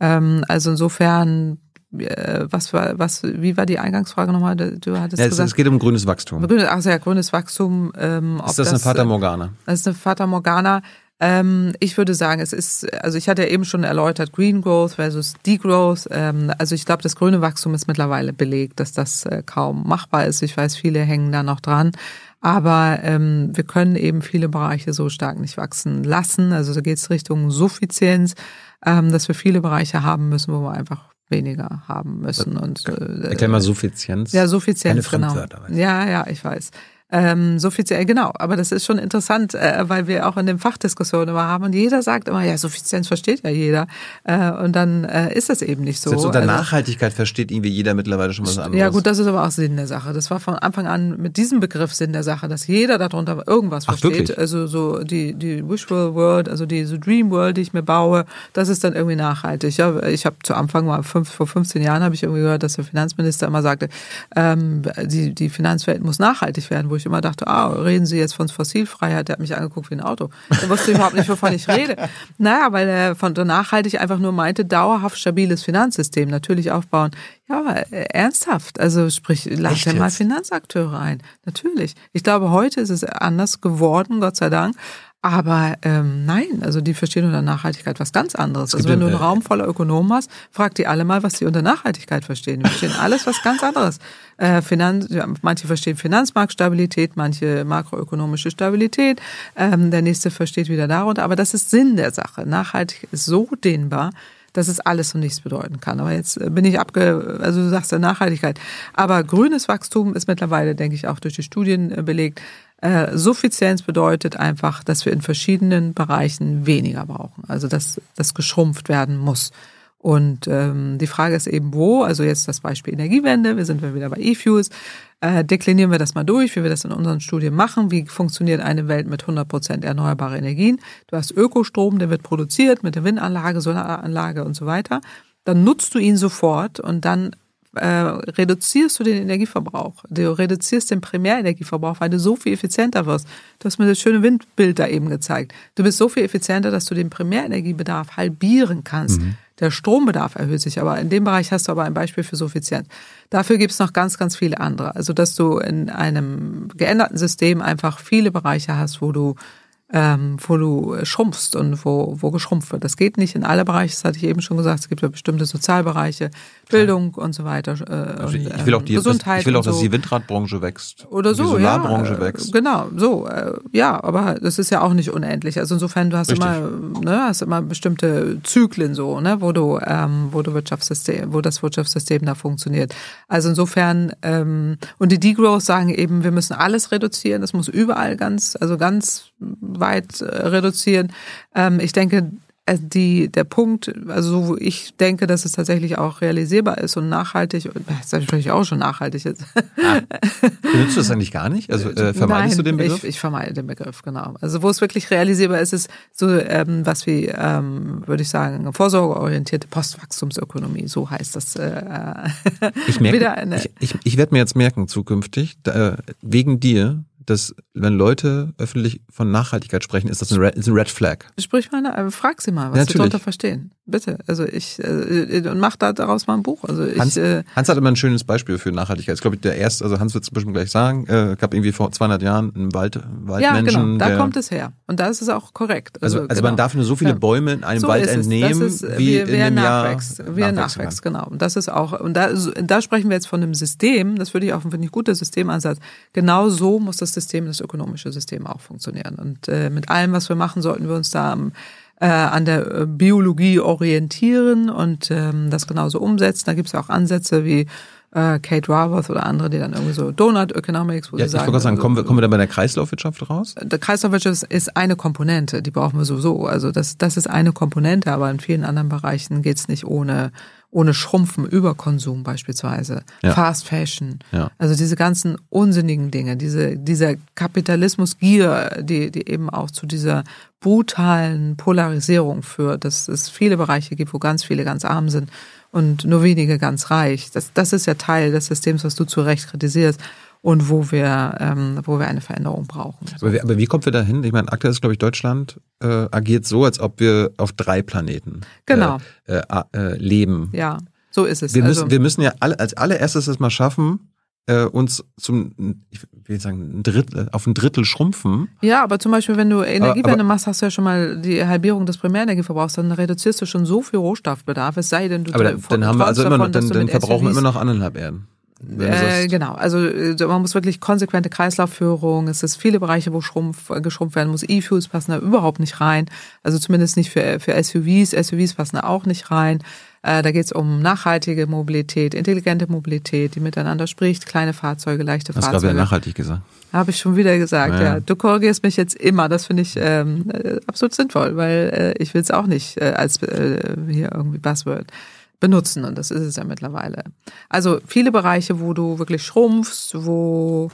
Ähm, also insofern was war, was, wie war die Eingangsfrage nochmal? Du hattest ja, es, gesagt, es geht um grünes Wachstum. Grünes, ach ja, grünes Wachstum. Ähm, ist das, das eine Fata Morgana? Das ist eine Fata Morgana. Ähm, ich würde sagen, es ist, also ich hatte ja eben schon erläutert, Green Growth versus Degrowth. Ähm, also ich glaube, das grüne Wachstum ist mittlerweile belegt, dass das äh, kaum machbar ist. Ich weiß, viele hängen da noch dran. Aber ähm, wir können eben viele Bereiche so stark nicht wachsen lassen. Also da geht es Richtung Suffizienz, ähm, dass wir viele Bereiche haben müssen, wo wir einfach weniger haben müssen. Und, äh, Erklär mal Suffizienz. Ja, Suffizienz, genau. Ja, ja, ich weiß. Ähm, Suffizienz, genau, aber das ist schon interessant, äh, weil wir auch in den Fachdiskussionen immer haben und jeder sagt immer, ja, Suffizienz versteht ja jeder. Äh, und dann äh, ist das eben nicht so. Selbst unter also, Nachhaltigkeit versteht irgendwie jeder mittlerweile schon was anderes. Ja gut, das ist aber auch Sinn der Sache. Das war von Anfang an mit diesem Begriff Sinn der Sache, dass jeder darunter irgendwas Ach, versteht. Wirklich? Also so die, die Visual World, also die so Dream World, die ich mir baue, das ist dann irgendwie nachhaltig. Ja, ich habe zu Anfang mal fünf, vor 15 Jahren habe ich irgendwie gehört, dass der Finanzminister immer sagte, ähm, die, die Finanzwelt muss nachhaltig werden, wo ich immer dachte, ah, reden Sie jetzt von Fossilfreiheit? Der hat mich angeguckt wie ein Auto. Der wusste überhaupt nicht, wovon ich rede. Naja, weil er von der nachhaltig einfach nur meinte, dauerhaft stabiles Finanzsystem natürlich aufbauen. Ja, aber äh, ernsthaft. Also sprich, lad ja mal Finanzakteure ein. Natürlich. Ich glaube, heute ist es anders geworden, Gott sei Dank. Aber ähm, nein, also die verstehen unter Nachhaltigkeit was ganz anderes. Also wenn du einen Raum voller Ökonomen hast, frag die alle mal, was die unter Nachhaltigkeit verstehen. Die verstehen alles was ganz anderes. Äh, Finanz, manche verstehen Finanzmarktstabilität, manche makroökonomische Stabilität. Ähm, der nächste versteht wieder darunter. Aber das ist Sinn der Sache. Nachhaltig ist so dehnbar dass es alles und nichts bedeuten kann. Aber jetzt bin ich abge, also du sagst ja Nachhaltigkeit. Aber grünes Wachstum ist mittlerweile, denke ich, auch durch die Studien äh, belegt, äh, Suffizienz bedeutet einfach, dass wir in verschiedenen Bereichen weniger brauchen. Also dass das geschrumpft werden muss. Und ähm, die Frage ist eben, wo, also jetzt das Beispiel Energiewende, wir sind wieder bei E-Fuels, äh, deklinieren wir das mal durch, wie wir das in unseren Studien machen, wie funktioniert eine Welt mit 100 Prozent erneuerbare Energien. Du hast Ökostrom, der wird produziert mit der Windanlage, Solaranlage und so weiter. Dann nutzt du ihn sofort und dann äh, reduzierst du den Energieverbrauch. Du reduzierst den Primärenergieverbrauch, weil du so viel effizienter wirst. Du hast mir das schöne Windbild da eben gezeigt. Du bist so viel effizienter, dass du den Primärenergiebedarf halbieren kannst. Mhm. Der Strombedarf erhöht sich, aber in dem Bereich hast du aber ein Beispiel für Suffizienz. Dafür gibt es noch ganz, ganz viele andere. Also, dass du in einem geänderten System einfach viele Bereiche hast, wo du ähm, wo du schrumpfst und wo, wo geschrumpft wird. Das geht nicht in alle Bereiche, das hatte ich eben schon gesagt. Es gibt ja bestimmte Sozialbereiche, Bildung ja. und so weiter. Äh, also und, ich will auch die, Gesundheit ich will auch, dass so. die Windradbranche wächst. Oder so, die Solarbranche ja, wächst. Genau, so. Äh, ja, aber das ist ja auch nicht unendlich. Also insofern, du hast Richtig. immer, ne, hast immer bestimmte Zyklen so, ne, wo du, ähm, wo du Wirtschaftssystem, wo das Wirtschaftssystem da funktioniert. Also insofern, ähm, und die Degrowth sagen eben, wir müssen alles reduzieren. Das muss überall ganz, also ganz weit äh, reduzieren. Ähm, ich denke, äh, die, der Punkt, also wo ich denke, dass es tatsächlich auch realisierbar ist und nachhaltig, das ist natürlich auch schon nachhaltig ist. Ah, benutzt du das eigentlich gar nicht? Also äh, vermeidest Nein, du den Begriff? Ich, ich vermeide den Begriff, genau. Also wo es wirklich realisierbar ist, ist so ähm, was wie, ähm, würde ich sagen, vorsorgeorientierte Postwachstumsökonomie, so heißt das. Äh, ich merke, ich, ich, ich werde mir jetzt merken zukünftig, da, wegen dir dass wenn Leute öffentlich von Nachhaltigkeit sprechen, ist das ein Red, ist ein Red Flag. Sprich mal, äh, frag sie mal, was ja, sie darunter verstehen. Bitte. Also ich äh, und mach da daraus mal ein Buch. Also ich, Hans, äh, Hans hat immer ein schönes Beispiel für Nachhaltigkeit. Ich glaube, der erste, also Hans wird es bestimmt gleich sagen, äh, gab irgendwie vor 200 Jahren einen Wald, Waldmenschen. Ja, genau. Da der, kommt es her. Und da ist es auch korrekt. Also, also, also genau. man darf nur so viele Bäume in einem so Wald entnehmen, ist, wie, wie, wie in einem nachwächst, Jahr wie er nachwächst. Genau. Und das ist auch und da, da sprechen wir jetzt von einem System. Das würde ich auch finde ich guter Systemansatz. Genau so muss das System, das ökonomische System auch funktionieren. Und äh, mit allem, was wir machen, sollten wir uns da am äh, an der äh, Biologie orientieren und ähm, das genauso umsetzen. Da gibt es ja auch Ansätze wie äh, Kate Raworth oder andere, die dann irgendwie so Donut Economics, wo ja, sie sagen. Ich wollte sagen, also, kommen wir, kommen wir dann bei der Kreislaufwirtschaft raus? Der Kreislaufwirtschaft ist eine Komponente, die brauchen wir sowieso. Also das, das ist eine Komponente, aber in vielen anderen Bereichen geht's nicht ohne ohne Schrumpfen, Überkonsum beispielsweise, ja. Fast Fashion, ja. also diese ganzen unsinnigen Dinge, diese, dieser Kapitalismusgier, die, die eben auch zu dieser brutalen Polarisierung führt, dass es viele Bereiche gibt, wo ganz viele ganz arm sind und nur wenige ganz reich. Das, das ist ja Teil des Systems, was du zu Recht kritisierst und wo wir, ähm, wo wir eine Veränderung brauchen. Aber wie, aber wie kommen wir da hin? Ich meine, aktuell ist, glaube ich, Deutschland äh, agiert so, als ob wir auf drei Planeten genau. äh, äh, äh, leben. Ja, so ist es. Wir müssen, also, wir müssen ja alle, als allererstes es mal schaffen, äh, uns zum, ich will sagen, ein Drittel, auf ein Drittel schrumpfen. Ja, aber zum Beispiel, wenn du Energiewende aber, machst, hast du ja schon mal die Halbierung des Primärenergieverbrauchs, dann reduzierst du schon so viel Rohstoffbedarf, es sei denn, du Aber dann, dann haben wir also immer noch, dann, dann verbrauchen wir immer noch anderthalb Erden. Äh, genau, also äh, man muss wirklich konsequente Kreislaufführung. Es ist viele Bereiche, wo schrumpf, äh, geschrumpft werden muss. E-Fuels passen da überhaupt nicht rein. Also zumindest nicht für, für SUVs. SUVs passen da auch nicht rein. Äh, da geht es um nachhaltige Mobilität, intelligente Mobilität, die miteinander spricht, kleine Fahrzeuge, leichte Hast Fahrzeuge. Hast gerade wieder nachhaltig gesagt. Habe ich schon wieder gesagt, ja. ja. Du korrigierst mich jetzt immer. Das finde ich ähm, absolut sinnvoll, weil äh, ich will es auch nicht äh, als äh, hier irgendwie Buzzword benutzen und das ist es ja mittlerweile. Also viele Bereiche, wo du wirklich schrumpfst, wo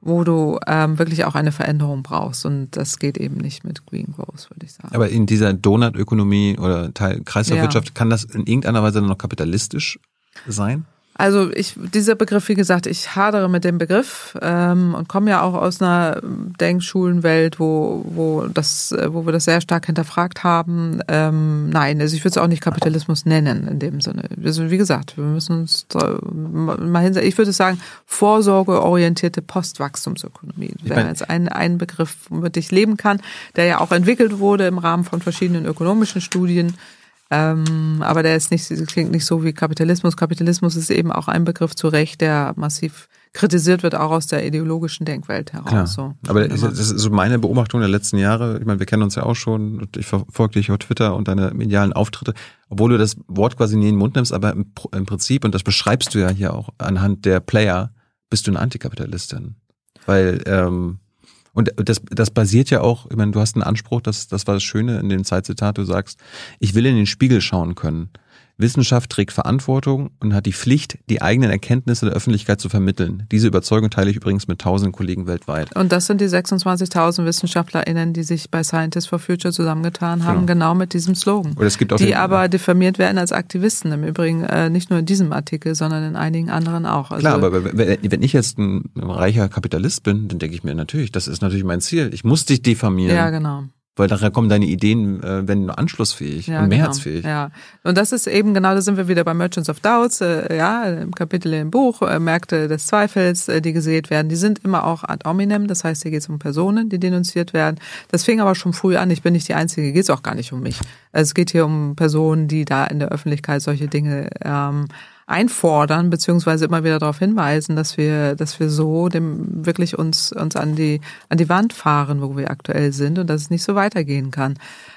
wo du ähm, wirklich auch eine Veränderung brauchst und das geht eben nicht mit Green Growth, würde ich sagen. Aber in dieser Donut-Ökonomie oder Teil Kreislaufwirtschaft ja. kann das in irgendeiner Weise noch kapitalistisch sein? Also ich, dieser Begriff, wie gesagt, ich hadere mit dem Begriff ähm, und komme ja auch aus einer Denkschulenwelt, wo, wo, das, wo wir das sehr stark hinterfragt haben. Ähm, nein, also ich würde es auch nicht Kapitalismus nennen in dem Sinne. Also wie gesagt, wir müssen uns mal hin, ich würde sagen, vorsorgeorientierte Postwachstumsökonomie. Das wäre jetzt ein, ein Begriff, womit ich leben kann, der ja auch entwickelt wurde im Rahmen von verschiedenen ökonomischen Studien ähm, aber der ist nicht, klingt nicht so wie Kapitalismus. Kapitalismus ist eben auch ein Begriff zu Recht, der massiv kritisiert wird, auch aus der ideologischen Denkwelt heraus. Klar. So, aber das ist so meine Beobachtung der letzten Jahre. Ich meine, wir kennen uns ja auch schon und ich verfolge dich auf Twitter und deine medialen Auftritte. Obwohl du das Wort quasi nie in den Mund nimmst, aber im, im Prinzip, und das beschreibst du ja hier auch anhand der Player, bist du eine Antikapitalistin. Weil ähm, und das, das basiert ja auch, ich meine, du hast einen Anspruch, das, das war das Schöne in dem Zeitzitat, du sagst, ich will in den Spiegel schauen können. Wissenschaft trägt Verantwortung und hat die Pflicht, die eigenen Erkenntnisse der Öffentlichkeit zu vermitteln. Diese Überzeugung teile ich übrigens mit tausenden Kollegen weltweit. Und das sind die 26.000 WissenschaftlerInnen, die sich bei Scientists for Future zusammengetan haben, genau, genau mit diesem Slogan. Oder es gibt auch die aber diffamiert werden als Aktivisten. Im Übrigen äh, nicht nur in diesem Artikel, sondern in einigen anderen auch. Also Klar, aber wenn ich jetzt ein reicher Kapitalist bin, dann denke ich mir natürlich, das ist natürlich mein Ziel. Ich muss dich diffamieren. Ja, genau weil daher kommen deine Ideen, äh, wenn anschlussfähig ja, und mehrheitsfähig. Genau. Ja, und das ist eben genau, da sind wir wieder bei Merchants of Doubts, äh, ja, im Kapitel im Buch, äh, Märkte des Zweifels, äh, die gesät werden, die sind immer auch ad hominem, das heißt, hier geht es um Personen, die denunziert werden. Das fing aber schon früh an, ich bin nicht die Einzige, geht es auch gar nicht um mich. Also es geht hier um Personen, die da in der Öffentlichkeit solche Dinge ähm, einfordern, beziehungsweise immer wieder darauf hinweisen, dass wir, dass wir so dem wirklich uns, uns an die, an die Wand fahren, wo wir aktuell sind und dass es nicht so weitergehen kann.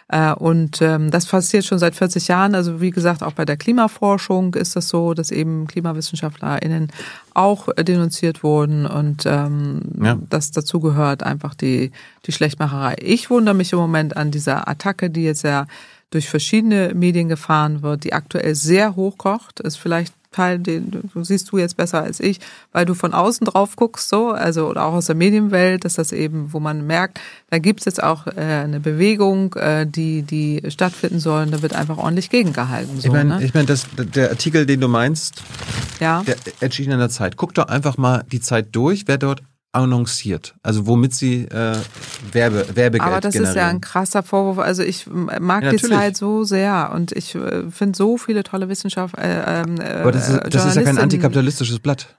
Äh, und ähm, das passiert schon seit 40 Jahren. Also wie gesagt, auch bei der Klimaforschung ist das so, dass eben KlimawissenschaftlerInnen auch denunziert wurden und ähm, ja. das dazu gehört einfach die, die Schlechtmacherei. Ich wundere mich im Moment an dieser Attacke, die jetzt ja durch verschiedene Medien gefahren wird, die aktuell sehr hochkocht, ist vielleicht Teil, den du siehst du jetzt besser als ich, weil du von außen drauf guckst, so, also oder auch aus der Medienwelt, dass das eben, wo man merkt, da gibt's jetzt auch äh, eine Bewegung, äh, die die stattfinden soll, und da wird einfach ordentlich gegengehalten. So, ich meine, ne? ich mein, das, der Artikel, den du meinst, ja. der erschien in der Zeit. Guck doch einfach mal die Zeit durch, wer dort annonciert, also womit sie äh, Werbe, Werbegeld Aber das generieren. ist ja ein krasser Vorwurf. Also ich mag ja, die Zeit so sehr und ich äh, finde so viele tolle Wissenschaft. Äh, äh, Aber das ist, das ist ja kein antikapitalistisches Blatt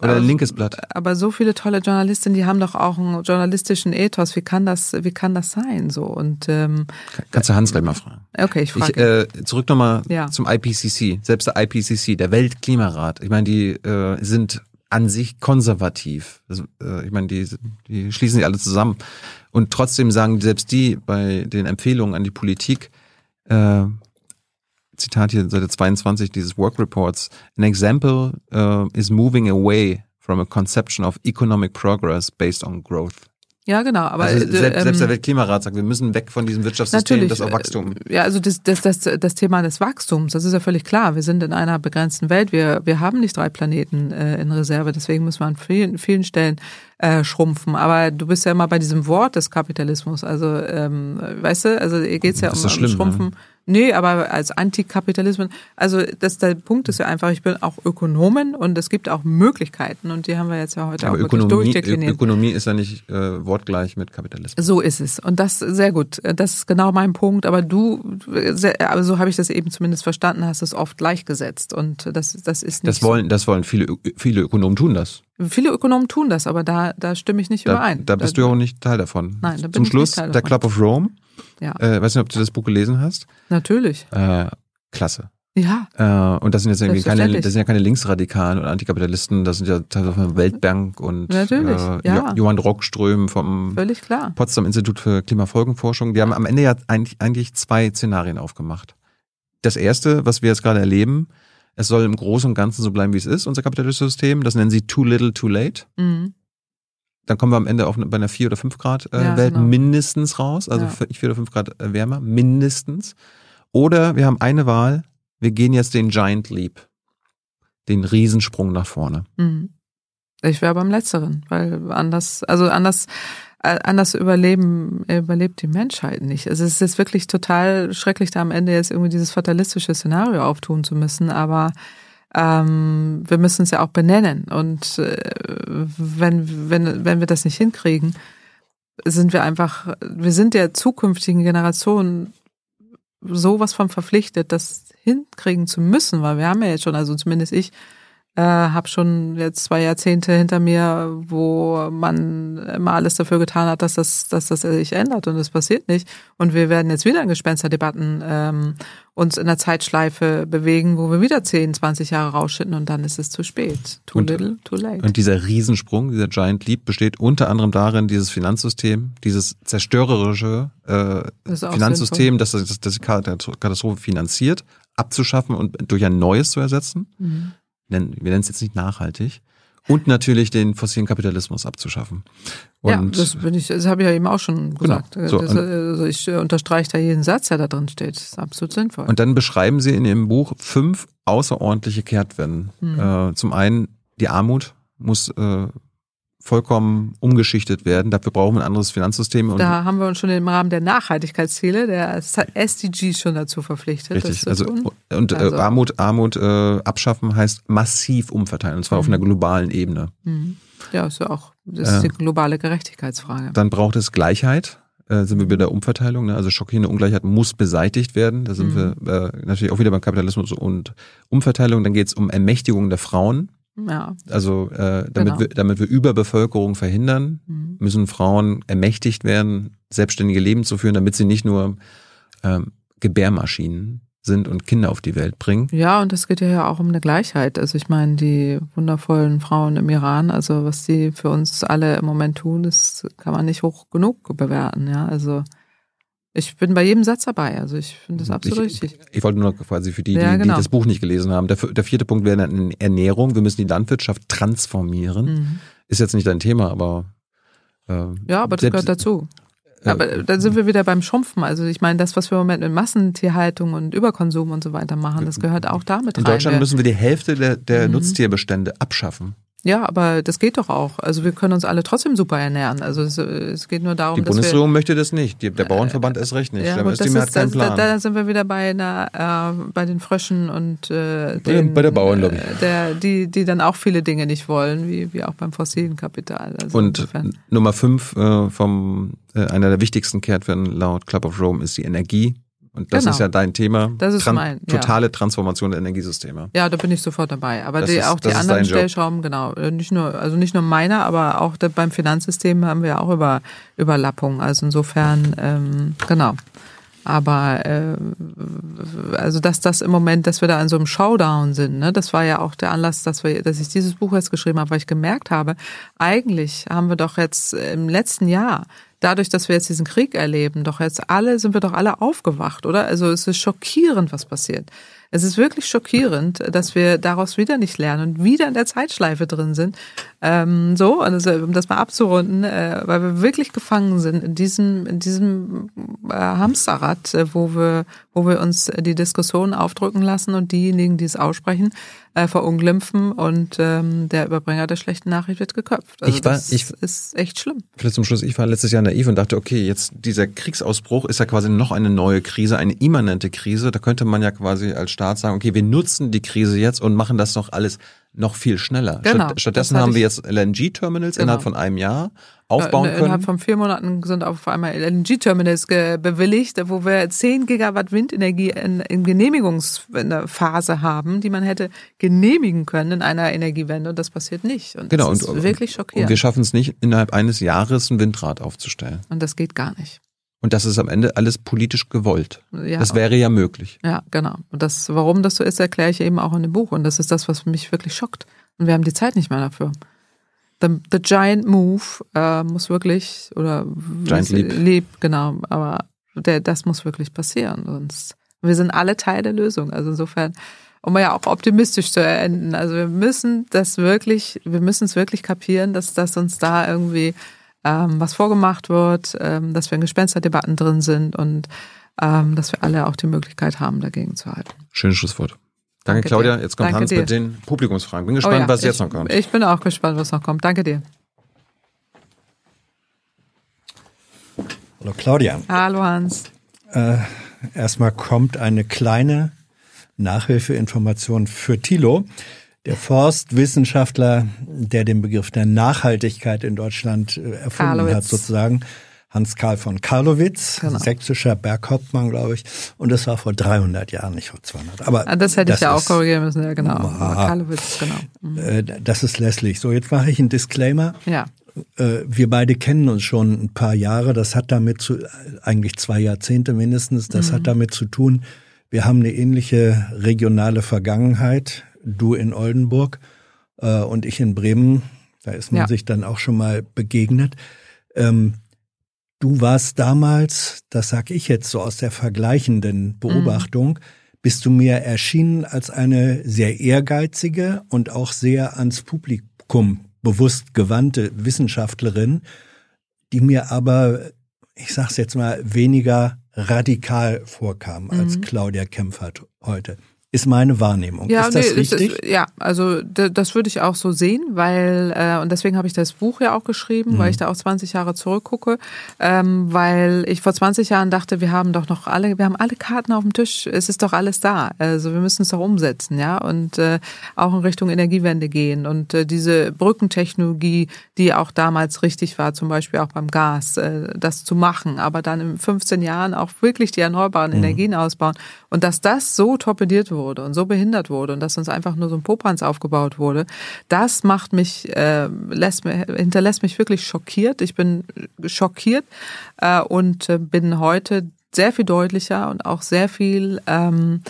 oder ein linkes Blatt. Aber so viele tolle Journalistinnen, die haben doch auch einen journalistischen Ethos. Wie kann das, wie kann das sein so? Und ähm, kannst du Hans gleich mal fragen? Okay, ich frage. Ich, äh, zurück nochmal ja. zum IPCC. Selbst der IPCC, der Weltklimarat. Ich meine, die äh, sind an sich konservativ. Also, äh, ich meine, die, die schließen sich alle zusammen. Und trotzdem sagen selbst die bei den Empfehlungen an die Politik, äh, Zitat hier, Seite 22 dieses Work Reports, an example uh, is moving away from a conception of economic progress based on growth. Ja, genau. Aber also selbst, ähm, selbst der Weltklimarat sagt, wir müssen weg von diesem Wirtschaftssystem, das auf Wachstum. Äh, ja, also das, das, das, das Thema des Wachstums, das ist ja völlig klar. Wir sind in einer begrenzten Welt. Wir, wir haben nicht drei Planeten äh, in Reserve. Deswegen müssen wir an vielen, vielen Stellen äh, schrumpfen. Aber du bist ja immer bei diesem Wort des Kapitalismus. Also, ähm, weißt du, also hier geht's ja um, um Schrumpfen. Ne? Nee, aber als Antikapitalismus, also das, der Punkt ist ja einfach, ich bin auch Ökonomen und es gibt auch Möglichkeiten und die haben wir jetzt ja heute aber auch Ökonomie, durchdekliniert. Ökonomie ist ja nicht äh, wortgleich mit Kapitalismus. So ist es und das sehr gut. Das ist genau mein Punkt, aber du, sehr, aber so habe ich das eben zumindest verstanden, hast es oft gleichgesetzt und das, das ist nicht Das wollen, so. das wollen viele, viele Ökonomen tun das. Viele Ökonomen tun das, aber da, da stimme ich nicht da, überein. Da bist da, du auch nicht Teil davon. Nein, da bin Zum ich Schluss nicht Teil der Club of Rome ja. Äh, weiß nicht, ob du das Buch gelesen hast. Natürlich. Äh, klasse. Ja. Äh, und das sind jetzt irgendwie keine, das sind ja keine Linksradikalen oder Antikapitalisten, das sind ja teilweise von Weltbank und Natürlich, äh, ja. Johann Rockström vom. Potsdam Institut für Klimafolgenforschung. Die haben am Ende ja eigentlich, eigentlich zwei Szenarien aufgemacht. Das erste, was wir jetzt gerade erleben, es soll im Großen und Ganzen so bleiben, wie es ist, unser kapitalistisches System. Das nennen sie too little, too late. Mhm dann kommen wir am Ende auf bei einer 4 oder 5 Grad äh, ja, Welt genau. mindestens raus, also ja. 4 oder 5 Grad äh, wärmer, mindestens. Oder wir haben eine Wahl, wir gehen jetzt den Giant Leap, den Riesensprung nach vorne. Mhm. Ich wäre beim Letzteren, weil anders, also anders, anders überleben, überlebt die Menschheit nicht. Also es ist wirklich total schrecklich, da am Ende jetzt irgendwie dieses fatalistische Szenario auftun zu müssen, aber ähm, wir müssen es ja auch benennen. Und äh, wenn, wenn, wenn wir das nicht hinkriegen, sind wir einfach, wir sind der zukünftigen Generation sowas von verpflichtet, das hinkriegen zu müssen, weil wir haben ja jetzt schon, also zumindest ich, äh, habe schon jetzt zwei Jahrzehnte hinter mir, wo man immer alles dafür getan hat, dass das, dass das sich ändert und es passiert nicht. Und wir werden jetzt wieder in Gespensterdebatten ähm, uns in der Zeitschleife bewegen, wo wir wieder 10, 20 Jahre rausschitten und dann ist es zu spät. Too und, little, too late. Und dieser Riesensprung, dieser Giant Leap besteht unter anderem darin, dieses Finanzsystem, dieses zerstörerische äh, Finanzsystem, das, das, das die Katastrophe finanziert, abzuschaffen und durch ein neues zu ersetzen. Mhm. Wir nennen es jetzt nicht nachhaltig. Und natürlich den fossilen Kapitalismus abzuschaffen. Und ja, das bin ich, das habe ich ja eben auch schon genau. gesagt. Genau. So, das, also ich unterstreiche da jeden Satz, der da drin steht. Das ist absolut sinnvoll. Und dann beschreiben Sie in Ihrem Buch fünf außerordentliche Kehrtwenden. Mhm. Äh, zum einen die Armut muss äh, vollkommen umgeschichtet werden. Dafür brauchen wir ein anderes Finanzsystem. Und da haben wir uns schon im Rahmen der Nachhaltigkeitsziele, der SDGs schon dazu verpflichtet. Richtig. also, und äh, also. Armut, Armut äh, abschaffen heißt massiv umverteilen, und zwar mhm. auf einer globalen Ebene. Mhm. Ja, ist ja auch das ist die globale Gerechtigkeitsfrage. Dann braucht es Gleichheit. Äh, sind wir bei der Umverteilung. Ne? Also schockierende Ungleichheit muss beseitigt werden. Da sind mhm. wir äh, natürlich auch wieder beim Kapitalismus und Umverteilung. Dann geht es um Ermächtigung der Frauen. Ja. Also äh, damit, genau. wir, damit wir Überbevölkerung verhindern, mhm. müssen Frauen ermächtigt werden, selbstständige Leben zu führen, damit sie nicht nur ähm, Gebärmaschinen sind und Kinder auf die Welt bringen. Ja, und es geht ja auch um eine Gleichheit. Also ich meine, die wundervollen Frauen im Iran, also was sie für uns alle im Moment tun, das kann man nicht hoch genug bewerten. Ja, also ich bin bei jedem Satz dabei. Also ich finde das absolut ich, richtig. Ich wollte nur noch quasi für die, die, ja, genau. die das Buch nicht gelesen haben. Der, der, vierte Punkt wäre dann Ernährung. Wir müssen die Landwirtschaft transformieren. Mhm. Ist jetzt nicht dein Thema, aber äh, ja, aber das selbst, gehört dazu. Äh, aber dann sind wir wieder beim Schrumpfen. Also ich meine, das, was wir im Moment mit Massentierhaltung und Überkonsum und so weiter machen, das gehört auch damit rein. In Deutschland müssen wir die Hälfte der, der mhm. Nutztierbestände abschaffen. Ja, aber das geht doch auch. Also wir können uns alle trotzdem super ernähren. Also es, es geht nur darum, die Bundesregierung möchte das nicht. Der Bauernverband ist recht nicht. Ja, gut, das ist, das, da, da, sind wir wieder bei einer, äh, bei den Fröschen und äh, den, bei der Bauernlobby, äh, der, die, die dann auch viele Dinge nicht wollen, wie, wie auch beim fossilen Kapital. Also und insofern. Nummer fünf äh, vom äh, einer der wichtigsten Kehrtwenden laut Club of Rome ist die Energie. Und das genau. ist ja dein Thema. Das ist Tran mein, ja. Totale Transformation der Energiesysteme. Ja, da bin ich sofort dabei. Aber die, ist, auch die anderen Stellschrauben, genau. Nicht nur, also nicht nur meiner, aber auch beim Finanzsystem haben wir ja auch über Überlappung. Also insofern, ähm, genau. Aber äh, also dass das im Moment, dass wir da in so einem Showdown sind, ne, das war ja auch der Anlass, dass wir, dass ich dieses Buch jetzt geschrieben habe, weil ich gemerkt habe, eigentlich haben wir doch jetzt im letzten Jahr dadurch, dass wir jetzt diesen Krieg erleben, doch jetzt alle, sind wir doch alle aufgewacht, oder? Also es ist schockierend, was passiert. Es ist wirklich schockierend, dass wir daraus wieder nicht lernen und wieder in der Zeitschleife drin sind. Ähm, so, also, um das mal abzurunden, äh, weil wir wirklich gefangen sind in diesem, in diesem äh, Hamsterrad, äh, wo wir, wo wir uns die Diskussion aufdrücken lassen und diejenigen, die es aussprechen, äh, verunglimpfen und ähm, der Überbringer der schlechten Nachricht wird geköpft. Also ich war, das ich, ist echt schlimm. Vielleicht zum Schluss, ich war letztes Jahr naiv und dachte, okay, jetzt dieser Kriegsausbruch ist ja quasi noch eine neue Krise, eine immanente Krise. Da könnte man ja quasi als Staat sagen, okay, wir nutzen die Krise jetzt und machen das noch alles noch viel schneller. Genau, stattdessen haben wir jetzt LNG-Terminals genau. innerhalb von einem Jahr aufbauen können. Innerhalb von vier Monaten sind auf einmal LNG-Terminals bewilligt, wo wir 10 Gigawatt Windenergie in, in Genehmigungsphase haben, die man hätte genehmigen können in einer Energiewende und das passiert nicht. Und genau, das ist und, wirklich schockierend. Und wir schaffen es nicht, innerhalb eines Jahres ein Windrad aufzustellen. Und das geht gar nicht. Und das ist am Ende alles politisch gewollt. Ja, das wäre ja möglich. Ja, genau. Und das, warum das so ist, erkläre ich eben auch in dem Buch. Und das ist das, was mich wirklich schockt. Und wir haben die Zeit nicht mehr dafür. The, the Giant Move äh, muss wirklich, oder Giant Leap. Leap, genau, aber der, das muss wirklich passieren. Sonst, wir sind alle Teil der Lösung. Also insofern, um ja auch optimistisch zu enden. Also wir müssen das wirklich, wir müssen es wirklich kapieren, dass, dass uns da irgendwie ähm, was vorgemacht wird, ähm, dass wir in Gespensterdebatten drin sind und ähm, dass wir alle auch die Möglichkeit haben, dagegen zu halten. Schönes Schlusswort. Danke, Danke Claudia. Dir. Jetzt kommt Danke Hans dir. mit den Publikumsfragen. Bin gespannt, oh ja, was ich, jetzt noch kommt. Ich bin auch gespannt, was noch kommt. Danke dir. Hallo Claudia. Hallo Hans. Äh, erstmal kommt eine kleine Nachhilfeinformation für Thilo. Der Forstwissenschaftler, der den Begriff der Nachhaltigkeit in Deutschland äh, erfunden Karlowitz. hat, sozusagen, Hans Karl von Karlowitz, genau. sächsischer Berghauptmann, glaube ich. Und das war vor 300 Jahren, nicht vor 200. Aber ah, das hätte das ich ja auch korrigieren müssen, ja genau. Karlowitz, genau. Mhm. Äh, das ist lässlich. So, jetzt mache ich einen Disclaimer. Ja. Äh, wir beide kennen uns schon ein paar Jahre. Das hat damit zu, eigentlich zwei Jahrzehnte mindestens. Das mhm. hat damit zu tun, wir haben eine ähnliche regionale Vergangenheit du in Oldenburg äh, und ich in Bremen. Da ist man ja. sich dann auch schon mal begegnet. Ähm, du warst damals, das sag ich jetzt so aus der vergleichenden Beobachtung, mhm. bist du mir erschienen als eine sehr ehrgeizige und auch sehr ans Publikum Publikum bewusst gewandte Wissenschaftlerin, die mir aber, ich sag's jetzt mal, weniger radikal vorkam als mhm. Claudia Kempfert heute ist meine Wahrnehmung. Ja, ist das nee, richtig? Ist, ja, also das würde ich auch so sehen, weil äh, und deswegen habe ich das Buch ja auch geschrieben, mhm. weil ich da auch 20 Jahre zurückgucke, ähm, weil ich vor 20 Jahren dachte, wir haben doch noch alle, wir haben alle Karten auf dem Tisch, es ist doch alles da, also wir müssen es doch umsetzen, ja und äh, auch in Richtung Energiewende gehen und äh, diese Brückentechnologie, die auch damals richtig war, zum Beispiel auch beim Gas, äh, das zu machen, aber dann in 15 Jahren auch wirklich die erneuerbaren mhm. Energien ausbauen und dass das so torpediert wurde wurde und so behindert wurde und dass uns einfach nur so ein Popanz aufgebaut wurde, das macht mich, äh, lässt, hinterlässt mich wirklich schockiert. Ich bin schockiert äh, und äh, bin heute sehr viel deutlicher und auch sehr viel ähm,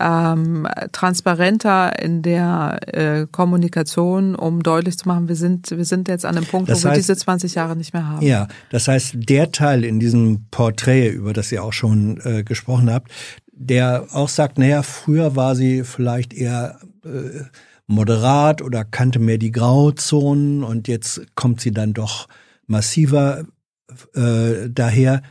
ähm, transparenter in der äh, Kommunikation, um deutlich zu machen, wir sind, wir sind jetzt an einem Punkt, das wo heißt, wir diese 20 Jahre nicht mehr haben. Ja, das heißt, der Teil in diesem Porträt, über das ihr auch schon äh, gesprochen habt, der auch sagt, naja, früher war sie vielleicht eher äh, moderat oder kannte mehr die Grauzonen und jetzt kommt sie dann doch massiver äh, daher.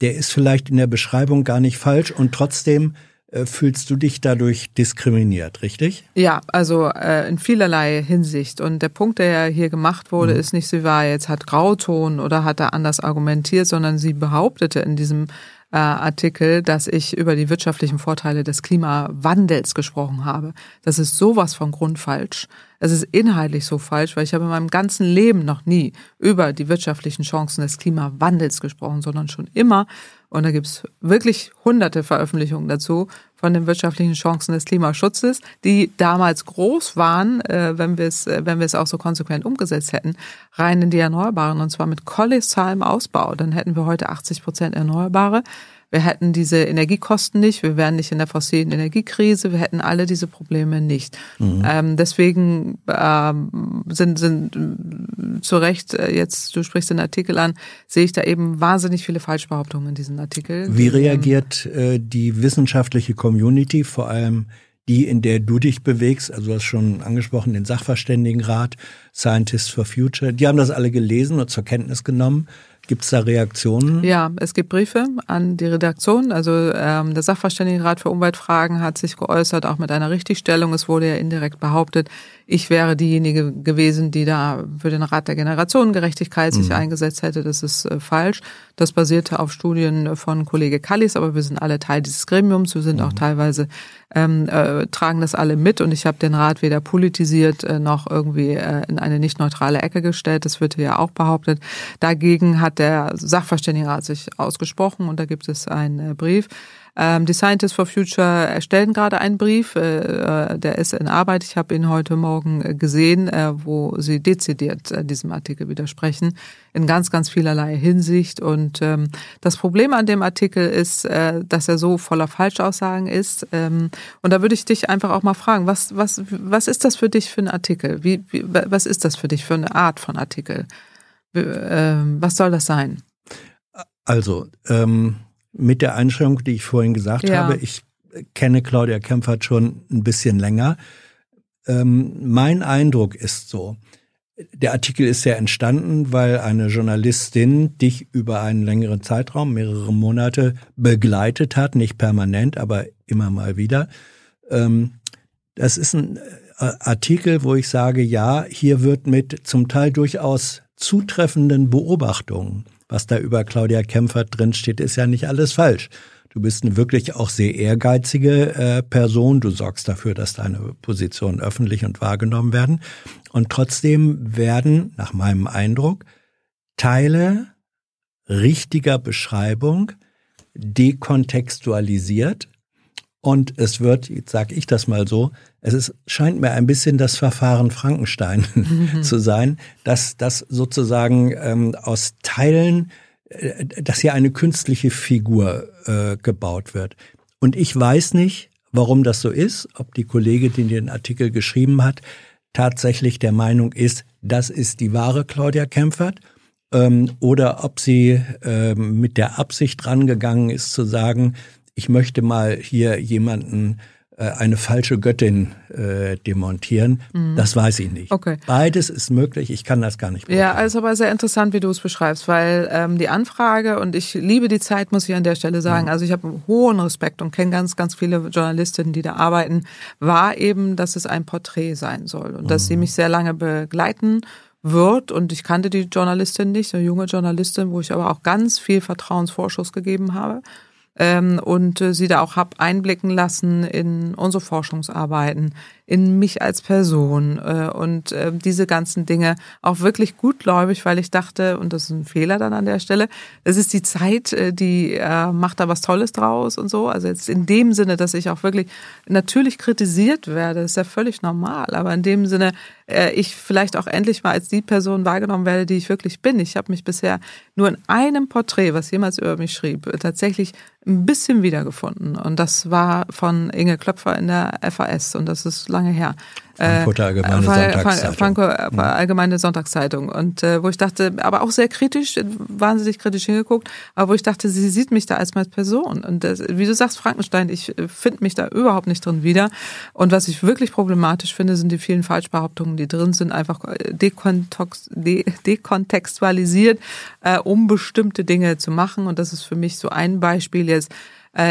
Der ist vielleicht in der Beschreibung gar nicht falsch und trotzdem äh, fühlst du dich dadurch diskriminiert, richtig? Ja, also äh, in vielerlei Hinsicht. Und der Punkt, der ja hier gemacht wurde, mhm. ist nicht, sie war jetzt, hat Grauton oder hat er anders argumentiert, sondern sie behauptete in diesem äh, Artikel, dass ich über die wirtschaftlichen Vorteile des Klimawandels gesprochen habe. Das ist sowas von grundfalsch. Es ist inhaltlich so falsch, weil ich habe in meinem ganzen Leben noch nie über die wirtschaftlichen Chancen des Klimawandels gesprochen, sondern schon immer und da gibt's wirklich hunderte Veröffentlichungen dazu von den wirtschaftlichen Chancen des Klimaschutzes, die damals groß waren, äh, wenn wir es, äh, wenn wir es auch so konsequent umgesetzt hätten, rein in die Erneuerbaren und zwar mit kolossalem Ausbau. Dann hätten wir heute 80 Prozent Erneuerbare. Wir hätten diese Energiekosten nicht, wir wären nicht in der fossilen Energiekrise, wir hätten alle diese Probleme nicht. Mhm. Ähm, deswegen ähm, sind, sind äh, zu Recht, äh, jetzt, du sprichst den Artikel an, sehe ich da eben wahnsinnig viele Falschbehauptungen in diesem Artikel. Wie reagiert äh, die wissenschaftliche Community, vor allem die, in der du dich bewegst, also du hast schon angesprochen, den Sachverständigenrat, Scientists for Future, die haben das alle gelesen und zur Kenntnis genommen. Gibt es da Reaktionen? Ja, es gibt Briefe an die Redaktion. Also ähm, der Sachverständigenrat für Umweltfragen hat sich geäußert, auch mit einer Richtigstellung. Es wurde ja indirekt behauptet, ich wäre diejenige gewesen, die da für den Rat der Generationengerechtigkeit sich mhm. eingesetzt hätte. Das ist äh, falsch. Das basierte auf Studien von Kollege Kallis, aber wir sind alle Teil dieses Gremiums. Wir sind mhm. auch teilweise, ähm, äh, tragen das alle mit und ich habe den Rat weder politisiert äh, noch irgendwie äh, in eine nicht neutrale Ecke gestellt. Das wird ja auch behauptet. Dagegen hat der Sachverständigenrat sich ausgesprochen und da gibt es einen äh, Brief. Ähm, die Scientists for Future erstellen gerade einen Brief, äh, äh, der ist in Arbeit. Ich habe ihn heute Morgen äh, gesehen, äh, wo sie dezidiert äh, diesem Artikel widersprechen, in ganz, ganz vielerlei Hinsicht. Und ähm, das Problem an dem Artikel ist, äh, dass er so voller Falschaussagen ist. Ähm, und da würde ich dich einfach auch mal fragen, was, was, was ist das für dich für ein Artikel? Wie, wie, was ist das für dich für eine Art von Artikel? Ähm, was soll das sein? Also, ähm, mit der Einschränkung, die ich vorhin gesagt ja. habe. Ich kenne Claudia Kempfert schon ein bisschen länger. Ähm, mein Eindruck ist so, der Artikel ist ja entstanden, weil eine Journalistin dich über einen längeren Zeitraum, mehrere Monate begleitet hat, nicht permanent, aber immer mal wieder. Ähm, das ist ein äh, Artikel, wo ich sage, ja, hier wird mit zum Teil durchaus zutreffenden Beobachtungen was da über Claudia Kempfert drinsteht, ist ja nicht alles falsch. Du bist eine wirklich auch sehr ehrgeizige äh, Person. Du sorgst dafür, dass deine Positionen öffentlich und wahrgenommen werden. Und trotzdem werden, nach meinem Eindruck, Teile richtiger Beschreibung dekontextualisiert und es wird, jetzt sage ich das mal so, es ist, scheint mir ein bisschen das Verfahren Frankenstein mhm. zu sein, dass das sozusagen ähm, aus Teilen, äh, dass hier eine künstliche Figur äh, gebaut wird. Und ich weiß nicht, warum das so ist, ob die Kollegin, die den Artikel geschrieben hat, tatsächlich der Meinung ist, das ist die wahre Claudia Kempfert, ähm, oder ob sie äh, mit der Absicht rangegangen ist zu sagen, ich möchte mal hier jemanden eine falsche Göttin äh, demontieren. Mhm. Das weiß ich nicht. Okay. Beides ist möglich. Ich kann das gar nicht. Beurteilen. Ja, also aber sehr interessant, wie du es beschreibst, weil ähm, die Anfrage und ich liebe die Zeit, muss ich an der Stelle sagen. Mhm. Also ich habe hohen Respekt und kenne ganz, ganz viele Journalistinnen, die da arbeiten. War eben, dass es ein Porträt sein soll und mhm. dass sie mich sehr lange begleiten wird und ich kannte die Journalistin nicht, eine junge Journalistin, wo ich aber auch ganz viel Vertrauensvorschuss gegeben habe ähm, und äh, sie da auch hab einblicken lassen in unsere Forschungsarbeiten, in mich als Person äh, und äh, diese ganzen Dinge auch wirklich gutgläubig, weil ich dachte, und das ist ein Fehler dann an der Stelle, es ist die Zeit, äh, die äh, macht da was Tolles draus und so. Also jetzt in dem Sinne, dass ich auch wirklich natürlich kritisiert werde, ist ja völlig normal, aber in dem Sinne, ich vielleicht auch endlich mal als die Person wahrgenommen werde, die ich wirklich bin. Ich habe mich bisher nur in einem Porträt, was jemals über mich schrieb, tatsächlich ein bisschen wiedergefunden. Und das war von Inge Klöpfer in der FAS und das ist lange her. Frankfurter Allgemeine äh, Sonntagszeitung. Frankfurter mhm. Allgemeine Sonntagszeitung. Und äh, wo ich dachte, aber auch sehr kritisch, wahnsinnig kritisch hingeguckt, aber wo ich dachte, sie sieht mich da als meine Person. Und das, wie du sagst, Frankenstein, ich äh, finde mich da überhaupt nicht drin wieder. Und was ich wirklich problematisch finde, sind die vielen Falschbehauptungen, die drin sind, einfach äh, dekontextualisiert, äh, um bestimmte Dinge zu machen. Und das ist für mich so ein Beispiel jetzt, äh,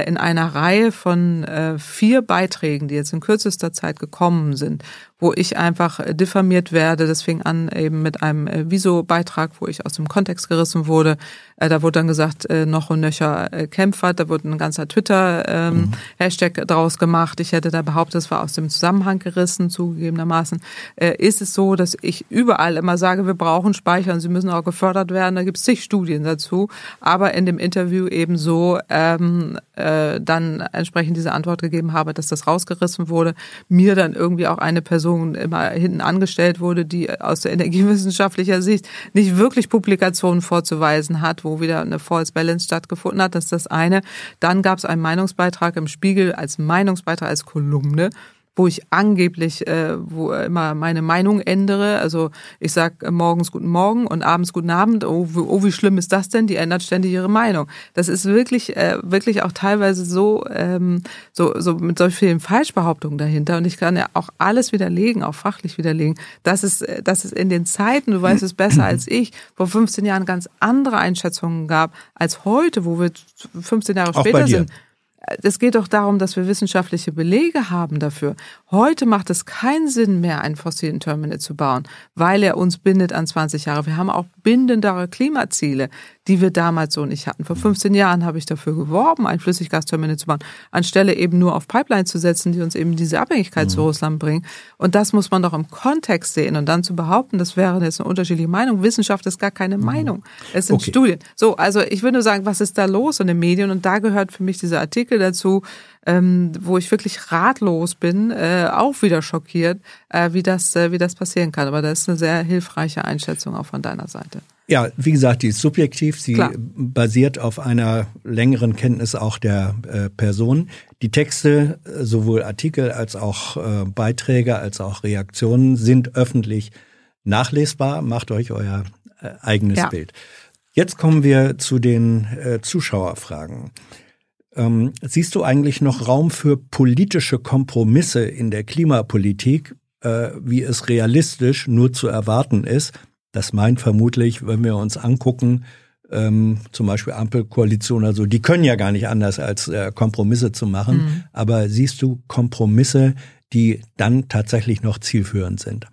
in einer Reihe von äh, vier Beiträgen, die jetzt in kürzester Zeit gekommen sind, wo ich einfach äh, diffamiert werde. Das fing an eben mit einem äh, Viso-Beitrag, wo ich aus dem Kontext gerissen wurde. Äh, da wurde dann gesagt, noch und nöcher Kämpfer. Da wurde ein ganzer Twitter-Hashtag ähm, mhm. draus gemacht. Ich hätte da behauptet, es war aus dem Zusammenhang gerissen, zugegebenermaßen. Ist es so, dass ich überall immer sage, wir brauchen Speicher und sie müssen auch gefördert werden. Da gibt es zig Studien dazu. Aber in dem Interview eben so ähm, äh, dann entsprechend diese Antwort gegeben habe, dass das rausgerissen wurde. Mir dann irgendwie auch eine Person Person immer hinten angestellt wurde, die aus der energiewissenschaftlicher Sicht nicht wirklich Publikationen vorzuweisen hat, wo wieder eine False Balance stattgefunden hat. Das ist das eine. Dann gab es einen Meinungsbeitrag im Spiegel als Meinungsbeitrag, als Kolumne wo ich angeblich äh, wo immer meine Meinung ändere. Also ich sag morgens guten Morgen und abends guten Abend. Oh, oh, wie schlimm ist das denn? Die ändert ständig ihre Meinung. Das ist wirklich äh, wirklich auch teilweise so ähm, so so mit solch vielen Falschbehauptungen dahinter. Und ich kann ja auch alles widerlegen, auch fachlich widerlegen. dass es dass es in den Zeiten, du weißt es besser als ich, vor 15 Jahren ganz andere Einschätzungen gab als heute, wo wir 15 Jahre später sind es geht doch darum, dass wir wissenschaftliche Belege haben dafür. Heute macht es keinen Sinn mehr, einen fossilen Terminal zu bauen, weil er uns bindet an 20 Jahre. Wir haben auch bindendere Klimaziele die wir damals so nicht hatten. Vor 15 Jahren habe ich dafür geworben, ein Flüssiggasterminal zu bauen, anstelle eben nur auf Pipeline zu setzen, die uns eben diese Abhängigkeit mhm. zu Russland bringen. Und das muss man doch im Kontext sehen. Und dann zu behaupten, das wäre jetzt eine unterschiedliche Meinung. Wissenschaft ist gar keine mhm. Meinung. Es sind okay. Studien. So, also ich würde nur sagen, was ist da los in den Medien? Und da gehört für mich dieser Artikel dazu, ähm, wo ich wirklich ratlos bin, äh, auch wieder schockiert, äh, wie das, äh, wie das passieren kann. Aber das ist eine sehr hilfreiche Einschätzung auch von deiner Seite. Ja, wie gesagt, die ist subjektiv. Sie Klar. basiert auf einer längeren Kenntnis auch der äh, Person. Die Texte, äh, sowohl Artikel als auch äh, Beiträge, als auch Reaktionen sind öffentlich nachlesbar. Macht euch euer äh, eigenes ja. Bild. Jetzt kommen wir zu den äh, Zuschauerfragen. Ähm, siehst du eigentlich noch Raum für politische Kompromisse in der Klimapolitik, äh, wie es realistisch nur zu erwarten ist? Das meint vermutlich, wenn wir uns angucken, ähm, zum Beispiel Ampelkoalition, also die können ja gar nicht anders als äh, Kompromisse zu machen. Mhm. Aber siehst du Kompromisse, die dann tatsächlich noch zielführend sind?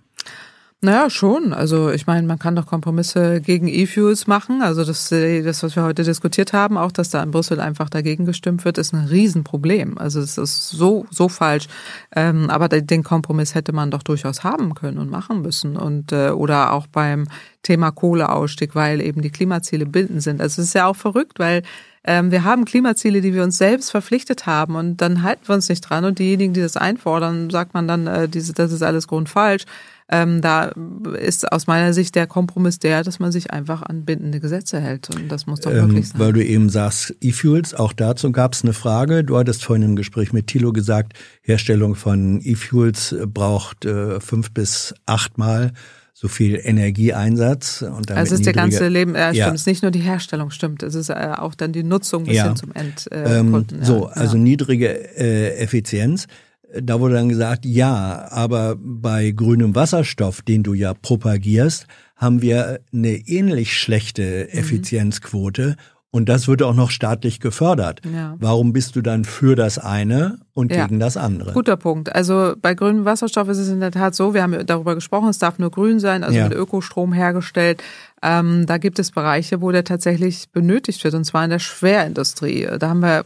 Naja, schon. Also ich meine, man kann doch Kompromisse gegen E-Fuels machen. Also das, äh, das, was wir heute diskutiert haben, auch dass da in Brüssel einfach dagegen gestimmt wird, ist ein Riesenproblem. Also es ist so, so falsch. Ähm, aber den Kompromiss hätte man doch durchaus haben können und machen müssen. Und äh, oder auch beim Thema Kohleausstieg, weil eben die Klimaziele bindend sind. Also es ist ja auch verrückt, weil ähm, wir haben Klimaziele, die wir uns selbst verpflichtet haben und dann halten wir uns nicht dran. Und diejenigen, die das einfordern, sagt man dann, äh, diese, das ist alles grundfalsch. Ähm, da ist aus meiner Sicht der Kompromiss der, dass man sich einfach an bindende Gesetze hält. Und das muss doch ähm, wirklich sein. Weil du eben sagst, E-Fuels, auch dazu gab es eine Frage. Du hattest vorhin im Gespräch mit Thilo gesagt, Herstellung von E-Fuels braucht äh, fünf bis achtmal so viel Energieeinsatz. Und damit also es ist der ganze Leben, äh, ja. stimmt, es ist nicht nur die Herstellung, stimmt, es ist äh, auch dann die Nutzung bis ja. hin zum Endkunden. Äh, ähm, so, also niedrige äh, Effizienz. Da wurde dann gesagt, ja, aber bei grünem Wasserstoff, den du ja propagierst, haben wir eine ähnlich schlechte mhm. Effizienzquote und das wird auch noch staatlich gefördert. Ja. Warum bist du dann für das eine und ja. gegen das andere? Guter Punkt. Also bei grünem Wasserstoff ist es in der Tat so, wir haben darüber gesprochen, es darf nur grün sein, also ja. mit Ökostrom hergestellt. Ähm, da gibt es Bereiche, wo der tatsächlich benötigt wird, und zwar in der Schwerindustrie. Da haben wir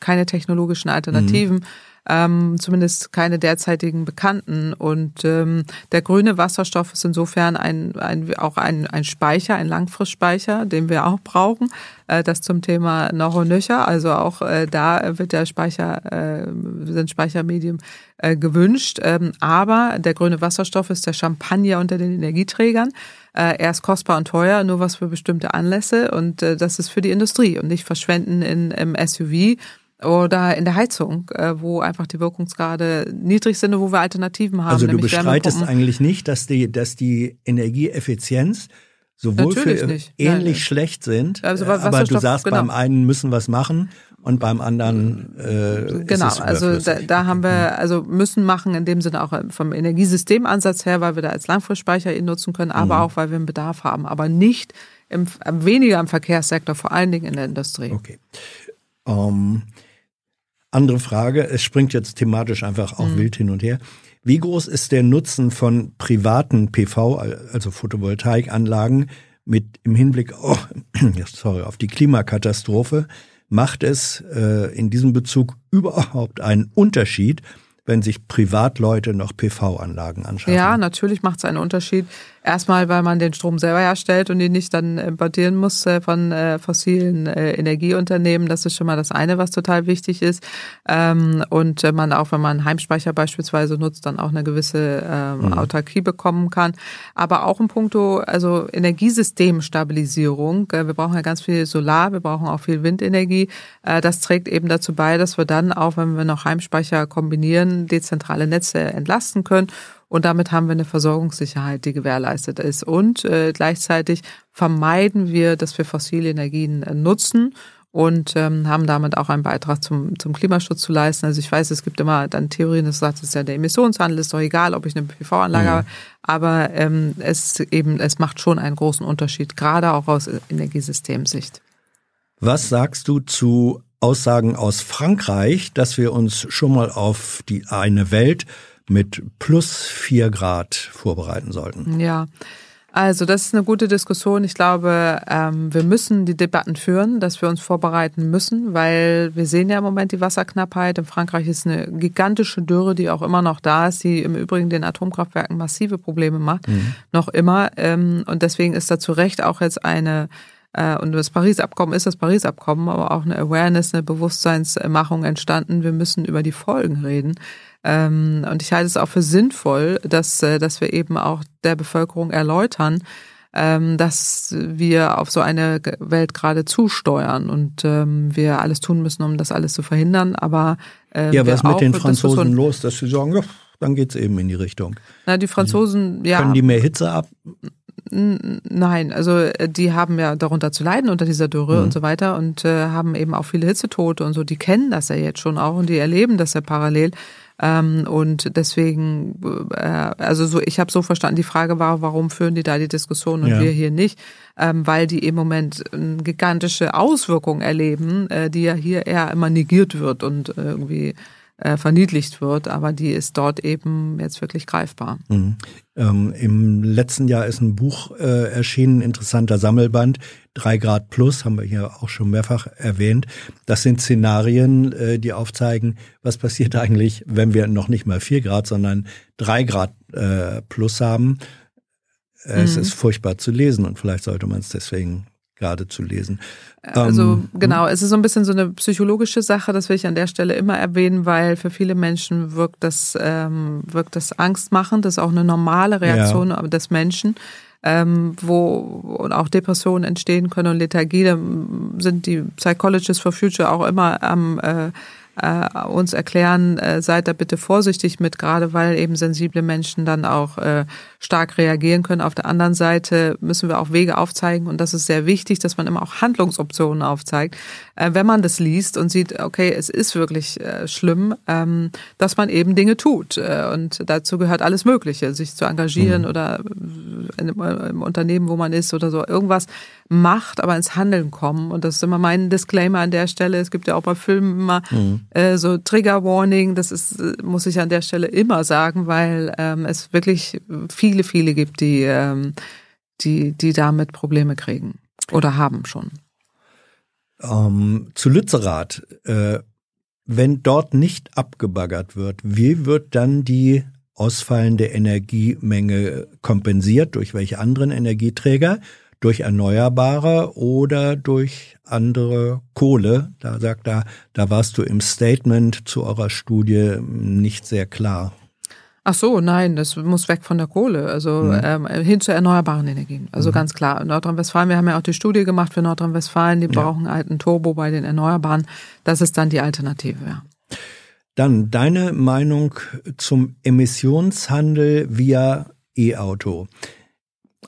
keine technologischen Alternativen. Mhm ähm, zumindest keine derzeitigen bekannten. Und ähm, der grüne Wasserstoff ist insofern ein, ein, auch ein, ein Speicher, ein Langfristspeicher, den wir auch brauchen. Äh, das zum Thema noch und nöcher. Also auch äh, da wird der Speicher, äh, sind Speichermedium äh, gewünscht. Ähm, aber der grüne Wasserstoff ist der Champagner unter den Energieträgern. Äh, er ist kostbar und teuer, nur was für bestimmte Anlässe. Und äh, das ist für die Industrie und nicht verschwenden in, im SUV oder in der Heizung, äh, wo einfach die Wirkungsgrade niedrig sind und wo wir Alternativen haben. Also du bestreitest eigentlich nicht, dass die, dass die Energieeffizienz sowohl Natürlich für nicht. ähnlich Nein. schlecht sind, also aber du sagst, genau. beim einen müssen wir es machen und beim anderen äh, genau. also da, da haben wir also müssen machen in dem Sinne auch vom Energiesystemansatz her, weil wir da als Langfristspeicher ihn nutzen können, aber mhm. auch weil wir einen Bedarf haben, aber nicht im, weniger im Verkehrssektor, vor allen Dingen in der Industrie. Okay. Um, ähm, andere Frage, es springt jetzt thematisch einfach auch mhm. wild hin und her. Wie groß ist der Nutzen von privaten PV, also Photovoltaikanlagen, mit im Hinblick oh, sorry, auf die Klimakatastrophe? Macht es äh, in diesem Bezug überhaupt einen Unterschied, wenn sich Privatleute noch PV-Anlagen anschaffen? Ja, natürlich macht es einen Unterschied. Erstmal, weil man den Strom selber herstellt und ihn nicht dann importieren muss äh, von äh, fossilen äh, Energieunternehmen. Das ist schon mal das eine, was total wichtig ist. Ähm, und man auch, wenn man Heimspeicher beispielsweise nutzt, dann auch eine gewisse ähm, mhm. Autarkie bekommen kann. Aber auch in puncto, also Energiesystemstabilisierung. Wir brauchen ja ganz viel Solar, wir brauchen auch viel Windenergie. Das trägt eben dazu bei, dass wir dann auch, wenn wir noch Heimspeicher kombinieren, dezentrale Netze entlasten können und damit haben wir eine Versorgungssicherheit, die gewährleistet ist. Und äh, gleichzeitig vermeiden wir, dass wir fossile Energien äh, nutzen und ähm, haben damit auch einen Beitrag zum, zum Klimaschutz zu leisten. Also ich weiß, es gibt immer dann Theorien, das sagt, es ist ja der Emissionshandel, ist doch egal, ob ich eine PV-Anlage mhm. habe, aber ähm, es eben, es macht schon einen großen Unterschied, gerade auch aus Energiesystemsicht. Was sagst du zu Aussagen aus Frankreich, dass wir uns schon mal auf die eine Welt mit plus vier Grad vorbereiten sollten. Ja. Also das ist eine gute Diskussion. Ich glaube, ähm, wir müssen die Debatten führen, dass wir uns vorbereiten müssen, weil wir sehen ja im Moment die Wasserknappheit. In Frankreich ist eine gigantische Dürre, die auch immer noch da ist, die im Übrigen den Atomkraftwerken massive Probleme macht, mhm. noch immer. Ähm, und deswegen ist da zu Recht auch jetzt eine äh, und das Paris-Abkommen ist das Paris-Abkommen, aber auch eine Awareness, eine Bewusstseinsmachung entstanden. Wir müssen über die Folgen reden. Ähm, und ich halte es auch für sinnvoll, dass, äh, dass wir eben auch der Bevölkerung erläutern, ähm, dass wir auf so eine Welt gerade zusteuern und ähm, wir alles tun müssen, um das alles zu verhindern. Aber äh, ja, was mit den Franzosen los, dass sie sagen, ja, dann geht's eben in die Richtung. Na, die Franzosen, ja. Können die mehr Hitze ab? Nein, also äh, die haben ja darunter zu leiden unter dieser Dürre mhm. und so weiter und äh, haben eben auch viele Hitzetote und so. Die kennen das ja jetzt schon auch und die erleben das ja parallel. Ähm, und deswegen, äh, also so, ich habe so verstanden, die Frage war, warum führen die da die Diskussion und ja. wir hier nicht? Ähm, weil die im Moment eine gigantische Auswirkungen erleben, äh, die ja hier eher immer negiert wird und irgendwie äh, verniedlicht wird, aber die ist dort eben jetzt wirklich greifbar. Mhm. Ähm, Im letzten Jahr ist ein Buch äh, erschienen, interessanter Sammelband, drei Grad plus, haben wir hier auch schon mehrfach erwähnt. Das sind Szenarien, äh, die aufzeigen, was passiert eigentlich, wenn wir noch nicht mal vier Grad, sondern drei Grad äh, plus haben. Es mhm. ist furchtbar zu lesen und vielleicht sollte man es deswegen gerade zu lesen. Also ähm, genau, es ist so ein bisschen so eine psychologische Sache, das will ich an der Stelle immer erwähnen, weil für viele Menschen wirkt das, ähm, wirkt das angstmachend, das ist auch eine normale Reaktion ja. des Menschen. Ähm, wo auch Depressionen entstehen können und Lethargie, da sind die Psychologists for Future auch immer am äh, äh, uns erklären, äh, seid da bitte vorsichtig mit, gerade weil eben sensible Menschen dann auch äh, stark reagieren können. Auf der anderen Seite müssen wir auch Wege aufzeigen und das ist sehr wichtig, dass man immer auch Handlungsoptionen aufzeigt, äh, wenn man das liest und sieht, okay, es ist wirklich äh, schlimm, ähm, dass man eben Dinge tut äh, und dazu gehört alles Mögliche, sich zu engagieren mhm. oder in, im Unternehmen, wo man ist oder so irgendwas macht, aber ins Handeln kommen und das ist immer mein Disclaimer an der Stelle. Es gibt ja auch bei Filmen immer mhm. Äh, so Trigger Warning, das ist muss ich an der Stelle immer sagen, weil ähm, es wirklich viele viele gibt, die ähm, die die damit Probleme kriegen oder haben schon. Ähm, zu Lützerath, äh, wenn dort nicht abgebaggert wird, wie wird dann die ausfallende Energiemenge kompensiert? Durch welche anderen Energieträger? Durch Erneuerbare oder durch andere Kohle? Da sagt er, da warst du im Statement zu eurer Studie nicht sehr klar. Ach so, nein, das muss weg von der Kohle, also mhm. ähm, hin zu erneuerbaren Energien. Also mhm. ganz klar. Nordrhein-Westfalen, wir haben ja auch die Studie gemacht für Nordrhein-Westfalen, die ja. brauchen einen Turbo bei den Erneuerbaren. Das ist dann die Alternative, ja. Dann deine Meinung zum Emissionshandel via E-Auto.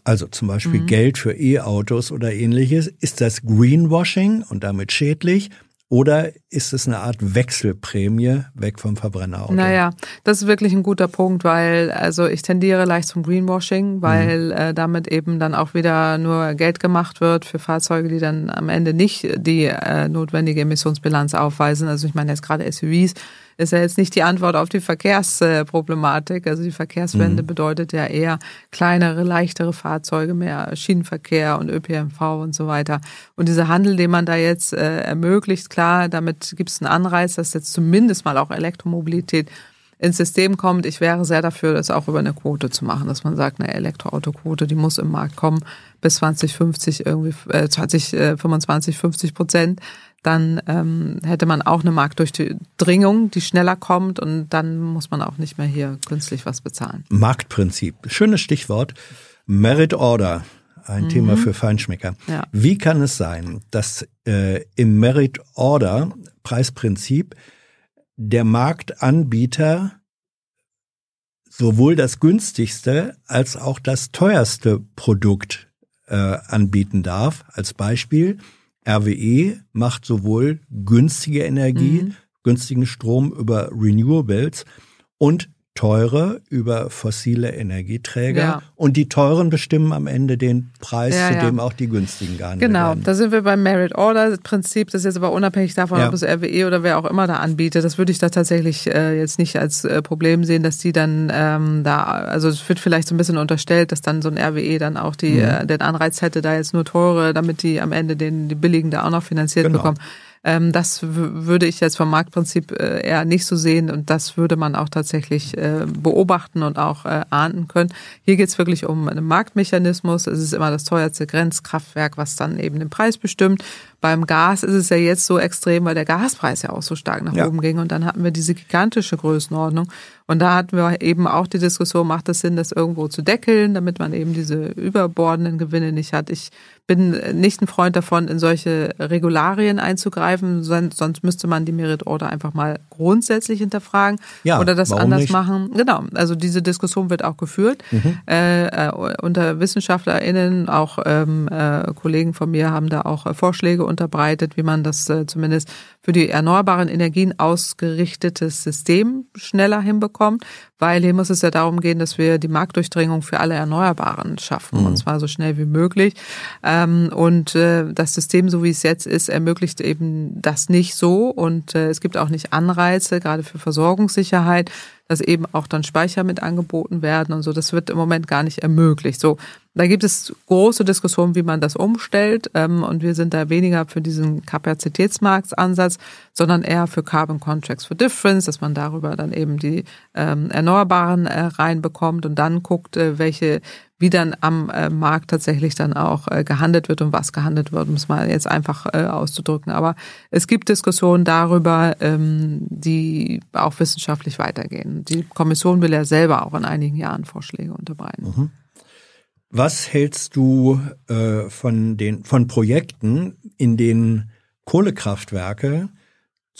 Also zum Beispiel mhm. Geld für E-Autos oder ähnliches. Ist das Greenwashing und damit schädlich? Oder ist es eine Art Wechselprämie weg vom Verbrennerauto? Naja, das ist wirklich ein guter Punkt, weil also ich tendiere leicht zum Greenwashing, weil mhm. äh, damit eben dann auch wieder nur Geld gemacht wird für Fahrzeuge, die dann am Ende nicht die äh, notwendige Emissionsbilanz aufweisen. Also ich meine jetzt gerade SUVs ist ja jetzt nicht die Antwort auf die Verkehrsproblematik. Also die Verkehrswende mhm. bedeutet ja eher kleinere, leichtere Fahrzeuge, mehr Schienenverkehr und ÖPNV und so weiter. Und dieser Handel, den man da jetzt äh, ermöglicht, klar, damit gibt es einen Anreiz, dass jetzt zumindest mal auch Elektromobilität ins System kommt. Ich wäre sehr dafür, das auch über eine Quote zu machen, dass man sagt, eine Elektroautoquote, die muss im Markt kommen bis 2050 irgendwie äh, 2025 50 Prozent dann ähm, hätte man auch eine Marktdurchdringung, die schneller kommt und dann muss man auch nicht mehr hier künstlich was bezahlen. Marktprinzip, schönes Stichwort. Merit Order, ein mhm. Thema für Feinschmecker. Ja. Wie kann es sein, dass äh, im Merit Order Preisprinzip der Marktanbieter sowohl das günstigste als auch das teuerste Produkt äh, anbieten darf? Als Beispiel, RWE macht sowohl günstige Energie, mhm. günstigen Strom über Renewables und teure über fossile Energieträger ja. und die teuren bestimmen am Ende den Preis, ja, zu dem auch die günstigen gehandelt genau. werden. Genau, da sind wir beim Merit Order Prinzip, das ist jetzt aber unabhängig davon, ob es RWE oder wer auch immer da anbietet. Das würde ich da tatsächlich äh, jetzt nicht als äh, Problem sehen, dass die dann ähm, da, also es wird vielleicht so ein bisschen unterstellt, dass dann so ein RWE dann auch die, mhm. äh, den Anreiz hätte, da jetzt nur teure, damit die am Ende den die billigen da auch noch finanziert genau. bekommen. Ähm, das würde ich jetzt vom Marktprinzip äh, eher nicht so sehen und das würde man auch tatsächlich äh, beobachten und auch äh, ahnden können. Hier geht es wirklich um einen Marktmechanismus. Es ist immer das teuerste Grenzkraftwerk, was dann eben den Preis bestimmt. Beim Gas ist es ja jetzt so extrem, weil der Gaspreis ja auch so stark nach ja. oben ging und dann hatten wir diese gigantische Größenordnung. Und da hatten wir eben auch die Diskussion, macht es Sinn, das irgendwo zu deckeln, damit man eben diese überbordenden Gewinne nicht hat. Ich bin nicht ein Freund davon, in solche Regularien einzugreifen, sonst müsste man die Merit Order einfach mal grundsätzlich hinterfragen ja, oder das anders nicht? machen. Genau, also diese Diskussion wird auch geführt. Mhm. Äh, äh, unter WissenschaftlerInnen, auch ähm, äh, Kollegen von mir haben da auch Vorschläge unterbreitet, wie man das äh, zumindest für die erneuerbaren Energien ausgerichtetes System schneller hinbekommt, weil hier muss es ja darum gehen, dass wir die Marktdurchdringung für alle Erneuerbaren schaffen, mhm. und zwar so schnell wie möglich. Ähm, und äh, das System, so wie es jetzt ist, ermöglicht eben das nicht so und äh, es gibt auch nicht Anreize, gerade für Versorgungssicherheit, dass eben auch dann Speicher mit angeboten werden und so. Das wird im Moment gar nicht ermöglicht. So, da gibt es große Diskussionen, wie man das umstellt. Ähm, und wir sind da weniger für diesen Kapazitätsmarktansatz, sondern eher für Carbon Contracts for Difference, dass man darüber dann eben die ähm, Erneuerbaren äh, reinbekommt und dann guckt, äh, welche wie dann am äh, Markt tatsächlich dann auch äh, gehandelt wird und was gehandelt wird, um es mal jetzt einfach äh, auszudrücken. Aber es gibt Diskussionen darüber, ähm, die auch wissenschaftlich weitergehen. Die Kommission will ja selber auch in einigen Jahren Vorschläge unterbreiten. Mhm. Was hältst du äh, von den von Projekten, in denen Kohlekraftwerke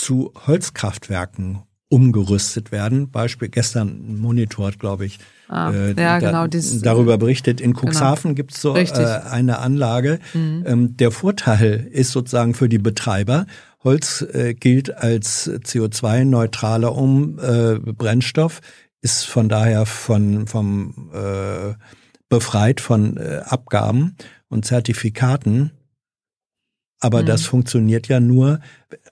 zu Holzkraftwerken umgerüstet werden. Beispiel gestern ein Monitor, glaube ich, ah, äh, ja, da, genau, dieses, darüber berichtet. In Cuxhaven genau. gibt es so äh, eine Anlage. Mhm. Ähm, der Vorteil ist sozusagen für die Betreiber, Holz äh, gilt als CO2-neutraler Umbrennstoff, äh, ist von daher von, vom, äh, befreit von äh, Abgaben und Zertifikaten. Aber mhm. das funktioniert ja nur,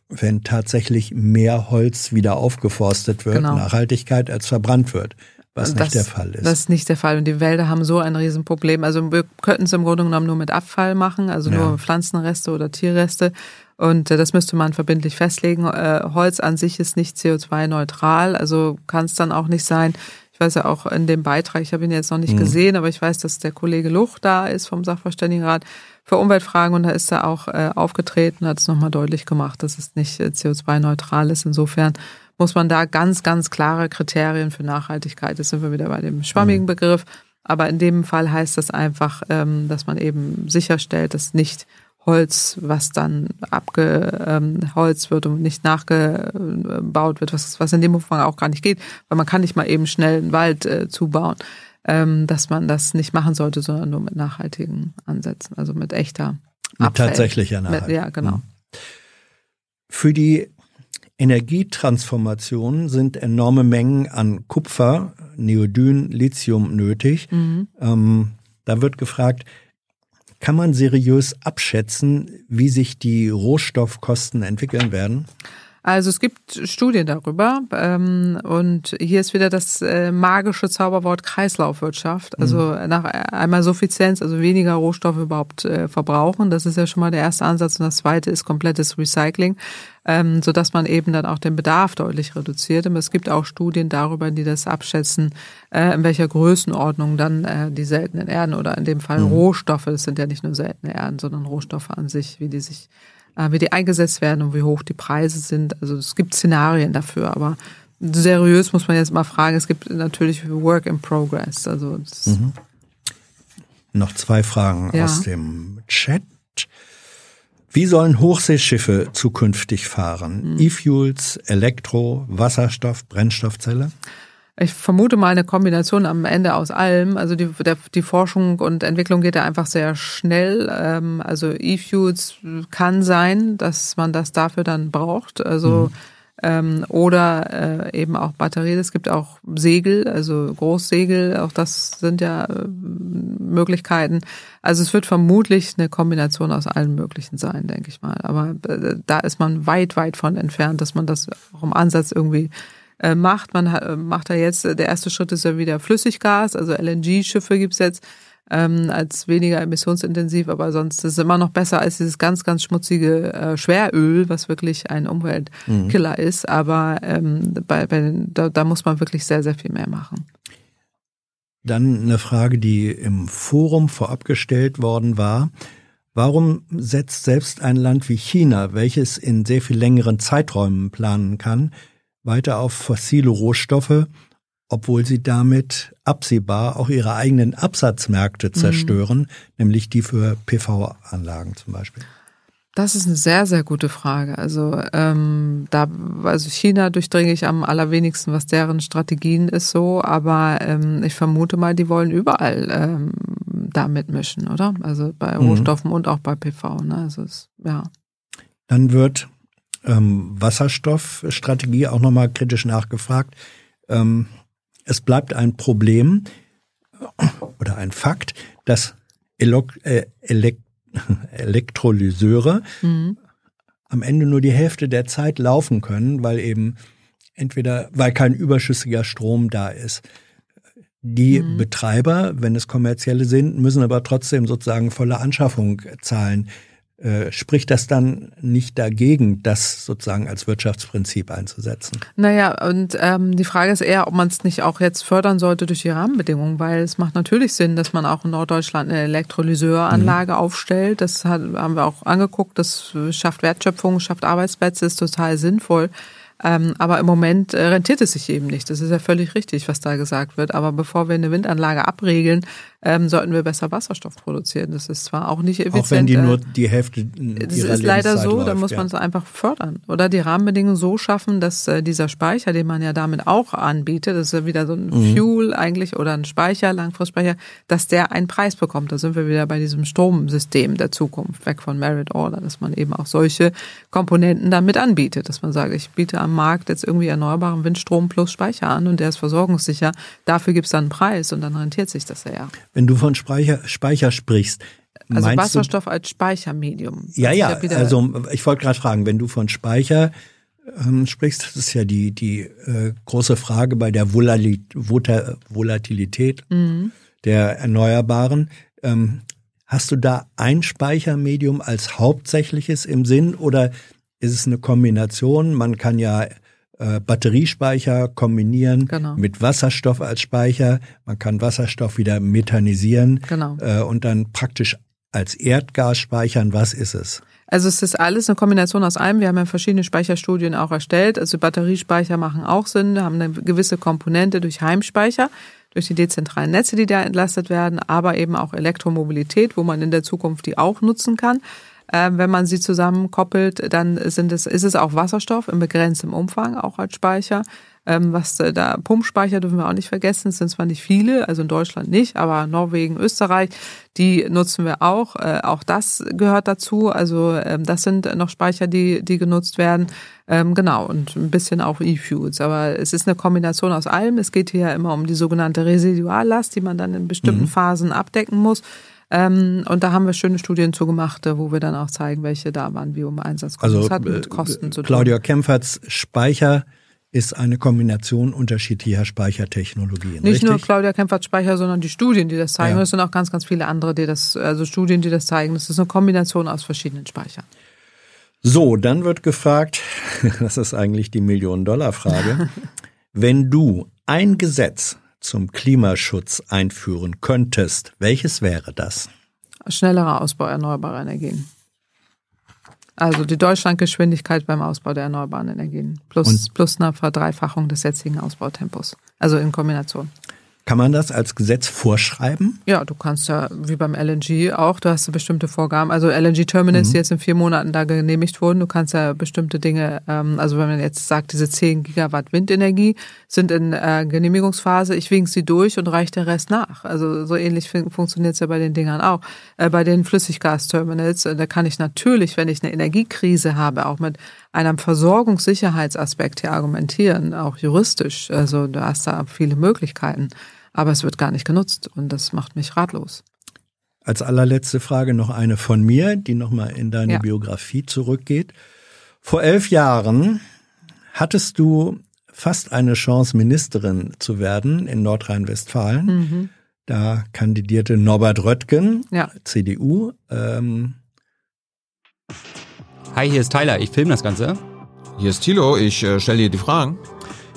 wenn tatsächlich mehr Holz wieder aufgeforstet wird, genau. Nachhaltigkeit als verbrannt wird. Was das, nicht der Fall ist. Das ist nicht der Fall. Und die Wälder haben so ein Riesenproblem. Also wir könnten es im Grunde genommen nur mit Abfall machen, also nur ja. Pflanzenreste oder Tierreste. Und äh, das müsste man verbindlich festlegen. Äh, Holz an sich ist nicht CO2-neutral, also kann es dann auch nicht sein. Ich weiß ja auch in dem Beitrag, ich habe ihn jetzt noch nicht mhm. gesehen, aber ich weiß, dass der Kollege Luch da ist vom Sachverständigenrat für Umweltfragen und da ist er auch äh, aufgetreten, hat es nochmal deutlich gemacht, dass es nicht äh, CO2-neutral ist. Insofern muss man da ganz, ganz klare Kriterien für Nachhaltigkeit. Das sind wir wieder bei dem schwammigen mhm. Begriff. Aber in dem Fall heißt das einfach, ähm, dass man eben sicherstellt, dass nicht Holz, was dann abgeholzt ähm, wird und nicht nachgebaut wird, was, was in dem Umfang auch gar nicht geht, weil man kann nicht mal eben schnell einen Wald äh, zubauen, dass man das nicht machen sollte, sondern nur mit nachhaltigen Ansätzen, also mit echter Mit tatsächlicher Nachhaltigkeit. Ja, genau. Mhm. Für die Energietransformation sind enorme Mengen an Kupfer, Neodyn, Lithium nötig. Mhm. Ähm, da wird gefragt, kann man seriös abschätzen, wie sich die Rohstoffkosten entwickeln werden? Also es gibt Studien darüber ähm, und hier ist wieder das äh, magische Zauberwort Kreislaufwirtschaft. Also mhm. nach einmal Suffizienz, also weniger Rohstoffe überhaupt äh, verbrauchen. Das ist ja schon mal der erste Ansatz und das zweite ist komplettes Recycling, ähm, so dass man eben dann auch den Bedarf deutlich reduziert. Aber es gibt auch Studien darüber, die das abschätzen, äh, in welcher Größenordnung dann äh, die seltenen Erden oder in dem Fall mhm. Rohstoffe, das sind ja nicht nur seltene Erden, sondern Rohstoffe an sich, wie die sich äh, wie die eingesetzt werden und wie hoch die Preise sind. Also es gibt Szenarien dafür, aber seriös muss man jetzt mal fragen. Es gibt natürlich Work in Progress. Also mhm. noch zwei Fragen ja. aus dem Chat. Wie sollen Hochseeschiffe zukünftig fahren? Mhm. E-Fuels, Elektro, Wasserstoff, Brennstoffzelle? Ich vermute mal eine Kombination am Ende aus allem. Also die, der, die Forschung und Entwicklung geht ja einfach sehr schnell. Ähm, also E-Fuels kann sein, dass man das dafür dann braucht. Also mhm. ähm, oder äh, eben auch Batterie. Es gibt auch Segel, also Großsegel. Auch das sind ja äh, Möglichkeiten. Also es wird vermutlich eine Kombination aus allen Möglichen sein, denke ich mal. Aber äh, da ist man weit, weit von entfernt, dass man das auch im Ansatz irgendwie äh, macht. Man äh, macht da jetzt, äh, der erste Schritt ist ja wieder Flüssiggas, also LNG-Schiffe gibt's jetzt ähm, als weniger emissionsintensiv, aber sonst ist es immer noch besser als dieses ganz, ganz schmutzige äh, Schweröl, was wirklich ein Umweltkiller mhm. ist. Aber ähm, bei, bei, da, da muss man wirklich sehr, sehr viel mehr machen. Dann eine Frage, die im Forum vorab gestellt worden war. Warum setzt selbst ein Land wie China, welches in sehr viel längeren Zeiträumen planen kann, weiter auf fossile Rohstoffe, obwohl sie damit absehbar auch ihre eigenen Absatzmärkte mhm. zerstören, mhm. nämlich die für PV-Anlagen zum Beispiel. Das ist eine sehr, sehr gute Frage. Also ähm, da, also China durchdringe ich am allerwenigsten, was deren Strategien ist so, aber ähm, ich vermute mal, die wollen überall ähm, da mitmischen, oder? Also bei mhm. Rohstoffen und auch bei PV. Ne? Also es, ja. Dann wird ähm, Wasserstoffstrategie auch nochmal kritisch nachgefragt. Ähm, es bleibt ein Problem oder ein Fakt, dass Elok äh, Elek Elektrolyseure mhm. am Ende nur die Hälfte der Zeit laufen können, weil eben entweder, weil kein überschüssiger Strom da ist. Die mhm. Betreiber, wenn es kommerzielle sind, müssen aber trotzdem sozusagen volle Anschaffung zahlen. Äh, spricht das dann nicht dagegen, das sozusagen als Wirtschaftsprinzip einzusetzen? Naja, und ähm, die Frage ist eher, ob man es nicht auch jetzt fördern sollte durch die Rahmenbedingungen, weil es macht natürlich Sinn, dass man auch in Norddeutschland eine Elektrolyseuranlage mhm. aufstellt. Das hat, haben wir auch angeguckt. Das schafft Wertschöpfung, schafft Arbeitsplätze, ist total sinnvoll. Ähm, aber im Moment äh, rentiert es sich eben nicht. Das ist ja völlig richtig, was da gesagt wird. Aber bevor wir eine Windanlage abregeln, ähm, sollten wir besser Wasserstoff produzieren. Das ist zwar auch nicht effizient. Auch wenn die nur die Hälfte Das ist leider so, da muss man es einfach fördern. Oder die Rahmenbedingungen so schaffen, dass äh, dieser Speicher, den man ja damit auch anbietet, das ist ja wieder so ein mhm. Fuel eigentlich oder ein Speicher, Langfristspeicher, dass der einen Preis bekommt. Da sind wir wieder bei diesem Stromsystem der Zukunft, weg von Merit Order, dass man eben auch solche Komponenten damit anbietet, dass man sagt, ich biete am Markt jetzt irgendwie erneuerbaren Windstrom plus Speicher an und der ist versorgungssicher. Dafür gibt es dann einen Preis und dann rentiert sich das ja. Wenn du von Speicher, Speicher sprichst, also Wasserstoff du, als Speichermedium. Ja, ja, ja also ich wollte gerade fragen, wenn du von Speicher ähm, sprichst, das ist ja die, die äh, große Frage bei der Volatilität mhm. der Erneuerbaren. Ähm, hast du da ein Speichermedium als hauptsächliches im Sinn oder ist es eine Kombination? Man kann ja äh, Batteriespeicher kombinieren genau. mit Wasserstoff als Speicher. Man kann Wasserstoff wieder methanisieren genau. äh, und dann praktisch als Erdgas speichern. Was ist es? Also es ist alles eine Kombination aus allem. Wir haben ja verschiedene Speicherstudien auch erstellt. Also Batteriespeicher machen auch Sinn, haben eine gewisse Komponente durch Heimspeicher, durch die dezentralen Netze, die da entlastet werden, aber eben auch Elektromobilität, wo man in der Zukunft die auch nutzen kann. Ähm, wenn man sie zusammenkoppelt, dann sind es, ist es auch Wasserstoff in begrenztem Umfang, auch als Speicher. Ähm, was äh, da Pumpspeicher dürfen wir auch nicht vergessen. Es sind zwar nicht viele, also in Deutschland nicht, aber Norwegen, Österreich, die nutzen wir auch. Äh, auch das gehört dazu. Also ähm, das sind noch Speicher, die, die genutzt werden. Genau, und ein bisschen auch E-Fuels. Aber es ist eine Kombination aus allem. Es geht hier ja immer um die sogenannte Residuallast, die man dann in bestimmten mhm. Phasen abdecken muss. Ähm, und da haben wir schöne Studien zugemacht, äh, wo wir dann auch zeigen, welche da waren, wie um Einsatz also, das hat mit äh, Kosten zu tun. Claudia Kempferts Speicher ist eine Kombination unterschiedlicher Speichertechnologien. Nicht richtig? nur Claudia Kempferts Speicher, sondern die Studien, die das zeigen. Ja. Es sind auch ganz, ganz viele andere, die das, also Studien, die das zeigen. Das ist eine Kombination aus verschiedenen Speichern. So, dann wird gefragt, das ist eigentlich die Millionen-Dollar-Frage, wenn du ein Gesetz zum Klimaschutz einführen könntest, welches wäre das? Schnellerer Ausbau erneuerbarer Energien. Also die Deutschlandgeschwindigkeit beim Ausbau der erneuerbaren Energien plus, plus eine Verdreifachung des jetzigen Ausbautempos. Also in Kombination. Kann man das als Gesetz vorschreiben? Ja, du kannst ja, wie beim LNG auch, du hast bestimmte Vorgaben. Also LNG-Terminals, mhm. die jetzt in vier Monaten da genehmigt wurden, du kannst ja bestimmte Dinge, ähm, also wenn man jetzt sagt, diese 10 Gigawatt Windenergie sind in äh, Genehmigungsphase, ich wink sie durch und reiche den Rest nach. Also so ähnlich funktioniert es ja bei den Dingern auch. Äh, bei den Flüssiggasterminals, äh, da kann ich natürlich, wenn ich eine Energiekrise habe, auch mit einem Versorgungssicherheitsaspekt hier argumentieren, auch juristisch. Also du hast da viele Möglichkeiten aber es wird gar nicht genutzt und das macht mich ratlos. Als allerletzte Frage noch eine von mir, die nochmal in deine ja. Biografie zurückgeht. Vor elf Jahren hattest du fast eine Chance, Ministerin zu werden in Nordrhein-Westfalen. Mhm. Da kandidierte Norbert Röttgen, ja. CDU. Ähm Hi, hier ist Tyler, ich filme das Ganze. Hier ist Thilo, ich äh, stelle dir die Fragen.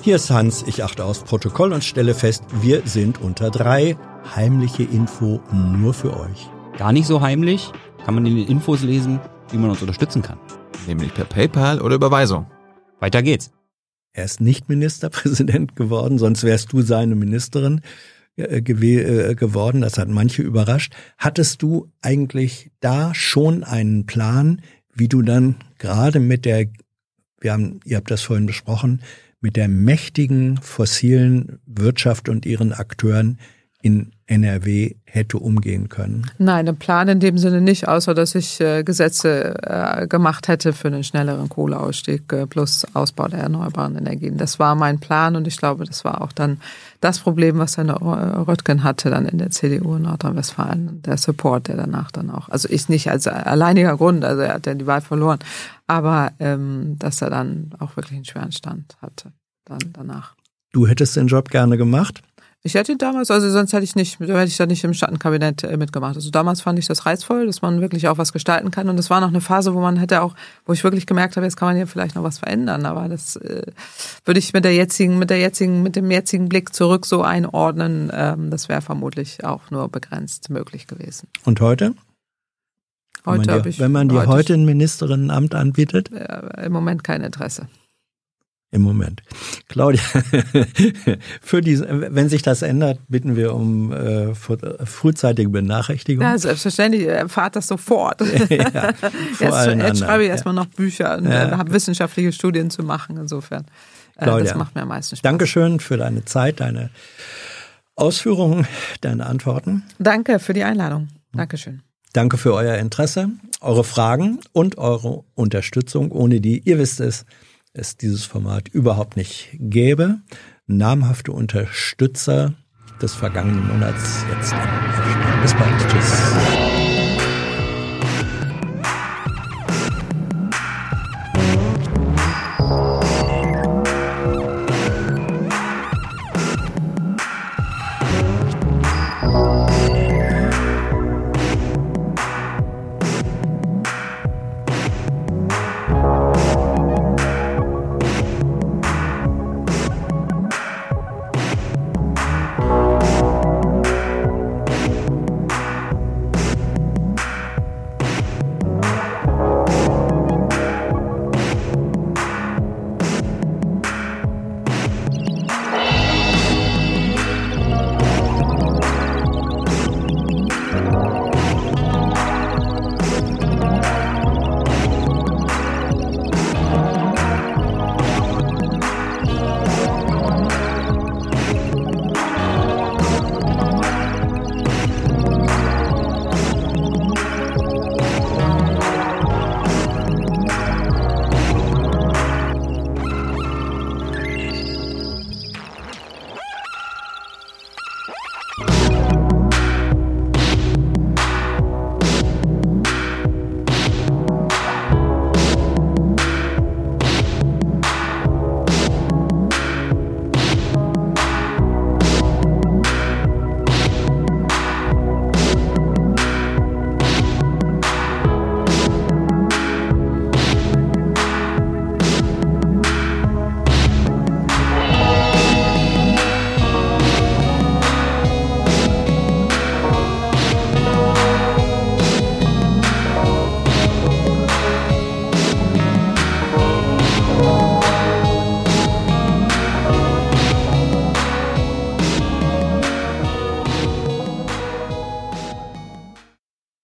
Hier ist Hans, ich achte aufs Protokoll und stelle fest, wir sind unter drei. Heimliche Info nur für euch. Gar nicht so heimlich, kann man in den Infos lesen, wie man uns unterstützen kann. Nämlich per PayPal oder Überweisung. Weiter geht's. Er ist nicht Ministerpräsident geworden, sonst wärst du seine Ministerin äh, äh, geworden. Das hat manche überrascht. Hattest du eigentlich da schon einen Plan, wie du dann gerade mit der, wir haben, ihr habt das vorhin besprochen, mit der mächtigen fossilen Wirtschaft und ihren Akteuren in NRW hätte umgehen können? Nein, einen Plan in dem Sinne nicht, außer dass ich äh, Gesetze äh, gemacht hätte für einen schnelleren Kohleausstieg äh, plus Ausbau der erneuerbaren Energien. Das war mein Plan und ich glaube, das war auch dann das Problem, was Herr Röttgen hatte dann in der CDU in Nordrhein-Westfalen. Der Support, der danach dann auch, also ich nicht als alleiniger Grund, also er hat ja die Wahl verloren, aber ähm, dass er dann auch wirklich einen schweren Stand hatte dann danach. Du hättest den Job gerne gemacht? Ich hätte ihn damals, also sonst hätte ich nicht, hätte ich da nicht im Schattenkabinett äh, mitgemacht. Also damals fand ich das reizvoll, dass man wirklich auch was gestalten kann. Und es war noch eine Phase, wo man hätte auch, wo ich wirklich gemerkt habe, jetzt kann man hier vielleicht noch was verändern. Aber das äh, würde ich mit der jetzigen, mit der jetzigen, mit dem jetzigen Blick zurück so einordnen. Ähm, das wäre vermutlich auch nur begrenzt möglich gewesen. Und heute? Heute habe ich. Wenn man dir heute, heute ein Ministerinnenamt anbietet? Äh, Im Moment kein Interesse. Im Moment. Claudia, für diese, wenn sich das ändert, bitten wir um äh, frühzeitige Benachrichtigung. Ja, selbstverständlich, erfahrt das sofort. ja, vor jetzt, allen jetzt schreibe ich erstmal noch Bücher und ja. habe wissenschaftliche Studien zu machen, insofern. Äh, Claudia, das macht mir am meisten Spaß. Dankeschön für deine Zeit, deine Ausführungen, deine Antworten. Danke für die Einladung. Dankeschön. Danke für euer Interesse, eure Fragen und eure Unterstützung, ohne die, ihr wisst es, es dieses Format überhaupt nicht gäbe. Namhafte Unterstützer des vergangenen Monats jetzt. Bis bald. Tschüss.